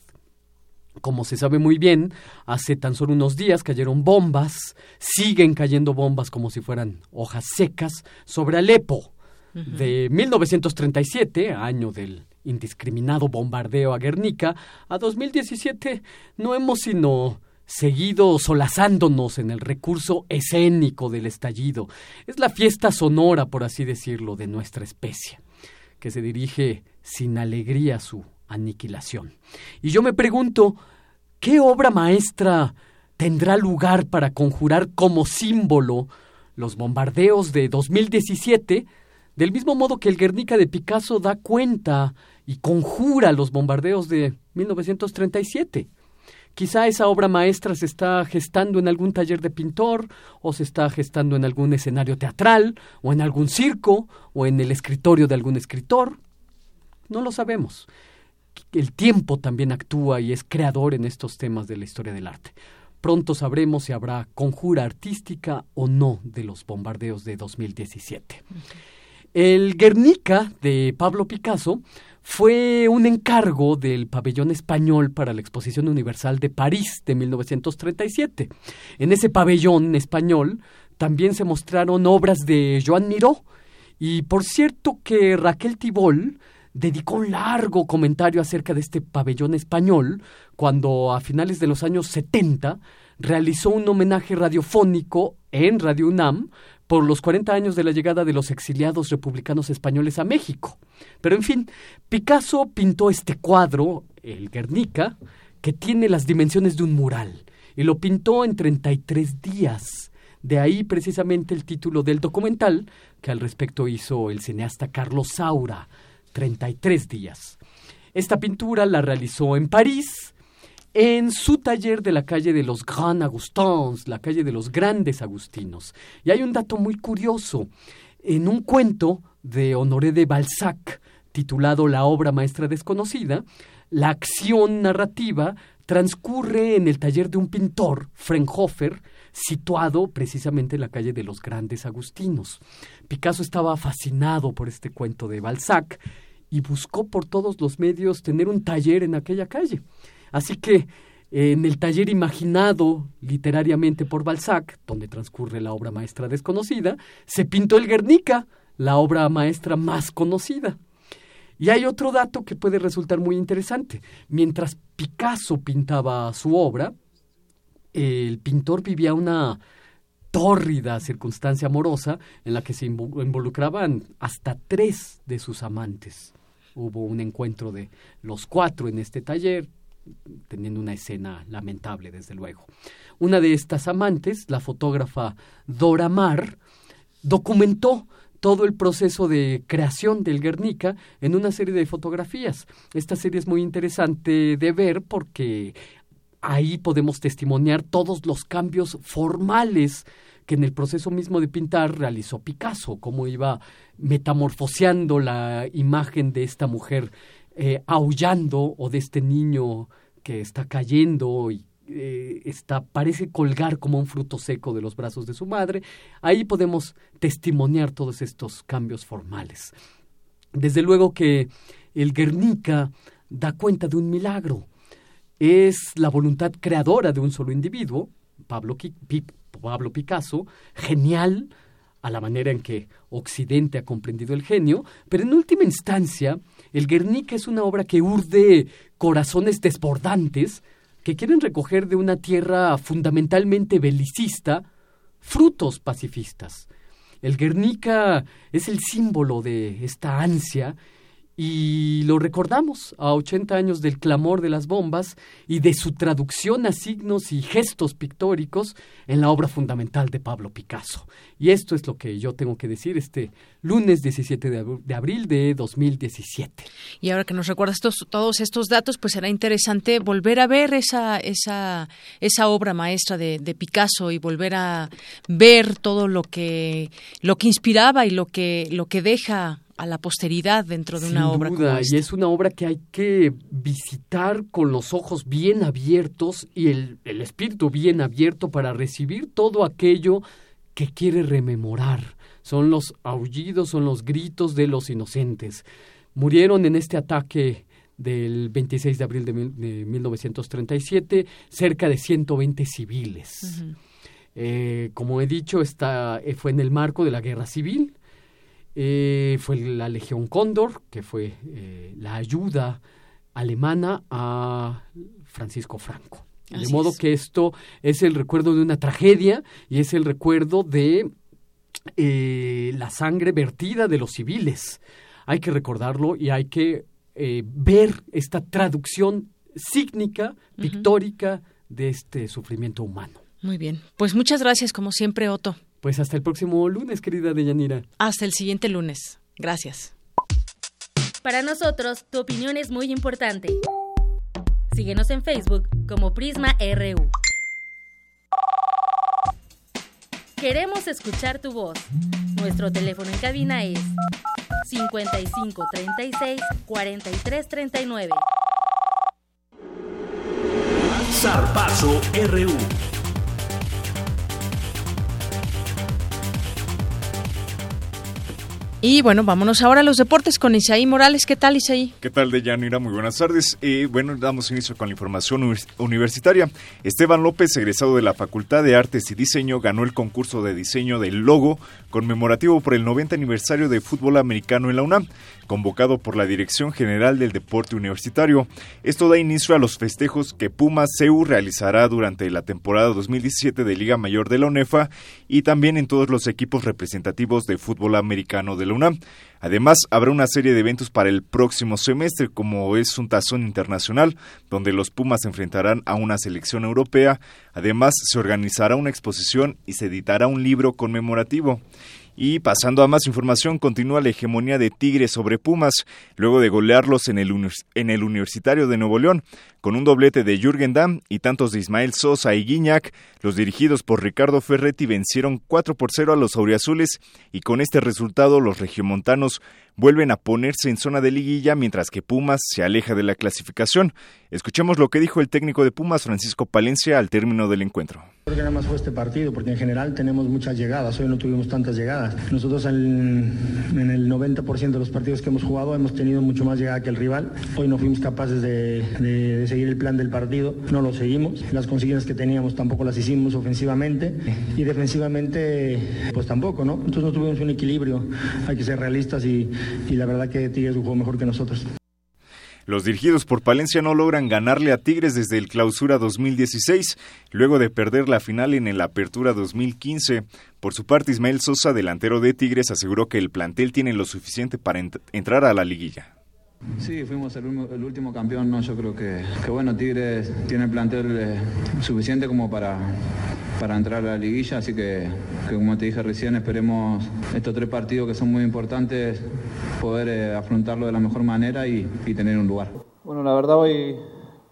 Como se sabe muy bien, hace tan solo unos días cayeron bombas, siguen cayendo bombas como si fueran hojas secas sobre Alepo. De 1937, año del indiscriminado bombardeo a Guernica, a 2017 no hemos sino seguido solazándonos en el recurso escénico del estallido. Es la fiesta sonora, por así decirlo, de nuestra especie, que se dirige sin alegría a su aniquilación. Y yo me pregunto, ¿qué obra maestra tendrá lugar para conjurar como símbolo los bombardeos de 2017, del mismo modo que el Guernica de Picasso da cuenta y conjura los bombardeos de 1937? Quizá esa obra maestra se está gestando en algún taller de pintor, o se está gestando en algún escenario teatral, o en algún circo, o en el escritorio de algún escritor. No lo sabemos. El tiempo también actúa y es creador en estos temas de la historia del arte. Pronto sabremos si habrá conjura artística o no de los bombardeos de 2017. El Guernica de Pablo Picasso fue un encargo del pabellón español para la Exposición Universal de París de 1937. En ese pabellón español también se mostraron obras de Joan Miró y por cierto que Raquel Tibol dedicó un largo comentario acerca de este pabellón español cuando a finales de los años 70 realizó un homenaje radiofónico en Radio UNAM por los 40 años de la llegada de los exiliados republicanos españoles a México. Pero en fin, Picasso pintó este cuadro, el Guernica, que tiene las dimensiones de un mural, y lo pintó en 33 días. De ahí precisamente el título del documental que al respecto hizo el cineasta Carlos Saura, 33 días. Esta pintura la realizó en París, en su taller de la calle de los Grands Augustins, la calle de los Grandes Agustinos. Y hay un dato muy curioso. En un cuento de Honoré de Balzac, titulado La obra maestra desconocida, la acción narrativa transcurre en el taller de un pintor, Frenhofer, situado precisamente en la calle de los Grandes Agustinos. Picasso estaba fascinado por este cuento de Balzac y buscó por todos los medios tener un taller en aquella calle. Así que en el taller imaginado literariamente por Balzac, donde transcurre la obra maestra desconocida, se pintó el Guernica, la obra maestra más conocida. Y hay otro dato que puede resultar muy interesante. Mientras Picasso pintaba su obra, el pintor vivía una tórrida circunstancia amorosa en la que se involucraban hasta tres de sus amantes. Hubo un encuentro de los cuatro en este taller, teniendo una escena lamentable, desde luego. Una de estas amantes, la fotógrafa Dora Maar, documentó todo el proceso de creación del Guernica en una serie de fotografías. Esta serie es muy interesante de ver porque ahí podemos testimoniar todos los cambios formales que en el proceso mismo de pintar realizó Picasso, cómo iba metamorfoseando la imagen de esta mujer eh, aullando o de este niño que está cayendo y eh, está, parece colgar como un fruto seco de los brazos de su madre. Ahí podemos testimoniar todos estos cambios formales. Desde luego que el Guernica da cuenta de un milagro. Es la voluntad creadora de un solo individuo, Pablo, Pablo Picasso, genial a la manera en que Occidente ha comprendido el genio, pero en última instancia, el Guernica es una obra que urde corazones desbordantes que quieren recoger de una tierra fundamentalmente belicista frutos pacifistas. El Guernica es el símbolo de esta ansia y lo recordamos a 80 años del clamor de las bombas y de su traducción a signos y gestos pictóricos en la obra fundamental de Pablo Picasso. Y esto es lo que yo tengo que decir este lunes 17 de abril de 2017. Y ahora que nos recuerdas todos estos datos, pues será interesante volver a ver esa, esa, esa obra maestra de, de, Picasso y volver a ver todo lo que, lo que inspiraba y lo que, lo que deja a la posteridad dentro de una obra como esta. Y es una obra que hay que visitar con los ojos bien abiertos y el, el espíritu bien abierto para recibir todo aquello que quiere rememorar. Son los aullidos, son los gritos de los inocentes. Murieron en este ataque del 26 de abril de, 1937 cerca de 120 civiles. eh, como he dicho, está, eh, fue en el marco de la guerra civil eh, fue la Legión Cóndor, que fue eh, la ayuda alemana a Francisco Franco. de modo que esto es el recuerdo de una tragedia y es el recuerdo de eh, la sangre vertida de los civiles. Hay que recordarlo y hay que ver esta traducción sígnica, pictórica de este sufrimiento humano. Muy bien. Pues muchas gracias, como siempre, Otto. Pues hasta el próximo lunes, querida Deyanira. Hasta el siguiente lunes. Gracias. Para nosotros, tu opinión es muy importante. Síguenos en Facebook como Prisma RU. Queremos escuchar tu voz. Nuestro teléfono en cabina es 55 36 43 39. Zarpazo RU. Y bueno, vámonos ahora a los deportes con Isaí Morales. ¿Qué tal, Isaí? ¿Qué tal, Deyanira? Muy buenas tardes. Eh, bueno, damos inicio con la información universitaria. Esteban López, egresado de la Facultad de Artes y Diseño, ganó el concurso de diseño del logo conmemorativo por el 90 aniversario de fútbol americano en la UNAM convocado por la Dirección General del Deporte Universitario. Esto da inicio a los festejos que Pumas CEU realizará durante la temporada 2017 de Liga Mayor de la UNEFA y también en todos los equipos representativos de fútbol americano de la UNAM. Además, habrá una serie de eventos para el próximo semestre, como es un tazón internacional, donde los Pumas se enfrentarán a una selección europea. Además, se organizará una exposición y se editará un libro conmemorativo. Y pasando a más información, continúa la hegemonía de Tigres sobre Pumas, luego de golearlos en el, Universitario de Nuevo León. Con un doblete de Jürgen Damm y tantos de Ismael Sosa y Guiñac, los dirigidos por Ricardo Ferretti vencieron 4 por 0 a los auriazules y con este resultado los regiomontanos vuelven a ponerse en zona de liguilla mientras que Pumas se aleja de la clasificación. Escuchemos lo que dijo el técnico de Pumas, Francisco Palencia, al término del encuentro. Creo que nada más fue este partido, porque en general tenemos muchas llegadas, hoy no tuvimos tantas llegadas. Nosotros en, el 90% de los partidos que hemos jugado hemos tenido mucho más llegada que el rival. Hoy no fuimos capaces de, seguir el plan del partido, no lo seguimos. Las consignas que teníamos tampoco las hicimos ofensivamente y defensivamente pues tampoco, ¿no? Entonces no tuvimos un equilibrio, hay que ser realistas y, y la verdad que Tigres jugó mejor que nosotros. Los dirigidos por Palencia no logran ganarle a Tigres desde el Clausura 2016, luego de perder la final en el Apertura 2015. Por su parte, Ismael Sosa, delantero de Tigres, aseguró que el plantel tiene lo suficiente para entrar a la liguilla. Sí, fuimos el, último campeón, ¿no? Yo creo que, bueno, Tigres tiene el plantel eh, suficiente como para, para entrar a la liguilla, así que, como te dije recién, esperemos estos tres partidos que son muy importantes, poder eh, afrontarlo de la mejor manera y, y tener un lugar. Bueno, la verdad hoy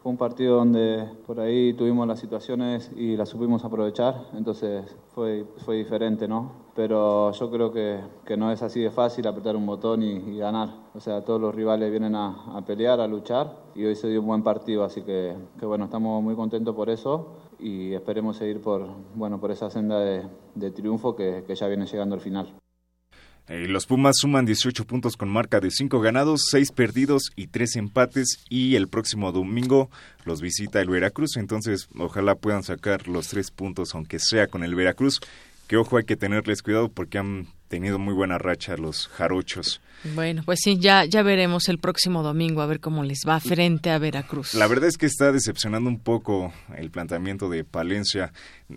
fue un partido donde por ahí tuvimos las situaciones y las supimos aprovechar, entonces fue, fue diferente, ¿no? Pero yo creo que, que no es así de fácil apretar un botón y, ganar. O sea, todos los rivales vienen a, a, pelear, a luchar y hoy se dio un buen partido, así que, que bueno, estamos muy contentos por eso y esperemos seguir por, bueno, por esa senda de, de triunfo que, que ya viene llegando al final. Eh, los Pumas suman 18 puntos con marca de 5 ganados, 6 perdidos y 3 empates y el próximo domingo los visita el Veracruz, entonces ojalá puedan sacar los 3 puntos aunque sea con el Veracruz, que ojo hay que tenerles cuidado porque han tenido muy buena racha los jarochos. Bueno, pues sí, ya, ya veremos el próximo domingo a ver cómo les va frente a Veracruz. La verdad es que está decepcionando un poco el planteamiento de Palencia.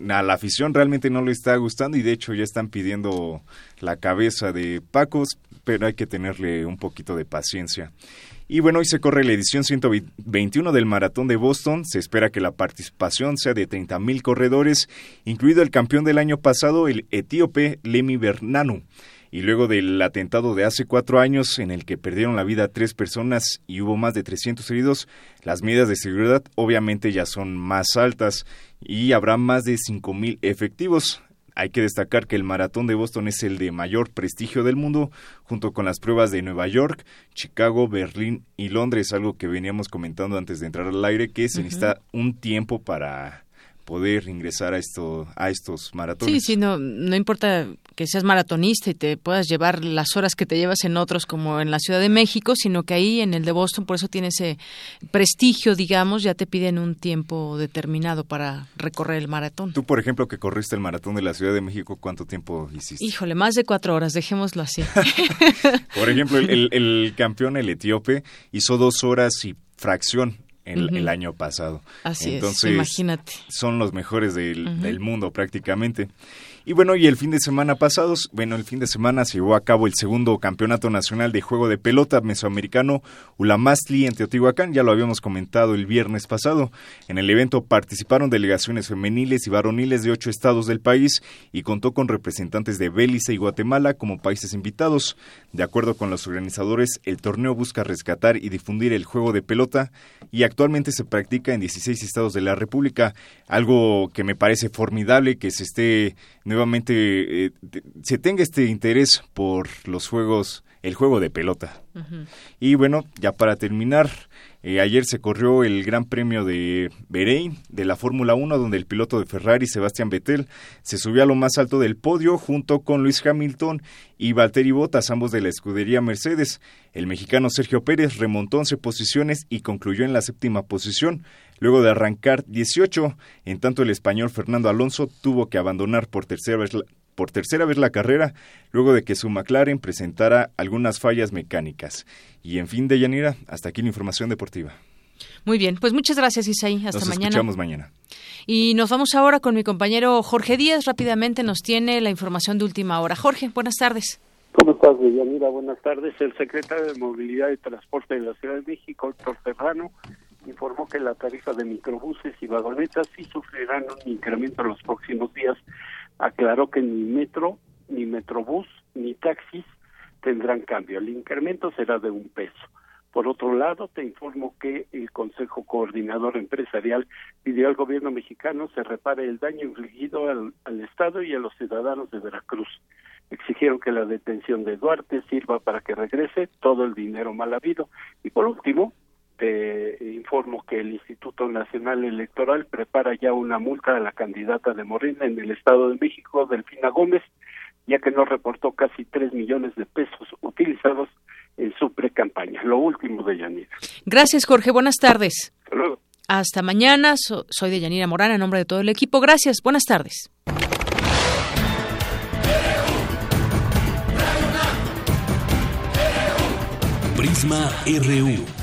A la afición realmente no le está gustando y de hecho ya están pidiendo la cabeza de Pacos, pero hay que tenerle un poquito de paciencia. Y bueno, hoy se corre la edición 121 del Maratón de Boston. Se espera que la participación sea de 30.000 corredores, incluido el campeón del año pasado, el etíope Lemi Bernanu. Y luego del atentado de hace cuatro años en el que perdieron la vida tres personas y hubo más de 300 heridos, las medidas de seguridad obviamente ya son más altas y habrá más de 5.000 efectivos. Hay que destacar que el maratón de Boston es el de mayor prestigio del mundo, junto con las pruebas de Nueva York, Chicago, Berlín y Londres, algo que veníamos comentando antes de entrar al aire, que se necesita un tiempo para poder ingresar a esto a estos maratones. Sí, sí, no, no importa que seas maratonista y te puedas llevar las horas que te llevas en otros como en la Ciudad de México, sino que ahí en el de Boston por eso tiene ese prestigio, digamos, ya te piden un tiempo determinado para recorrer el maratón. Tú, por ejemplo, que corriste el maratón de la Ciudad de México, ¿cuánto tiempo hiciste? Híjole, más de cuatro horas, dejémoslo así. por ejemplo, el, el campeón, el etíope, hizo dos horas y fracción el, año pasado. Así Entonces, es, imagínate. Son los mejores del, del mundo prácticamente. Y bueno, y el fin de semana pasados, bueno, el fin de semana se llevó a cabo el segundo campeonato nacional de juego de pelota mesoamericano Ulamastli en Teotihuacán, ya lo habíamos comentado el viernes pasado. En el evento participaron delegaciones femeniles y varoniles de ocho estados del país y contó con representantes de Belice y Guatemala como países invitados. De acuerdo con los organizadores, el torneo busca rescatar y difundir el juego de pelota y actualmente se practica en 16 estados de la República, algo que me parece formidable que se esté nuevamente eh, se tenga este interés por los juegos, el juego de pelota. Y bueno, ya para terminar, eh, ayer se corrió el Gran Premio de Bahrein de la Fórmula 1, donde el piloto de Ferrari, Sebastián Vettel, se subió a lo más alto del podio junto con Luis Hamilton y Valtteri Bottas, ambos de la escudería Mercedes. El mexicano Sergio Pérez remontó 11 posiciones y concluyó en la séptima posición, luego de arrancar 18. En tanto, el español Fernando Alonso tuvo que abandonar por tercera vez la, por tercera vez la carrera luego de que su McLaren presentara algunas fallas mecánicas. Y en fin, de Yanira, hasta aquí la información deportiva. Muy bien, pues muchas gracias Isaí, hasta mañana. Nos escuchamos mañana. Y nos vamos ahora con mi compañero Jorge Díaz, rápidamente nos tiene la información de última hora. Jorge, buenas tardes. ¿Cómo estás, Yanira? Buenas tardes. El secretario de Movilidad y Transporte de la Ciudad de México, Héctor Serrano, informó que la tarifa de microbuses y vagonetas sí sufrirán un incremento en los próximos días aclaró que ni metro, ni metrobús, ni taxis tendrán cambio. El incremento será de un peso. Por otro lado, te informo que el Consejo Coordinador Empresarial pidió al gobierno mexicano se repare el daño infligido al, al Estado y a los ciudadanos de Veracruz. exigieron que la detención de Duarte sirva para que regrese todo el dinero mal habido. Y por último, te informo que el Instituto Nacional Electoral prepara ya una multa a la candidata de Morena en el Estado de México, Delfina Gómez, ya que no reportó casi tres millones de pesos utilizados en su pre-campaña. Lo último de Yanira. Gracias, Jorge. Buenas tardes. Hasta luego. Hasta mañana. soy de Yanira Morán, en nombre de todo el equipo. Gracias. Buenas tardes. Prisma RU.